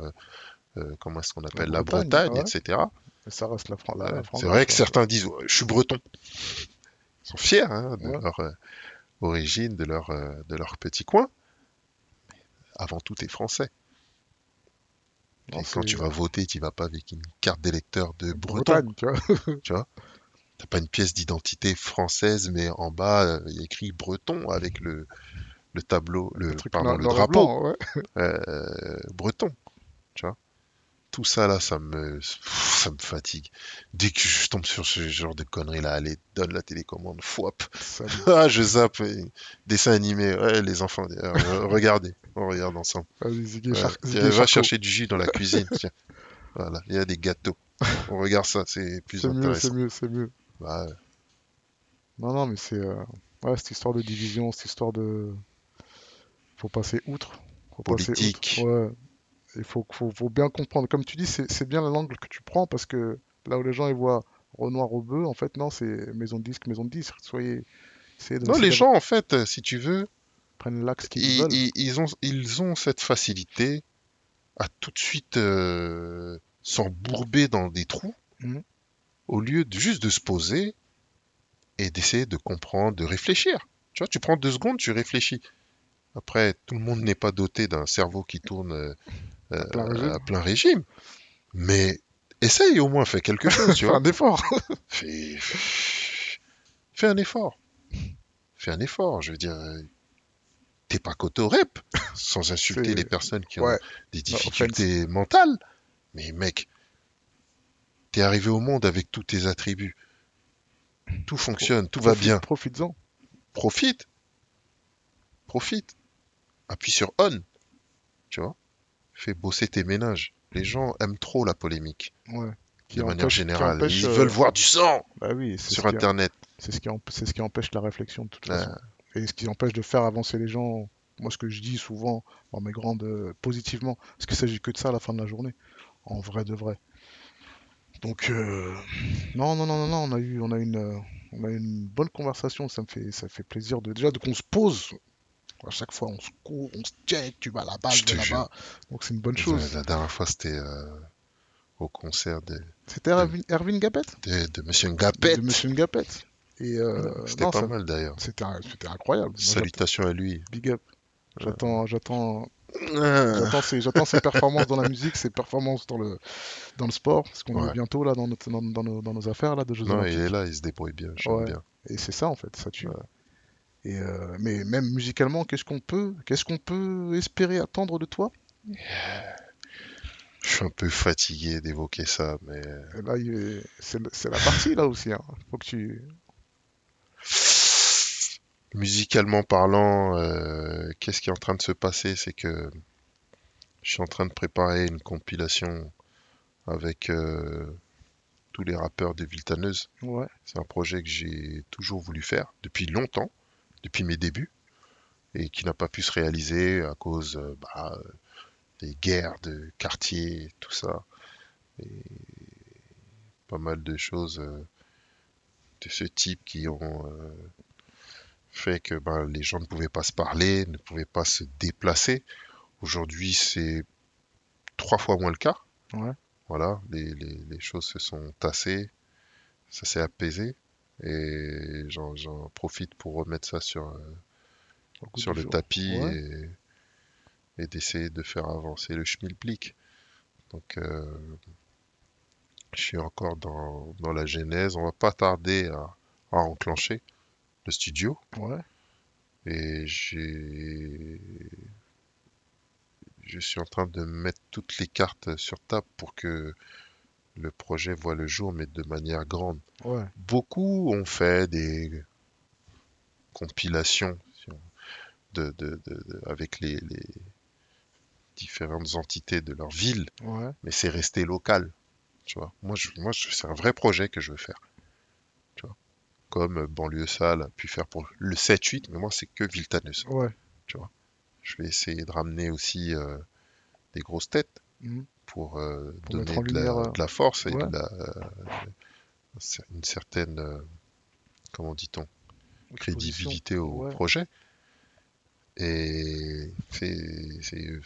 euh, comment est-ce qu'on appelle, la Bretagne, Bretagne, ouais. etc. Ça reste la, Fran- France. c'est vrai que certains disent Ouais, je suis breton. Ils sont fiers hein, de Ouais. leur origine, de leur, de leur petit coin. Avant tout, t'es français. Et quand tu vas voter, tu vas pas avec une carte d'électeur de breton. Bretagne, tu vois. (laughs) Tu vois T'as pas une pièce d'identité française, mais en bas, euh, il y a écrit breton avec le, le tableau, le, pardon, drapeau blanc, ouais. euh, breton. Tu vois Tout ça là, ça me, ça me fatigue. Dès que je tombe sur ce genre de conneries là, allez, donne la télécommande, fouap. (laughs) Ah, je zappe. Dessin animé, ouais, les enfants, euh, re- (laughs) regardez, on regarde ensemble. Ouais, Char- tiens, Ziggy va chercher du jus dans la cuisine. tiens. (laughs) Voilà, il y a des gâteaux. On regarde ça, c'est plus intéressant. c'est mieux, c'est mieux. Bah, ouais. Non, non, mais c'est. euh, Ouais, cette histoire de division, cette histoire de. Faut passer outre. Faut passer Politique. outre. Ouais. Il faut, faut, faut bien comprendre. Comme tu dis, c'est bien l'angle que tu prends parce que là où les gens ils voient Renoir au bœuf, en fait, non, c'est maison de disque, maison de disque. Soyez. de- Non, les gens, en fait, euh, si tu veux, prennent l'axe qu'ils ils, veulent. ils- ils ont, ils ont cette facilité à tout de suite euh, s'embourber dans des trous Mhm. au lieu de juste de se poser et d'essayer de comprendre, de réfléchir. Tu vois, tu prends deux secondes, tu réfléchis. Après, tout le monde n'est pas doté d'un cerveau qui tourne euh, plein à plein régime. Mais essaye au moins, fais quelque chose, tu (laughs) Fais vois. un effort. (laughs) Fais... fais un effort. Fais un effort, je veux dire. euh, T'es pas cotorep, (laughs) sans insulter les personnes qui ont des No difficultés mentales. Mais mec, t'es arrivé au monde avec tous tes attributs. Tout fonctionne, tout va bien. Profites-en. Profite. Profite. Appuie sur on. Tu vois Fais bosser tes ménages. Les gens aiment trop la polémique, Ouais. Qui de manière qui générale. empêche, Ils euh, veulent voir du sang Bah oui, sur ce Internet. C'est ce qui, ce empêche la réflexion de toute Ouais. façon. Et ce qui empêche de faire avancer les gens. Moi, ce que je dis souvent dans mes grandes euh, positivement, parce qu'il s'agit que de ça à la fin de la journée, en vrai de vrai. Donc euh, non, non, non, non, non, on a eu, on a une, euh, on a une bonne conversation. Ça me fait, ça fait plaisir de déjà de qu'on se pose. À chaque fois, on se court, on se check. Tu vas là-bas, Je vais là-bas. Donc c'est une bonne chose. La dernière fois, c'était euh, au concert de, C'était Erwin, Erwin Gapet, de, de Monsieur Ngapet. de Monsieur Gapet. Et euh, C'était pas ça- mal d'ailleurs. C'était, incroyable. Moi, Salutations à lui. Big up. J'attends, j'attends, Ah, j'attends ses, performances dans la musique, ses performances dans le, dans le sport, parce qu'on Ouais. est bientôt là dans, notre, dans, dans nos, dans nos affaires là de Jeux Non, Olympiques. il est là, il se débrouille bien. Ouais. bien. Et c'est ça en fait, ça tue. Et euh, mais même musicalement, qu'est-ce qu'on peut, qu'est-ce qu'on peut espérer attendre de toi? Je suis un peu fatigué d'évoquer ça, mais Et là, il c'est, la partie là aussi. Hein. Faut que tu, musicalement parlant, euh, qu'est-ce qui est en train de se passer? C'est que je suis en train de préparer une compilation avec euh, tous les rappeurs de Viltaneuse. ouais, C'est un projet que j'ai toujours voulu faire depuis longtemps, depuis mes débuts, et qui n'a pas pu se réaliser à cause euh, bah, des guerres de quartier, tout ça, et pas mal de choses euh, de ce type qui ont euh, fait que bah, les gens ne pouvaient pas se parler, ne pouvaient pas se déplacer. Aujourd'hui, c'est trois fois moins le cas. ouais. Voilà, les, les- les choses se sont tassées, ça s'est apaisé. Et j'en profite pour remettre ça sur, euh, sur le jour. tapis Ouais. et, et d'essayer de faire avancer le schmilblick. Donc, euh, je suis encore dans, dans la genèse. On va pas tarder à, à enclencher le studio. Ouais. Et j'ai... Je suis en train de mettre toutes les cartes sur table pour que le projet voit le jour, mais de manière grande. Ouais. Beaucoup ont fait des compilations si on- de, de- de- de- avec les, les différentes entités de leur ville, Ouais. mais c'est resté local. Tu vois. Moi, je, moi je- c'est un vrai projet que je veux faire. Tu vois. Comme euh, Banlieue Sale a pu faire pour le 7-8, mais moi, c'est que Viltaneuse. Ouais. Je vais essayer de ramener aussi euh, des grosses têtes Mhm. Pour, euh, Pour donner de la, euh, de la force et ouais. de la, euh, une certaine, euh, comment dit-on, crédibilité au Ouais. projet. Et c'est c'est-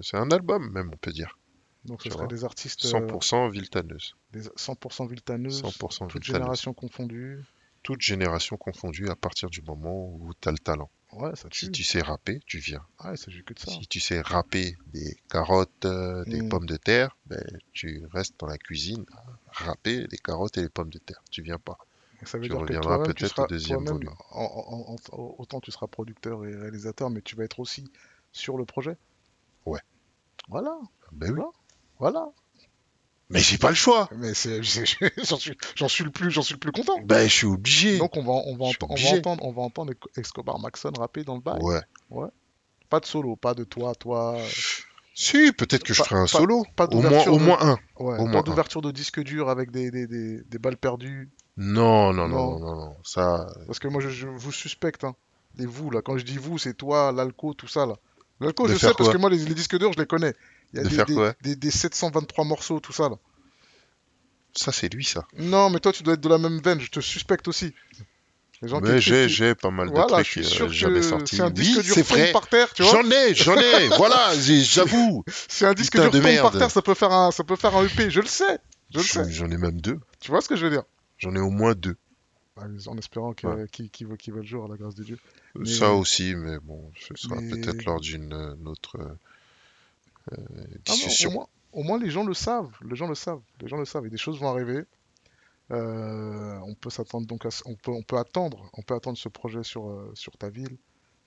c'est un album même, on peut dire. Donc ce serait des artistes euh, 100% Viltaneuse. des 100% viltaneuses, 100% toutes Viltaneuse. générations confondues. Toute génération confondue à partir du moment où tu as le talent. Ouais, ça tue. Si tu sais rapper, tu viens. Il s'agit que de ça. Si tu sais râper des carottes, euh, des Mm. pommes de terre, ben, tu restes dans la cuisine à râper les carottes et les pommes de terre. Tu viens pas. Ça veut Tu dire reviendras peut-être au deuxième volume. en- en- en- en- autant tu seras producteur et réalisateur, mais tu vas être aussi sur le projet? Ouais. Voilà, Ben oui. voilà. Mais j'ai pas le choix. Mais (laughs) j'en suis, j'en suis le plus, j'en suis le plus content. Ben je suis obligé. Donc on va, on va, on entendre, on va entendre Escobar Maxon rapper dans le bail. Ouais. Pas de solo, pas de toi, toi. Si, peut-être que je Pas- ferai un pas- solo. pas Au moins, au moins un. Ouais. Au pas moins d'ouverture de disque dur avec des, des, des, des balles perdues. Non, non, Non. non, non. Ça, Parce que moi je, je vous suspecte. Hein. Et vous là, quand je dis vous, c'est toi, l'alco, tout ça là. L'alco, De je sais parce que moi les, les disques durs, je les connais. Il y a De des, faire des, quoi des, des 723 morceaux, tout ça là. ça c'est lui, ça. Non, mais toi tu dois être de la même veine, je te suspecte aussi. Les gens qui Mais j'ai, j'ai pas mal de Voilà, trucs euh, jamais sortis. c'est un Oui, disque dur c'est tombe vrai. par terre, tu vois. J'en ai, j'en ai. (laughs) voilà, j'avoue. C'est un disque Putain dur de par terre, ça peut faire un, ça peut faire un EP, je le sais. Je le sais. J'en ai même deux. Tu vois ce que je veux dire? J'en ai au moins deux. En espérant Ouais. qu'il qu'il voit le jour à la grâce de Dieu. Mais- Ça aussi, mais bon, ce sera mais- peut-être lors d'une euh, autre euh, Ah au, moins, au moins, les gens le savent. Les gens le savent. Les gens le savent. Et des choses vont arriver. Euh, on peut s'attendre donc à, on peut, on peut attendre, on peut attendre ce projet sur, euh, sur ta ville,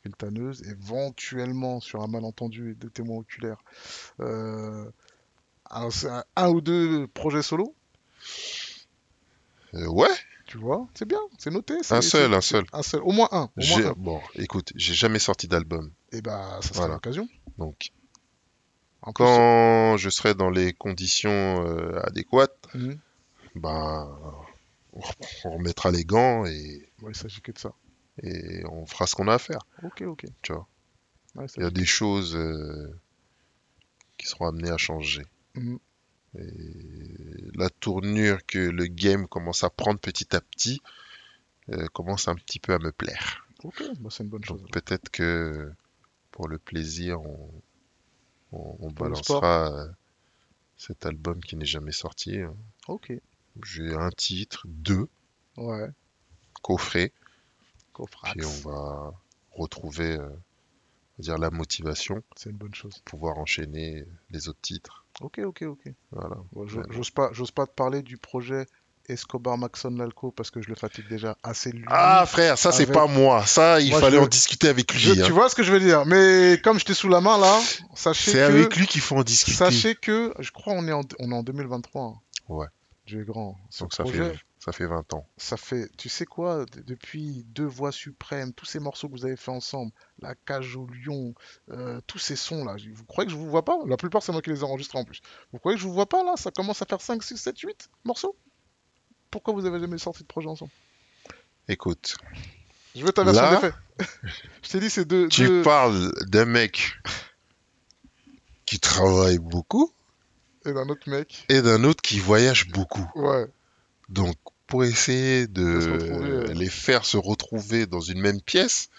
Viltaneuse, éventuellement sur un malentendu de témoins oculaires. Euh, un, un- ou deux projets solo, Euh, ouais, tu vois, c'est bien, c'est noté. un seul, un seul. Un seul, au moins un. Au moins J'ai- un. Bon, écoute, j'ai jamais sorti d'album. Et bah, ça sera Voilà. l'occasion. Donc, En plus, quand je serai dans les conditions euh, adéquates, Mhm. ben, on remettra les gants et, Ouais, il s'agit que de ça. et on fera ce qu'on a à faire. Ok, ok. Tu vois? Ouais, ça Il y a des choses euh, qui seront amenées à changer. Mhm. Et la tournure que le game commence à prendre petit à petit euh, commence un petit peu à me plaire. Ok, bah, c'est une bonne chose. Donc peut-être que pour le plaisir, on, on, balancera euh, cet album qui n'est jamais sorti. hein. Ok, J'ai un titre, deux ouais. coffrets, Coffrax. puis on va retrouver euh, on va dire la motivation C'est une bonne chose. pour pouvoir enchaîner les autres titres. Ok, ok, ok. Voilà. Bon. J'ose pas, j'ose pas te parler du projet Escobar Maxon Lalco parce que je le fatigue déjà assez lui. Ah frère, ça c'est Avec- pas moi. Ça, il Moi, fallait je- en discuter avec lui. Je- hein. tu vois ce que je veux dire Mais comme j'étais sous la main là, sachez C'est que, avec lui qu'il faut en discuter. sachez que, je crois on est en, on est en 2023. hein. Ouais. Dieu est grand. Donc ça projet, fait, ça fait 20 ans. ça fait, tu sais quoi, depuis Deux Voix Suprêmes, tous ces morceaux que vous avez fait ensemble, La Cage au Lion, euh, tous ces sons là, vous croyez que je vous vois pas? La plupart c'est moi qui les ai enregistrés en plus. Vous croyez que je vous vois pas là? Ça commence à faire 5, 6, 7, 8 morceaux? Pourquoi vous avez jamais sorti de projet ensemble? Écoute, Je veux ta version Là, des faits. (laughs) je t'ai dit c'est deux, tu deux- parles d'un mec qui travaille beaucoup et d'un autre mec. et d'un autre qui voyage beaucoup. Ouais, Donc, pour essayer De les faire se retrouver dans une même pièce,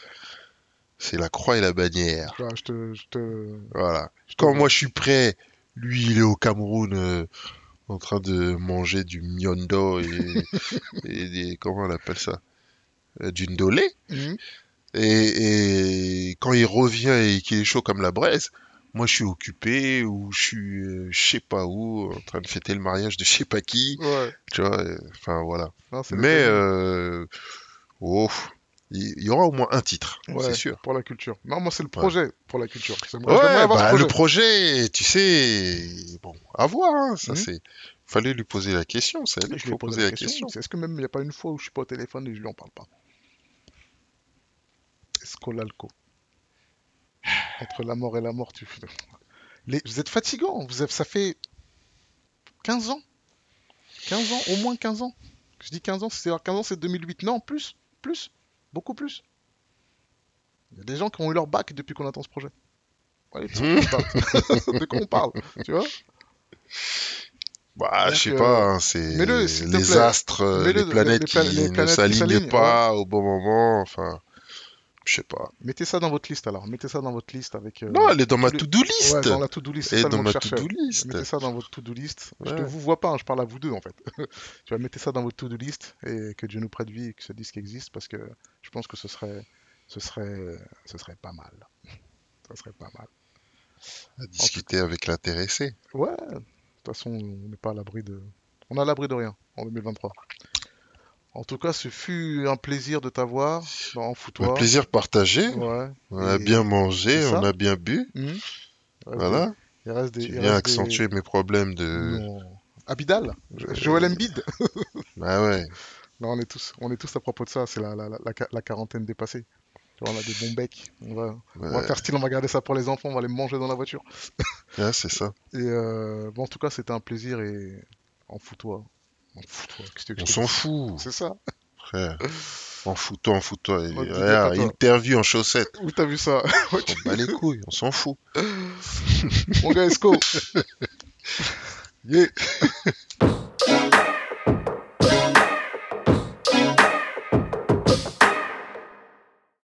c'est la croix et la bannière. bah, je te, je te, Voilà. je te- Quand moi je suis prêt, lui il est au Cameroun euh, en train de manger du miondo et, (laughs) et des, comment on appelle ça? Euh, Du ndolé. Mhm. Et, et quand il revient et qu'il est chaud comme la braise, moi je suis occupé ou je suis euh, je sais pas où, en train de fêter le mariage de je sais pas qui, Ouais. tu vois. euh, Enfin voilà. Non, Mais euh, oh, il y aura au moins un titre, Ouais, c'est sûr. Pour la culture. Non, moi, c'est le projet pour la culture. Ouais, bah, projet. le projet, tu sais, bon, à voir, hein, ça Mhm. c'est. Fallait lui poser la question, c'est lui qu'il faut poser la question. Est-ce que même il n'y a pas une fois où je suis pas au téléphone et je lui en parle pas? Escolalco. (sighs) Entre la mort et la mort, tu Les... Vous êtes fatigant. Vous avez... Ça fait 15 ans? 15 ans, au moins 15 ans? Je dis 15 ans, c'est 15 ans, c'est 2008. Non, plus, plus, beaucoup plus. Il y a des gens qui ont eu leur bac depuis qu'on attend ce projet. Ouais, parle. (laughs) de quoi on parle, tu vois? Bah, je sais pas, hein, c'est les astres, euh, les planètes qui ne s'alignent, pas au bon moment, enfin, je sais pas. Mettez ça dans votre liste alors. Mettez ça dans votre liste avec. euh, Non, elle est dans ma to-do list. Ouais, dans la to-do list. Elle est dans ma to-do list. Mettez ça dans votre to-do list. Je ne vous vois pas, hein, je parle à vous deux en fait. (laughs) tu vas mettre ça dans votre to-do list et que Dieu nous prête vie et que ce disque existe parce que je pense que ce serait, ce serait, ce serait pas mal. (laughs) Ça serait pas mal. À discuter avec l'intéressé. Ouais. De toute façon, on n'est pas à l'abri de, on à l'abri de rien en 2023. En tout cas, ce fut un plaisir de t'avoir dans Un plaisir partagé. Ouais. On a bien mangé, on a bien bu. Reste Voilà. Il reste des. Tu il viens des- accentuer mes problèmes de. Non. Abidal Joël Embiid (laughs) Bah ouais. Non, on est tous, on est tous à propos de ça, c'est la, la, la, la qua- la quarantaine dépassée. On a des bons becs, on va, on va ouais. faire style, on va garder ça pour les enfants, on va les manger dans la voiture. Ouais, c'est ça. (laughs) Et euh, bon, en tout cas, c'était un plaisir et en fous-toi. On s'en fout, C'est ça frère. En foutant, en foutant. Regarde, pas toi. interview en chaussettes. Où t'as vu ça On s'en bat les couilles, on s'en fout. Mon gars Esco (laughs) Yeah